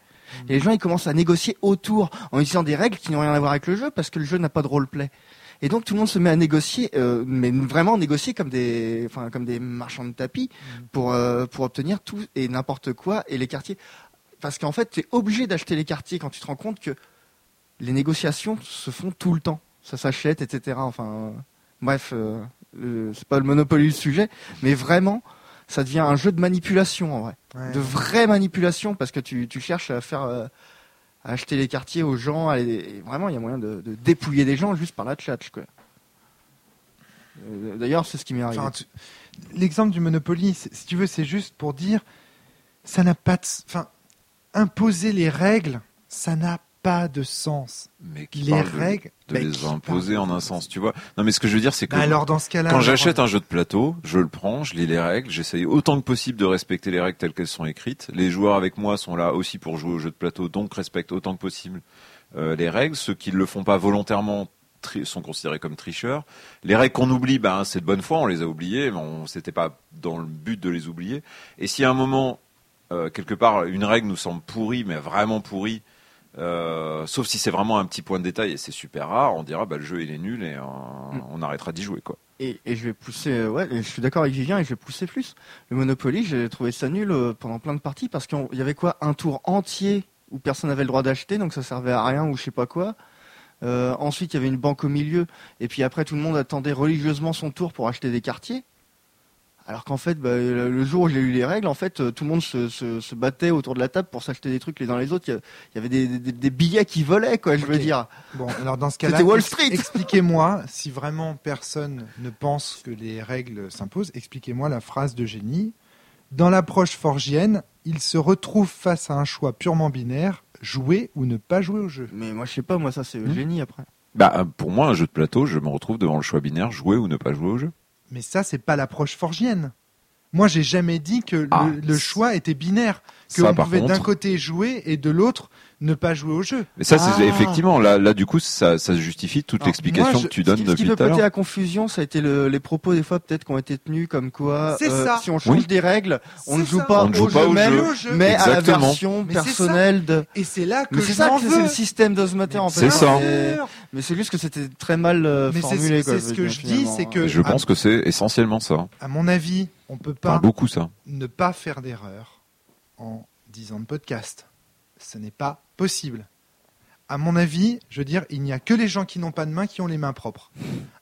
Et les gens, ils commencent à négocier autour, en utilisant des règles qui n'ont rien à voir avec le jeu, parce que le jeu n'a pas de roleplay. Et donc tout le monde se met à négocier, euh, mais vraiment négocier comme des, enfin comme des marchands de tapis, pour euh, pour obtenir tout et n'importe quoi et les quartiers. Parce qu'en fait, tu es obligé d'acheter les quartiers quand tu te rends compte que les négociations se font tout le temps, ça s'achète, etc. Enfin, euh, bref, euh, c'est pas le Monopoly le sujet, mais vraiment, ça devient un jeu de manipulation en vrai Ouais. de vraie manipulation parce que tu, tu cherches à faire euh, à acheter les quartiers aux gens à les- et vraiment il y a moyen de, de dépouiller des gens juste par la tchatch quoi. Euh, D'ailleurs c'est ce qui m'est arrivé. Enfin, tu- L'exemple du Monopoly, si tu veux, c'est juste pour dire, ça n'a pas de, enfin, imposer les règles, ça n'a pas de sens. Mais qui Les de- règles, de, bah, les imposer parle en un sens. tu vois. Non, mais ce que je veux dire, c'est que Bah alors dans ce cas-là, quand j'achète un jeu de plateau, je le prends, je lis les règles, j'essaye autant que possible de respecter les règles telles qu'elles sont écrites. Les joueurs avec moi sont là aussi pour jouer au jeu de plateau, donc respectent autant que possible euh, les règles. Ceux qui ne le font pas volontairement sont considérés comme tricheurs. Les règles qu'on oublie, ben, c'est de bonne foi, on les a oubliées, mais on c'était pas dans le but de les oublier. Et si à un moment, euh, quelque part, une règle nous semble pourrie, mais vraiment pourrie, euh, sauf si c'est vraiment un petit point de détail et c'est super rare, on dira bah, le jeu il est nul et euh, Mm. on arrêtera d'y jouer quoi. Et, et je vais pousser euh, ouais je suis d'accord avec Vivien et je vais pousser plus. Le Monopoly j'ai trouvé ça nul euh, pendant plein de parties parce qu'il y avait quoi un tour entier où personne n'avait le droit d'acheter donc ça servait à rien ou je sais pas quoi. Euh, ensuite il y avait une banque au milieu et puis après tout le monde attendait religieusement son tour pour acheter des quartiers. Alors qu'en fait, bah, le le jour où j'ai lu les règles, en fait, euh, tout le monde se, se, se battait autour de la table pour s'acheter des trucs les uns les autres. Il y avait des, des, des billets qui volaient, quoi, je veux dire. Bon, alors dans ce cas-là, C'était Wall Street. expliquez-moi, si vraiment personne ne pense que les règles s'imposent, expliquez-moi la phrase de génie. Dans l'approche forgienne, il se retrouve face à un choix purement binaire, jouer ou ne pas jouer au jeu. Mais moi, je sais pas, moi, ça, c'est Hmm. génie après. Bah pour moi un jeu de plateau, je me retrouve devant le choix binaire jouer ou ne pas jouer au jeu. Mais ça, c'est pas l'approche forgienne. Moi, j'ai jamais dit que le- Ah, le, choix était binaire, que Ça on pouvait d'un côté jouer et de l'autre ne pas jouer au jeu. Mais ça c'est Ah. effectivement là là du coup ça ça justifie toute l'explication que tu Ce donnes qui, ce qui depuis peut tout à porter l'heure. à confusion, ça a été le- les propos des fois peut-être qui ont été tenus comme quoi ça. si on change Oui. des règles, on ne joue ça. pas On au joue jeu même, jeu. Au jeu. mais à la Exactement. version Mais personnelle de. Et c'est là que c'est ça que c'est le système d'Osmater en fait. C'est ça. Mais- c'est juste que c'était très mal euh, Mais c'est- formulé. c'est ce que je dis, c'est que- Je pense que c'est essentiellement ça. À mon avis, on peut pas beaucoup ça. ne pas faire d'erreur en 10 ans de podcast. Ce n'est pas possible. À mon avis, je veux dire, il n'y a que les gens qui n'ont pas de main qui ont les mains propres.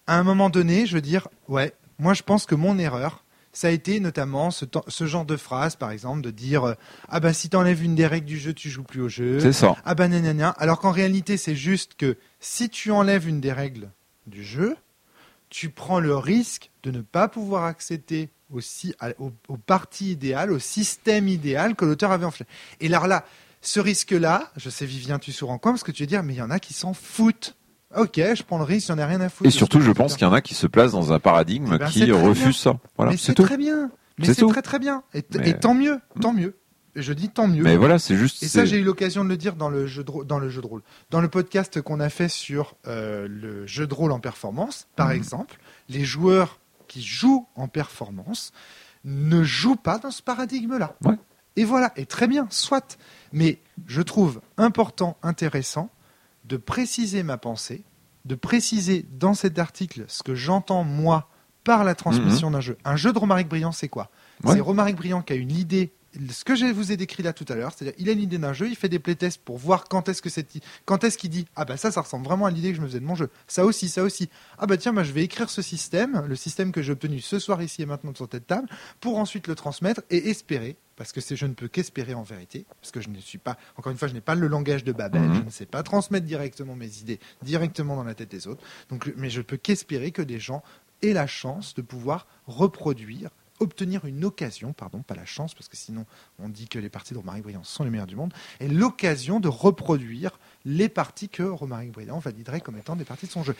À un moment donné, je veux dire, ouais, moi je pense que mon erreur, ça a été notamment ce, genre de phrase, par exemple, de dire euh, Ah ben si t'enlèves une des règles du jeu, tu joues plus au jeu. C'est ça. Ah ben nanana. Alors qu'en réalité, c'est juste que si tu enlèves une des règles du jeu, tu prends le risque de ne pas pouvoir accéder au, si- à- au, au parti idéal, au système idéal que l'auteur avait enflé. Et alors là, ce risque-là, je sais Vivien, tu souris en coin parce que tu veux dire, mais il y en a qui s'en foutent. Ok, je prends le risque, j'en ai rien à foutre. Et surtout, je pense qu'il y en a qui se placent dans un paradigme Eh ben, qui refuse ça. Voilà, mais c'est très bien. Mais C'est très très bien. Et, t- Mais- et tant mieux, tant mieux. Et je dis tant mieux. Mais voilà, c'est juste. Et ça, j'ai eu l'occasion de le dire dans le jeu de, rôle- dans le jeu de rôle. Dans le podcast qu'on a fait sur euh, le jeu de rôle en performance, par Mhm. exemple, les joueurs qui jouent en performance ne jouent pas dans ce paradigme-là. Ouais. Et voilà, et très bien, soit. Mais je trouve important, intéressant de préciser ma pensée, de préciser dans cet article ce que j'entends moi par la transmission d'un jeu. Un jeu de Romaric Briand, c'est quoi? Ouais. C'est Romaric Briand qui a une idée, ce que je vous ai décrit là tout à l'heure, c'est-à-dire il a une idée d'un jeu, il fait des playtests pour voir quand est-ce que quand est-ce qu'il dit ah bah ça ça ressemble vraiment à l'idée que je me faisais de mon jeu. Ça aussi, ça aussi. Ah bah tiens, moi je vais écrire ce système, le système que j'ai obtenu ce soir ici et maintenant sur cette table, pour ensuite le transmettre et espérer. Parce que je ne peux qu'espérer en vérité, parce que je ne suis pas, encore une fois, je n'ai pas le langage de Babel, Mhm. je ne sais pas transmettre directement mes idées directement dans la tête des autres. Donc, mais je peux qu'espérer que des gens aient la chance de pouvoir reproduire, obtenir une occasion, pardon, pas la chance, parce que sinon on dit que les parties de Romaric Briand sont les meilleures du monde, et l'occasion de reproduire les parties que Romaric Briand validerait comme étant des parties de son jeu.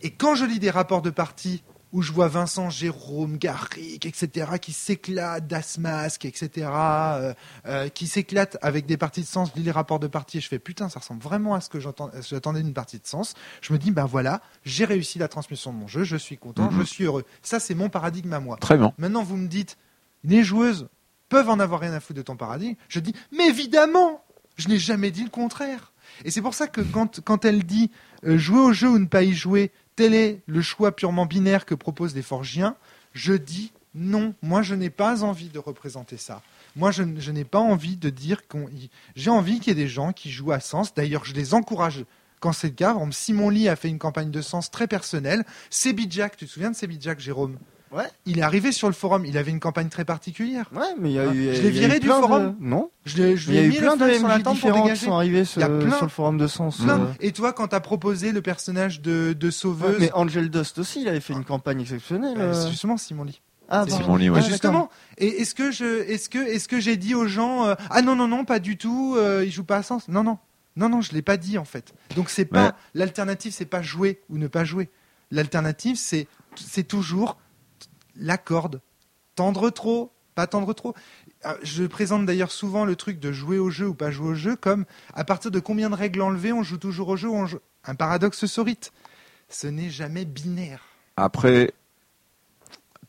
Et quand je lis des rapports de parties où je vois Vincent, Jérôme, Garrick, etc., qui s'éclatent d'Asmasque, etc., euh, euh, qui s'éclatent avec des parties de sens, je lis les rapports de parties et je fais putain, ça ressemble vraiment à ce que j'attendais d'une partie de sens. Je me dis, ben voilà, j'ai réussi la transmission de mon jeu, je suis content, Mhm. je suis heureux. Ça, c'est mon paradigme à moi. Très bien. Maintenant, vous me dites, les joueuses peuvent en avoir rien à foutre de ton paradigme. Je dis, mais évidemment, je n'ai jamais dit le contraire. Et c'est pour ça que quand, quand elle dit euh, jouer au jeu ou ne pas y jouer, tel est le choix purement binaire que proposent les Forgiens, je dis non, moi je n'ai pas envie de représenter ça. Moi je, n'ai pas envie de dire qu'on. J'ai envie qu'il y ait des gens qui jouent à sens. D'ailleurs, je les encourage quand c'est le cas. Simon Lee a fait une campagne de sens très personnelle. Sebi Jack, tu te souviens de Sebi Jack, Jérôme? Ouais. Il est arrivé sur le forum, il avait une campagne très particulière. Ouais, mais il y a Ah, eu. je l'ai il viré du plein de- forum. Non. Je l'ai je Il y a lui ai eu mis plein le de flag sur la MJ différents qui sont arrivés Il sur, plein. sur le forum de Sens. Plein. euh. Et toi, quand t'as proposé le personnage de, de Ouais, sauveuse, mais Angel Dust aussi, il avait fait une campagne exceptionnelle. euh, euh. justement Simon Lee. Ah, pardon. Simon Lee, ouais. Ah, justement, et est-ce que je, est-ce que, est-ce que j'ai dit aux gens, euh, ah non non non, pas du tout, euh, ils jouent pas à sens? Non non, non non, je l'ai pas dit en fait. Donc c'est pas Ouais. l'alternative, c'est pas jouer ou ne pas jouer. L'alternative, c'est, c'est toujours la corde, tendre trop, pas tendre trop. Euh, Je présente d'ailleurs souvent le truc de jouer au jeu ou pas jouer au jeu comme à partir de combien de règles enlevées on joue toujours au jeu ou on joue... Un paradoxe saurite. Ce n'est jamais binaire. Après,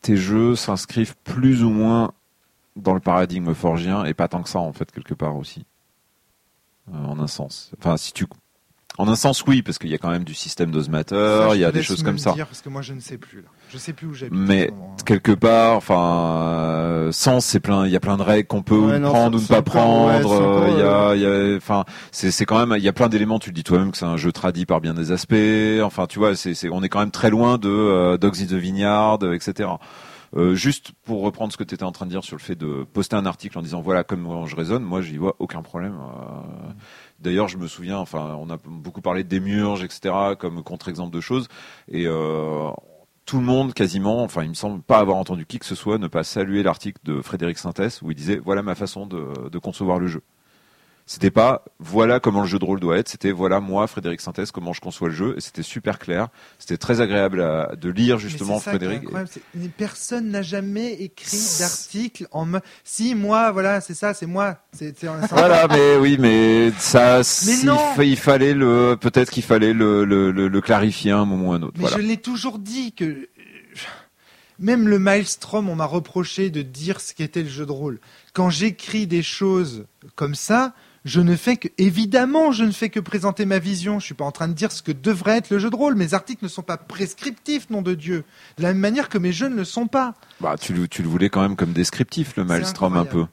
tes jeux s'inscrivent plus ou moins dans le paradigme forgien et pas tant que ça en fait quelque part aussi. Euh, en un sens. Enfin, si tu en un sens oui parce qu'il y a quand même du système d'osmateur, il y a des choses me comme ça. dire, parce que moi je ne sais plus là. Je sais plus où j'habite. Mais hein. quelque part, enfin, euh, sens, c'est plein, il y a plein de règles qu'on peut Ouais, non, prendre ou ne pas prendre. euh, Il y a, il y a, enfin, c'est, c'est quand même, il y a plein d'éléments. Tu le dis toi-même que c'est un jeu tradit par bien des aspects. Enfin, tu vois, c'est, on est quand même très loin de euh, Dogs in the Vineyard, etc. Euh, juste pour reprendre ce que tu étais en train de dire sur le fait de poster un article en disant voilà comme moi je raisonne, moi j'y vois aucun problème. Euh, D'ailleurs, je me souviens, enfin, on a beaucoup parlé de démurge, etc., comme contre-exemple de choses, et euh, tout le monde, quasiment, enfin, il me semble pas avoir entendu qui que ce soit ne pas saluer l'article de Frédéric Sintès où il disait voilà ma façon de, de concevoir le jeu. C'était pas voilà comment le jeu de rôle doit être, c'était voilà moi, Frédéric Sintès, comment je conçois le jeu, et c'était super clair. C'était très agréable à- de lire justement Mais ça Frédéric. mais Personne n'a jamais écrit d'article en me. Si moi, voilà, c'est ça, c'est moi. C'est, Voilà, mais oui, mais ça, fa- il fallait le, peut-être qu'il fallait le, le, le, le clarifier à un moment ou à un autre. Mais Voilà. je l'ai toujours dit que même le Maelstrom, on m'a reproché de dire ce qu'était le jeu de rôle. Quand j'écris des choses comme ça, je ne fais que, évidemment, je ne fais que présenter ma vision. Je suis pas en train de dire ce que devrait être le jeu de rôle. Mes articles ne sont pas prescriptifs, nom de Dieu. De la même manière que mes jeux ne le sont pas. Bah, tu, le- tu le voulais quand même comme descriptif, le Maelstrom, un peu.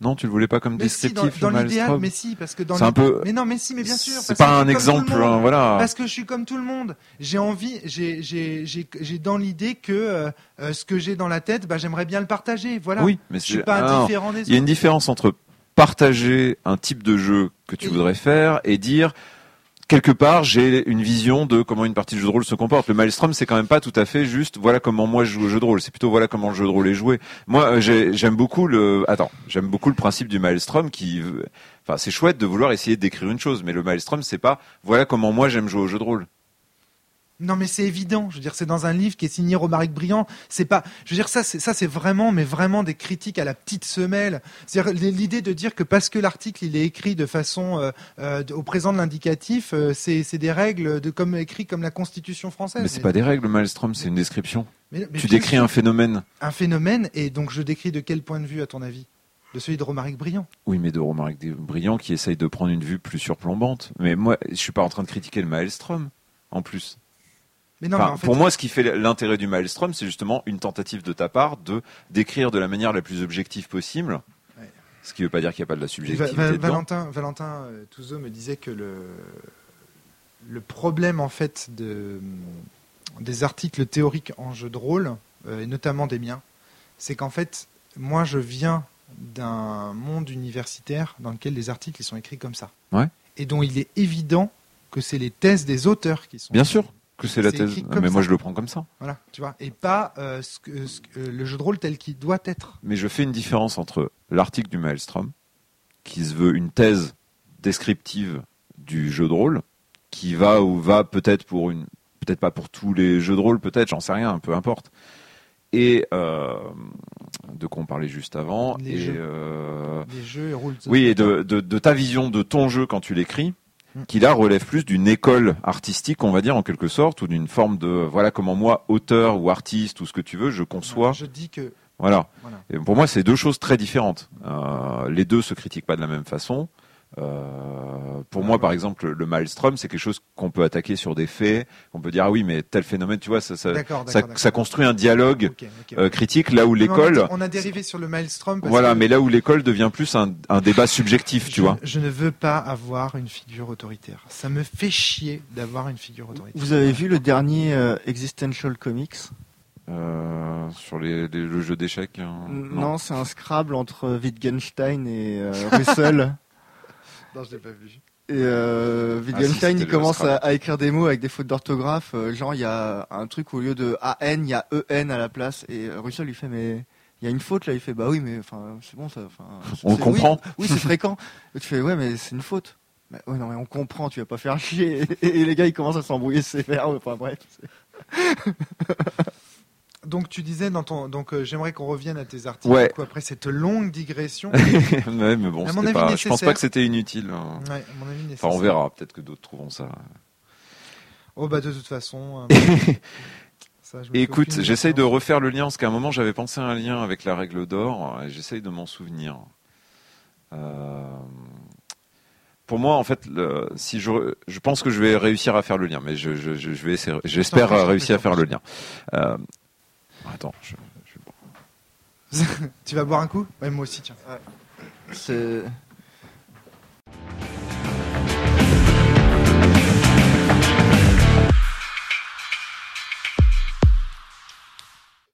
Non, tu le voulais pas comme Mais si, dans, descriptif, dans l'idéal, mais si, parce que dans C'est un peu- Mais non, mais si, mais bien sûr. C'est pas un exemple, monde. hein, voilà. Parce que je suis comme tout le monde. J'ai envie, j'ai, j'ai, j'ai, j'ai dans l'idée que euh, ce que j'ai dans la tête, bah, j'aimerais bien le partager. Voilà. Oui, mais je suis pas ah, non. indifférent des Il y a une autres. différence entre partager un type de jeu que tu voudrais faire et dire quelque part j'ai une vision de comment une partie de jeu de rôle se comporte. Le Maelstrom c'est quand même pas tout à fait juste voilà comment moi je joue au jeu de rôle. C'est plutôt voilà comment le jeu de rôle est joué. Moi euh, j'ai- j'aime beaucoup le attends j'aime beaucoup le principe du Maelstrom qui enfin c'est chouette de vouloir essayer de décrire une chose mais le Maelstrom c'est pas voilà comment moi j'aime jouer au jeu de rôle. Non, mais c'est évident. Je veux dire, c'est dans un livre qui est signé Romaric Briand. C'est pas. Je veux dire, ça, c'est ça, c'est vraiment, mais vraiment des critiques à la petite semelle. C'est-à-dire l'idée de dire que parce que l'article il est écrit de façon euh, euh, au présent de l'indicatif, euh, c'est c'est des règles de comme écrit comme la Constitution française. Mais c'est pas des règles, Maelstrom, c'est une description. Mais- mais Tu décris un phénomène. un phénomène, et donc je décris de quel point de vue, à ton avis? De celui de Romaric Briand? Oui, mais de Romaric Briand qui essaye de prendre une vue plus surplombante. Mais moi, je suis pas en train de critiquer le Maelstrom, en plus. Mais non, Enfin, mais en fait, Pour moi, ce qui fait l'intérêt du Maelstrom, c'est justement une tentative de ta part de décrire de la manière la plus objective possible. Ouais. Ce qui veut pas dire qu'il n'y a pas de la subjectivité Va- dedans. Valentin, Valentin euh, Touzeau me disait que le, le problème en fait de, des articles théoriques en jeu de rôle, euh, et notamment des miens, c'est qu'en fait, moi je viens d'un monde universitaire dans lequel les articles ils sont écrits comme ça. Ouais. Et dont il est évident que c'est les thèses des auteurs qui sont. Bien sûr que c'est la thèse. Ah, Mais moi, je le prends comme ça. Voilà, tu vois. Et pas euh, ce que- ce que- le jeu de rôle tel qu'il doit être. Mais je fais une différence entre l'article du Maelstrom, qui se veut une thèse descriptive du jeu de rôle, qui va ou va peut-être pour une, peut-être pas pour tous les jeux de rôle, peut-être, j'en sais rien, peu importe. Et euh, de quoi on parlait juste avant. Les et jeux. euh, Les jeux et rôles. oui, et de, de, de ta vision de ton jeu quand tu l'écris. Qui là relève plus d'une école artistique, on va dire en quelque sorte, ou d'une forme de voilà comment moi, auteur ou artiste ou ce que tu veux, je conçois. Je dis que Voilà. voilà. Et pour moi, c'est deux choses très différentes. Euh, les deux se critiquent pas de la même façon. Euh, pour moi, par exemple, le Maelstrom, c'est quelque chose qu'on peut attaquer sur des faits. On peut dire ah oui, mais tel phénomène, tu vois, ça, ça, D'accord, ça, d'accord, d'accord. ça construit un dialogue euh, critique là où Mais on a- l'école, On a dérivé sur le maelstrom. parce voilà, que mais là où l'école devient plus un, un débat subjectif, tu je, vois. Je ne veux pas avoir une figure autoritaire. Ça me fait chier d'avoir une figure autoritaire. Vous avez vu le dernier euh, Existential Comics? Euh, sur les, les- le jeu d'échecs. hein, Non, c'est un Scrabble entre Wittgenstein et euh, Russell. Non, je l'ai pas vu. Et euh, Ah, Wittgenstein, si, il commence à, écrire des mots avec des fautes d'orthographe. euh, genre, il y a un truc au lieu de AN, il y a EN à la place. Et euh, Russell lui fait, mais il y a une faute là. Il fait, bah oui, mais enfin, c'est bon ça. On comprend. Oui, oui, c'est fréquent. Et tu fais, ouais, mais c'est une faute. Bah, ouais, non, mais on comprend, tu vas pas faire chier. Et, et les gars, ils commencent à s'embrouiller sévère. Enfin, bref. Donc tu disais dans ton, donc euh, j'aimerais qu'on revienne à tes articles. Ouais. après cette longue digression. ouais, mais bon, À mon c'était avis, pas, je pense pas que c'était inutile. hein. Ouais, mon avis, Enfin, on verra. Peut-être que d'autres trouveront ça. Oh bah de toute façon. euh, ça, je Écoute, j'essaye de refaire le lien, parce qu'à un moment j'avais pensé à un lien avec la règle d'or, et j'essaye de m'en souvenir. Euh, Pour moi, en fait, le- si je, je pense que je vais réussir à faire le lien, mais je, je, vais j'espère réussir à faire le lien. Euh, Attends, je, je... tu vas boire un coup? Ouais, moi aussi, tiens. Ouais. C'est.